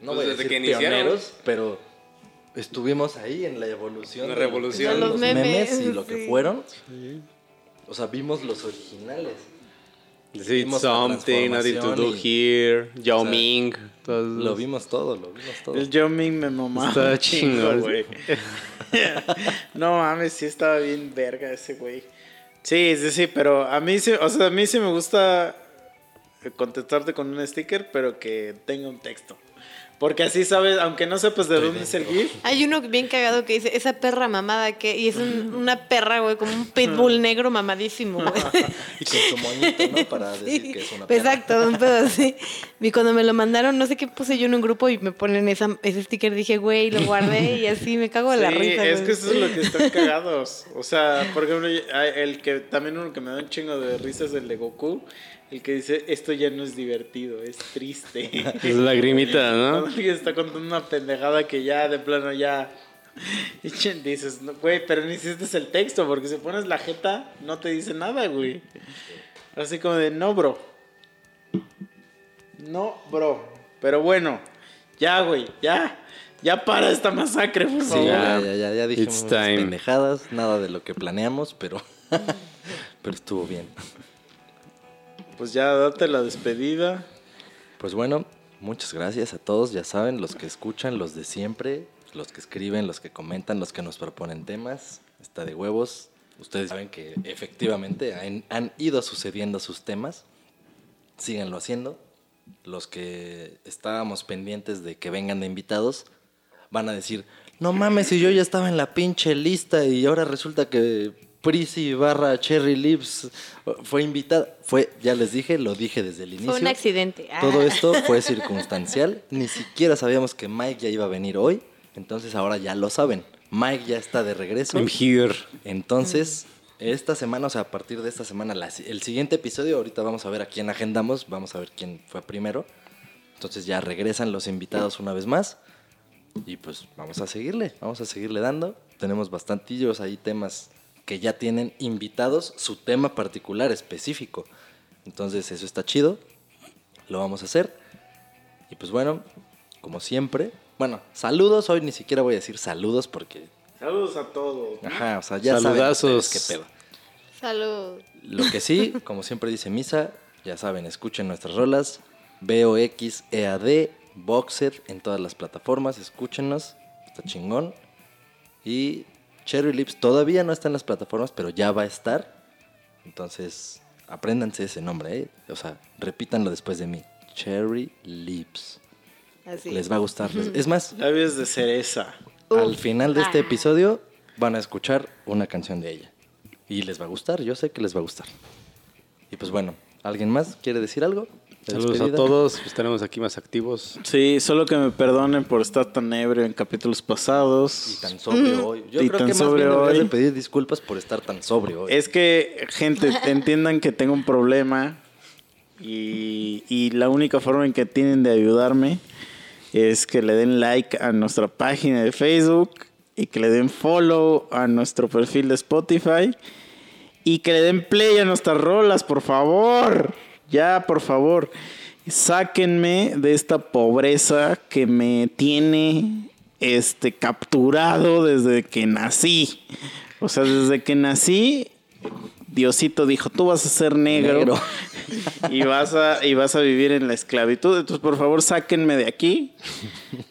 No Pues voy a desde decir que iniciaron. pioneros, pero estuvimos ahí en la evolución. La de lo que revolución. De los los memes, memes, y lo que sí. fueron. O sea, vimos los originales. Sí, la something, nothing to do here, Yao o sea, Ming. todos Lo vimos todo, lo vimos todo. El Yo Ming me mamaba. Está chingón. güey. (laughs) (laughs) no mames, sí estaba bien verga ese güey. Sí, sí, sí, pero a mí sí, o sea, a mí sí me gusta contestarte con un sticker, pero que tenga un texto. Porque así sabes, aunque no sepas de dónde es el GIF, Hay uno bien cagado que dice, esa perra mamada que... Y es un- una perra, güey, como un pitbull negro mamadísimo, güey. (laughs) Y con su moñito, ¿no? Para (laughs) decir que es una perra. Exacto, un pedo así. Y cuando me lo mandaron, no sé qué puse yo en un grupo y me ponen esa, ese sticker, dije, güey, lo guardé y así me cago de la Sí, risa. es güey. que eso es lo que están cagados. O sea, por ejemplo, el que también uno que me da un chingo de risa es el de Goku. El que dice, esto ya no es divertido, es triste. (laughs) Es lagrimita, ¿no? (laughs) alguien está contando una pendejada que ya de plano ya (laughs) Y chen- dices, "No, güey, pero ni hiciste el texto, porque si pones la jeta, no te dice nada, güey. Así como de, no, bro. No, bro. Pero bueno, ya, güey, ya. Ya para esta masacre, por Sí, ya, ya, ya, ya dijimos It's muchas time. pendejadas, nada de lo que planeamos, pero, pero estuvo bien. Pues ya date la despedida. Pues bueno, muchas gracias a todos, ya saben, los que escuchan, los de siempre, los que escriben, los que comentan, los que nos proponen temas, está de huevos. Ustedes saben que efectivamente han, ido sucediendo sus temas, síganlo haciendo. Los que estábamos pendientes de que vengan de invitados van a decir, no mames, si yo ya estaba en la pinche lista y ahora resulta que Prissy barra Cherry Lips fue invitada. Fue, ya les dije, lo dije desde el inicio. Fue un accidente. Ah. Todo esto fue circunstancial. Ni siquiera sabíamos que Mike ya iba a venir hoy. Entonces ahora ya lo saben. Mike ya está de regreso. I'm here. Entonces, esta semana, o sea, a partir de esta semana, la- el siguiente episodio, ahorita vamos a ver a quién agendamos, vamos a ver quién fue primero. Entonces ya regresan los invitados una vez más. Y pues vamos a seguirle, vamos a seguirle dando. Tenemos bastantillos ahí temas que ya tienen invitados su tema particular específico. Entonces eso está chido, lo vamos a hacer. Y pues bueno, como siempre, bueno, saludos, hoy ni siquiera voy a decir saludos porque, Saludos a todos. ¿no? ajá, o sea, ya Saludazos. saben qué pedo. Salud. Lo que sí, (laughs) como siempre dice Misa, ya saben, escuchen nuestras rolas. BOX, EAD, Boxer en todas las plataformas, escúchenos, está chingón. Y Cherry Lips todavía no está en las plataformas, pero ya va a estar. Entonces, apréndanse ese nombre, ¿eh? O sea, repítanlo después de mí. Cherry Lips. Así. Les va a gustar. (laughs) Es más, Labios de cereza. al final de este Ah. episodio van a escuchar una canción de ella. Y les va a gustar, yo sé que les va a gustar. Y pues bueno, ¿alguien más quiere decir algo? Saludos a todos. Estaremos aquí más activos. Sí, solo que me perdonen por estar tan ebrio en capítulos Y pasados. tan sobrio hoy. Yo Y creo tan que más sobrio bien deberías de hoy. pedir disculpas por estar tan sobrio hoy. Es que, gente, (laughs) entiendan que tengo un problema y, y la única forma en que tienen de ayudarme es que le den like a nuestra página de Facebook y que le den follow a nuestro perfil de Spotify y que le den play a nuestras rolas, por favor. Ya, por favor. Sáquenme de esta pobreza que me tiene este capturado desde que nací. O sea, desde que nací, Diosito dijo, tú vas a ser negro, Negro. (laughs) y vas a y vas a vivir en la esclavitud. Entonces, por favor, sáquenme de aquí.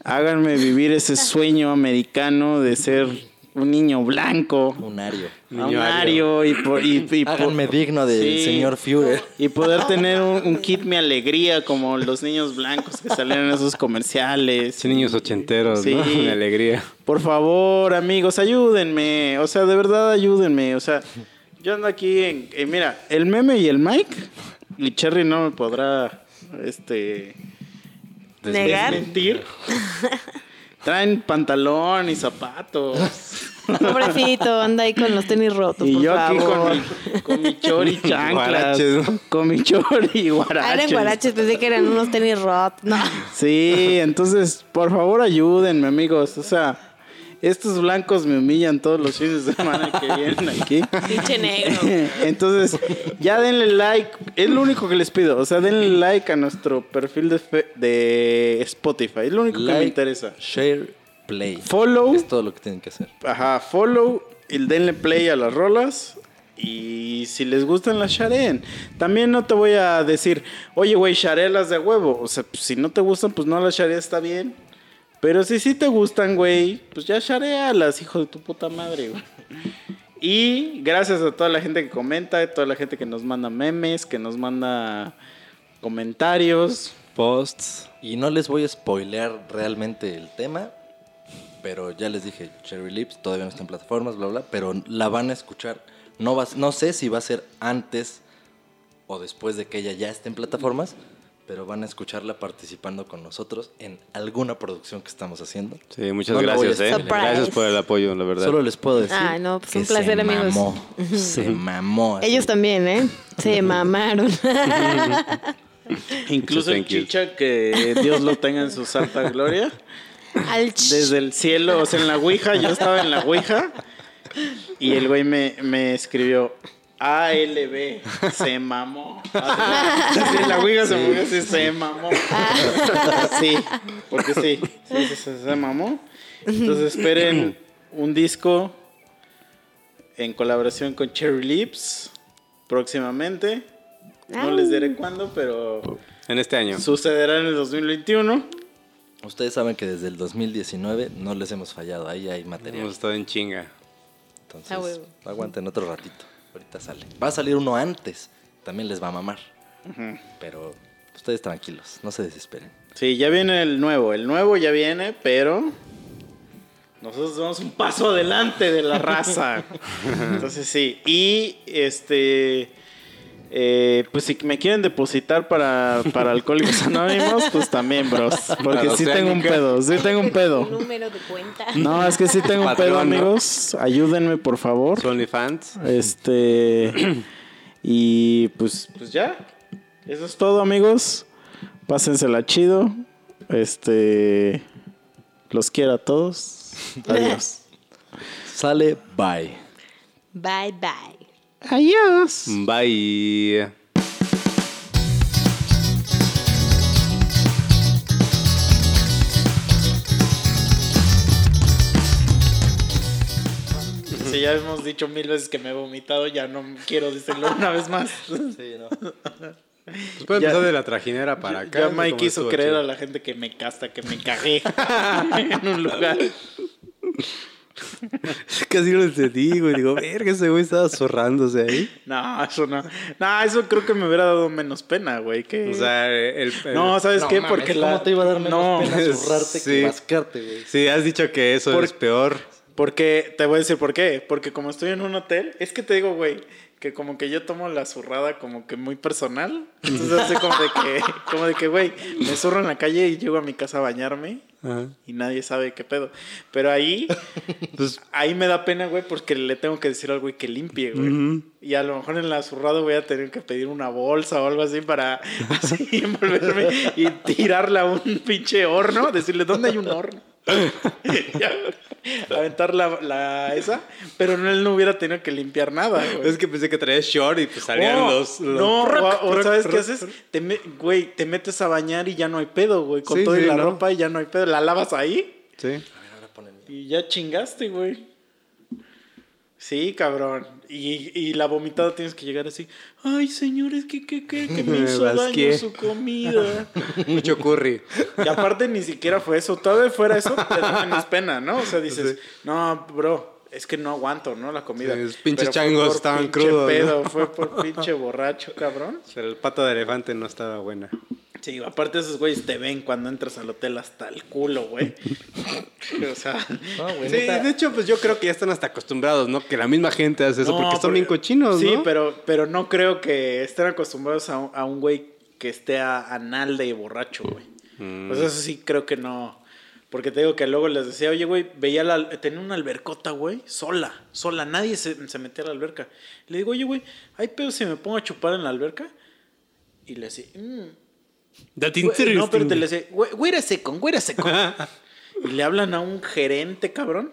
Háganme vivir ese sueño americano de ser un niño blanco. Un ario. a un Niño ario y, por- y- y por- Háganme digno del Sí. señor Führer. y poder tener un, un kit mi alegría como los niños blancos que salen en esos comerciales. Sí, niños ochenteros, ¿no? Sí. Mi alegría. Por favor, amigos, ayúdenme. O sea, de verdad, ayúdenme. O sea, yo ando aquí en. eh, mira, el meme y el Mike. Y Cherry no me podrá. Este. Negar. Desmentir. (laughs) Traen pantalón y zapatos. Pobrecito, anda ahí con los tenis rotos, y por yo aquí favor. con mi, con mi chori (laughs) chanclas. ¿no? Con mi chori y guaraches. Ah, eran guaraches, pensé que eran unos tenis rotos. No. Sí, entonces, por favor, ayúdenme, amigos. O sea, estos blancos me humillan todos los fines de semana que (laughs) vienen aquí. Pinche negro. (laughs) Entonces, ya denle like. Es lo único que les pido. O sea, denle like a nuestro perfil de, fe- de Spotify. Es lo único que me interesa. Share, play. Follow. Es todo lo que tienen que hacer. Ajá, follow y denle play a las rolas. Y si les gustan, las shareen. También no te voy a decir, oye, güey, sharelas de huevo. O sea, pues, si no te gustan, pues no las shareas, está bien. Pero si sí te gustan, güey, pues ya sharealas, hijo de tu puta madre, güey. Y gracias a toda la gente que comenta, toda la gente que nos manda memes, que nos manda comentarios. Posts. Y no les voy a spoilear realmente el tema, pero ya les dije, Cherry Lips todavía no está en plataformas, bla, bla, pero la van a escuchar. No, va, no sé si va a ser antes o después de que ella ya esté en plataformas, pero van a escucharla participando con nosotros en alguna producción que estamos haciendo. Sí, muchas No gracias, ¿eh? Gracias por el apoyo, la verdad. Solo les puedo decir. Ay, no, pues que un placer, se amigos. Mamó, se mamó. así. Ellos también, ¿eh? Se (laughs) mamaron. (laughs) Incluso el chicha, que Dios lo tenga en su santa gloria. Desde el cielo, o sea, en la Ouija, yo estaba en la Ouija y el güey me, me escribió ALB, se mamó. Así, la Ouija se movió así, se mamó. Sí, porque sí, sí, sí, se, se mamó. Entonces esperen un disco en colaboración con Cherry Lips próximamente. No les diré cuándo, pero En este año. sucederá en el 2021. Ustedes saben que desde el 2019 no les hemos fallado. Ahí hay material. Hemos estado en chinga. Entonces, aguanten otro ratito. Ahorita sale. Va a salir uno antes. También les va a mamar. Pero ustedes tranquilos, no se desesperen. Sí, ya viene el nuevo. El nuevo ya viene, pero nosotros vamos un paso adelante de la raza. (laughs) Entonces sí. Y este. Eh, pues si me quieren depositar para, para Alcohólicos (laughs) Anónimos, pues también, bros. Porque sí tengo un pedo, sí tengo un pedo. (laughs) Número de cuenta. No, es que sí (laughs) tengo un pedo, amigos. Ayúdenme, por favor. Su OnlyFans. Este. Y pues, pues ya. Eso es todo, amigos. Pásensela chido. Este. Los quiero a todos. Adiós. Sale, bye. Bye bye. Adiós. Bye. Si ya hemos dicho mil veces que me he vomitado, ya no quiero decirlo una vez más. Sí, no. Pues puede Ya- empezar de la trajinera para acá. ya Mike quiso creer chido. a la gente que me casta, que me cagué (laughs) en un lugar. (laughs) (laughs) Casi no te digo, y digo, verga, ese güey estaba zorrándose ahí. No, eso no. No, eso creo que me hubiera dado menos pena, güey. Que... O sea, el. el- no, ¿sabes No qué? mames, Porque ¿cómo la... te iba a dar menos no, pena (laughs) zurrarte sí. que mascarte, güey? Sí, has dicho que eso Por- es peor. Porque, te voy a decir por qué. Porque como estoy en un hotel, es que te digo, güey, que como que yo tomo la zurrada como que muy personal. Entonces así como de que, como de que, güey, me zurro en la calle y llego a mi casa a bañarme Ajá. y nadie sabe qué pedo. Pero ahí, (laughs) Pues, ahí me da pena, güey, porque le tengo que decir al güey que limpie, güey. Y a lo mejor en la zurrada voy a tener que pedir una bolsa o algo así para (laughs) así envolverme y tirarla a un pinche horno. Decirle, ¿dónde hay un horno? (laughs) Aventar la, la esa, pero no, él no hubiera tenido que limpiar nada, güey. es que pensé que traías short y pues salían Oh, los, los- No, Roc, o, ¿sabes qué roc, haces? Te me- güey, te metes a bañar y ya no hay pedo, güey. Con Sí, todo y sí, la ¿no? ropa y ya no hay pedo. La lavas ahí Sí. y ya chingaste, güey. Sí, cabrón. Y, y la vomitada tienes que llegar así. Ay, señores, ¿qué, qué, qué? Que (laughs) me hizo daño su comida. (laughs) Mucho curry. Y aparte ni siquiera fue eso. Todavía fuera eso, te da menos pena, ¿no? O sea, dices, no, bro, es que no aguanto, ¿no? La comida. Sí, los pinches Pero fue changos estaban crudos, Fue por pinche borracho, cabrón. (laughs) Pero el pata de elefante no estaba buena. Sí, aparte esos güeyes te ven cuando entras al hotel hasta el culo, güey. (laughs) o sea, No, güey, Sí, neta. de hecho, pues yo creo que ya están hasta acostumbrados, ¿no? Que la misma gente hace eso no, porque están porque- bien cochinos, Sí, ¿no? pero, pero no creo que estén acostumbrados a, un- a un güey que esté a, anal de borracho, güey. Mm. Pues eso sí creo que no. Porque te digo que luego les decía, oye, güey, veía la, tenía una albercota, güey, sola, sola, nadie se, se metía a la alberca. Le digo, oye, güey, ¿hay pedo si me pongo a chupar en la alberca? Y le decía, "Mm, That Güey, No, pero te le dice, "Wait- a second, wait a second. y le hablan a un gerente, cabrón.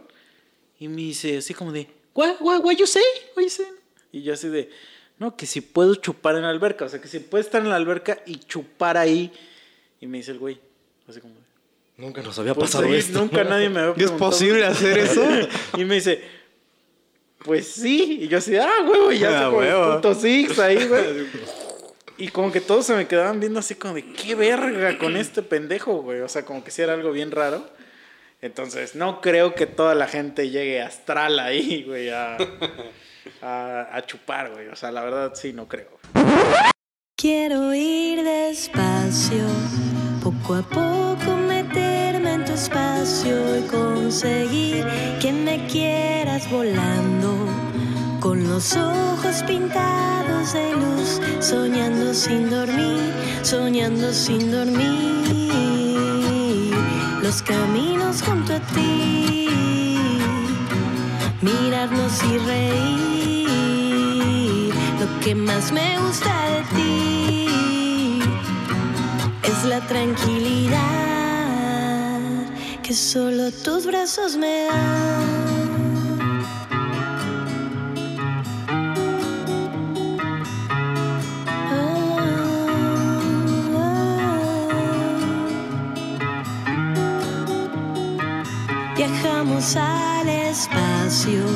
Y me dice así como de, what, what, what you say? What you say? Y yo así de, no, que si puedo chupar en la alberca. O sea, que si puedo estar en la alberca y chupar ahí. Y me dice el güey, así como de, Nunca nos había pues pasado sí, esto. nunca nadie me había (laughs) ¿Es preguntado. posible hacer eso? (laughs) y me dice, pues sí. Y yo así, ah, huevo, y ya (laughs) Ah, se el huevo. punto six ahí, güey. Y como que todos se me quedaban viendo así como de, qué verga con este pendejo, güey. O sea, como que sí era algo bien raro. Entonces, no creo que toda la gente llegue astral ahí, güey, a, (laughs) a, a chupar, güey. O sea, la verdad sí, no creo. Quiero ir despacio, poco a poco meterme en tu espacio y conseguir que me quieras volando, los ojos pintados de luz, soñando sin dormir, soñando sin dormir, los caminos junto a ti, mirarnos y reír. Lo que más me gusta de ti es la tranquilidad que solo tus brazos me dan. Viajamos al espacio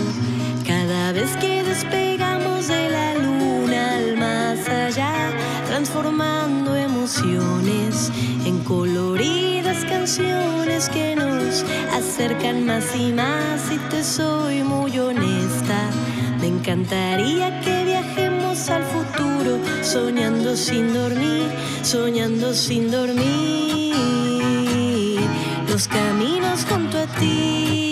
cada vez que despegamos de la luna al más allá, transformando emociones en coloridas canciones que nos acercan más y más. Y te soy muy honesta, me encantaría que viajemos al futuro, soñando sin dormir, soñando sin dormir los caminos junto a ti,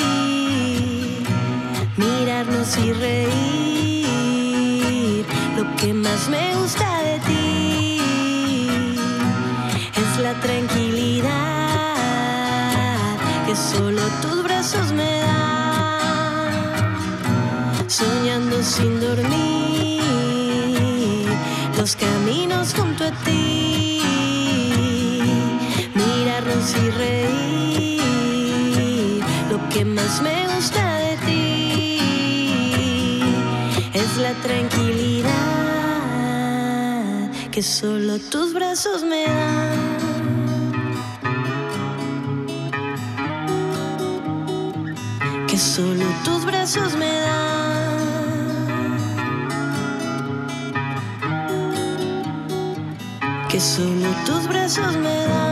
mirarnos y reír. Lo que más me gusta de ti es la tranquilidad que solo tus brazos me dan, soñando sin dormir. Los caminos junto a ti que solo tus brazos me dan. Que solo tus brazos me dan. Que solo tus brazos me dan.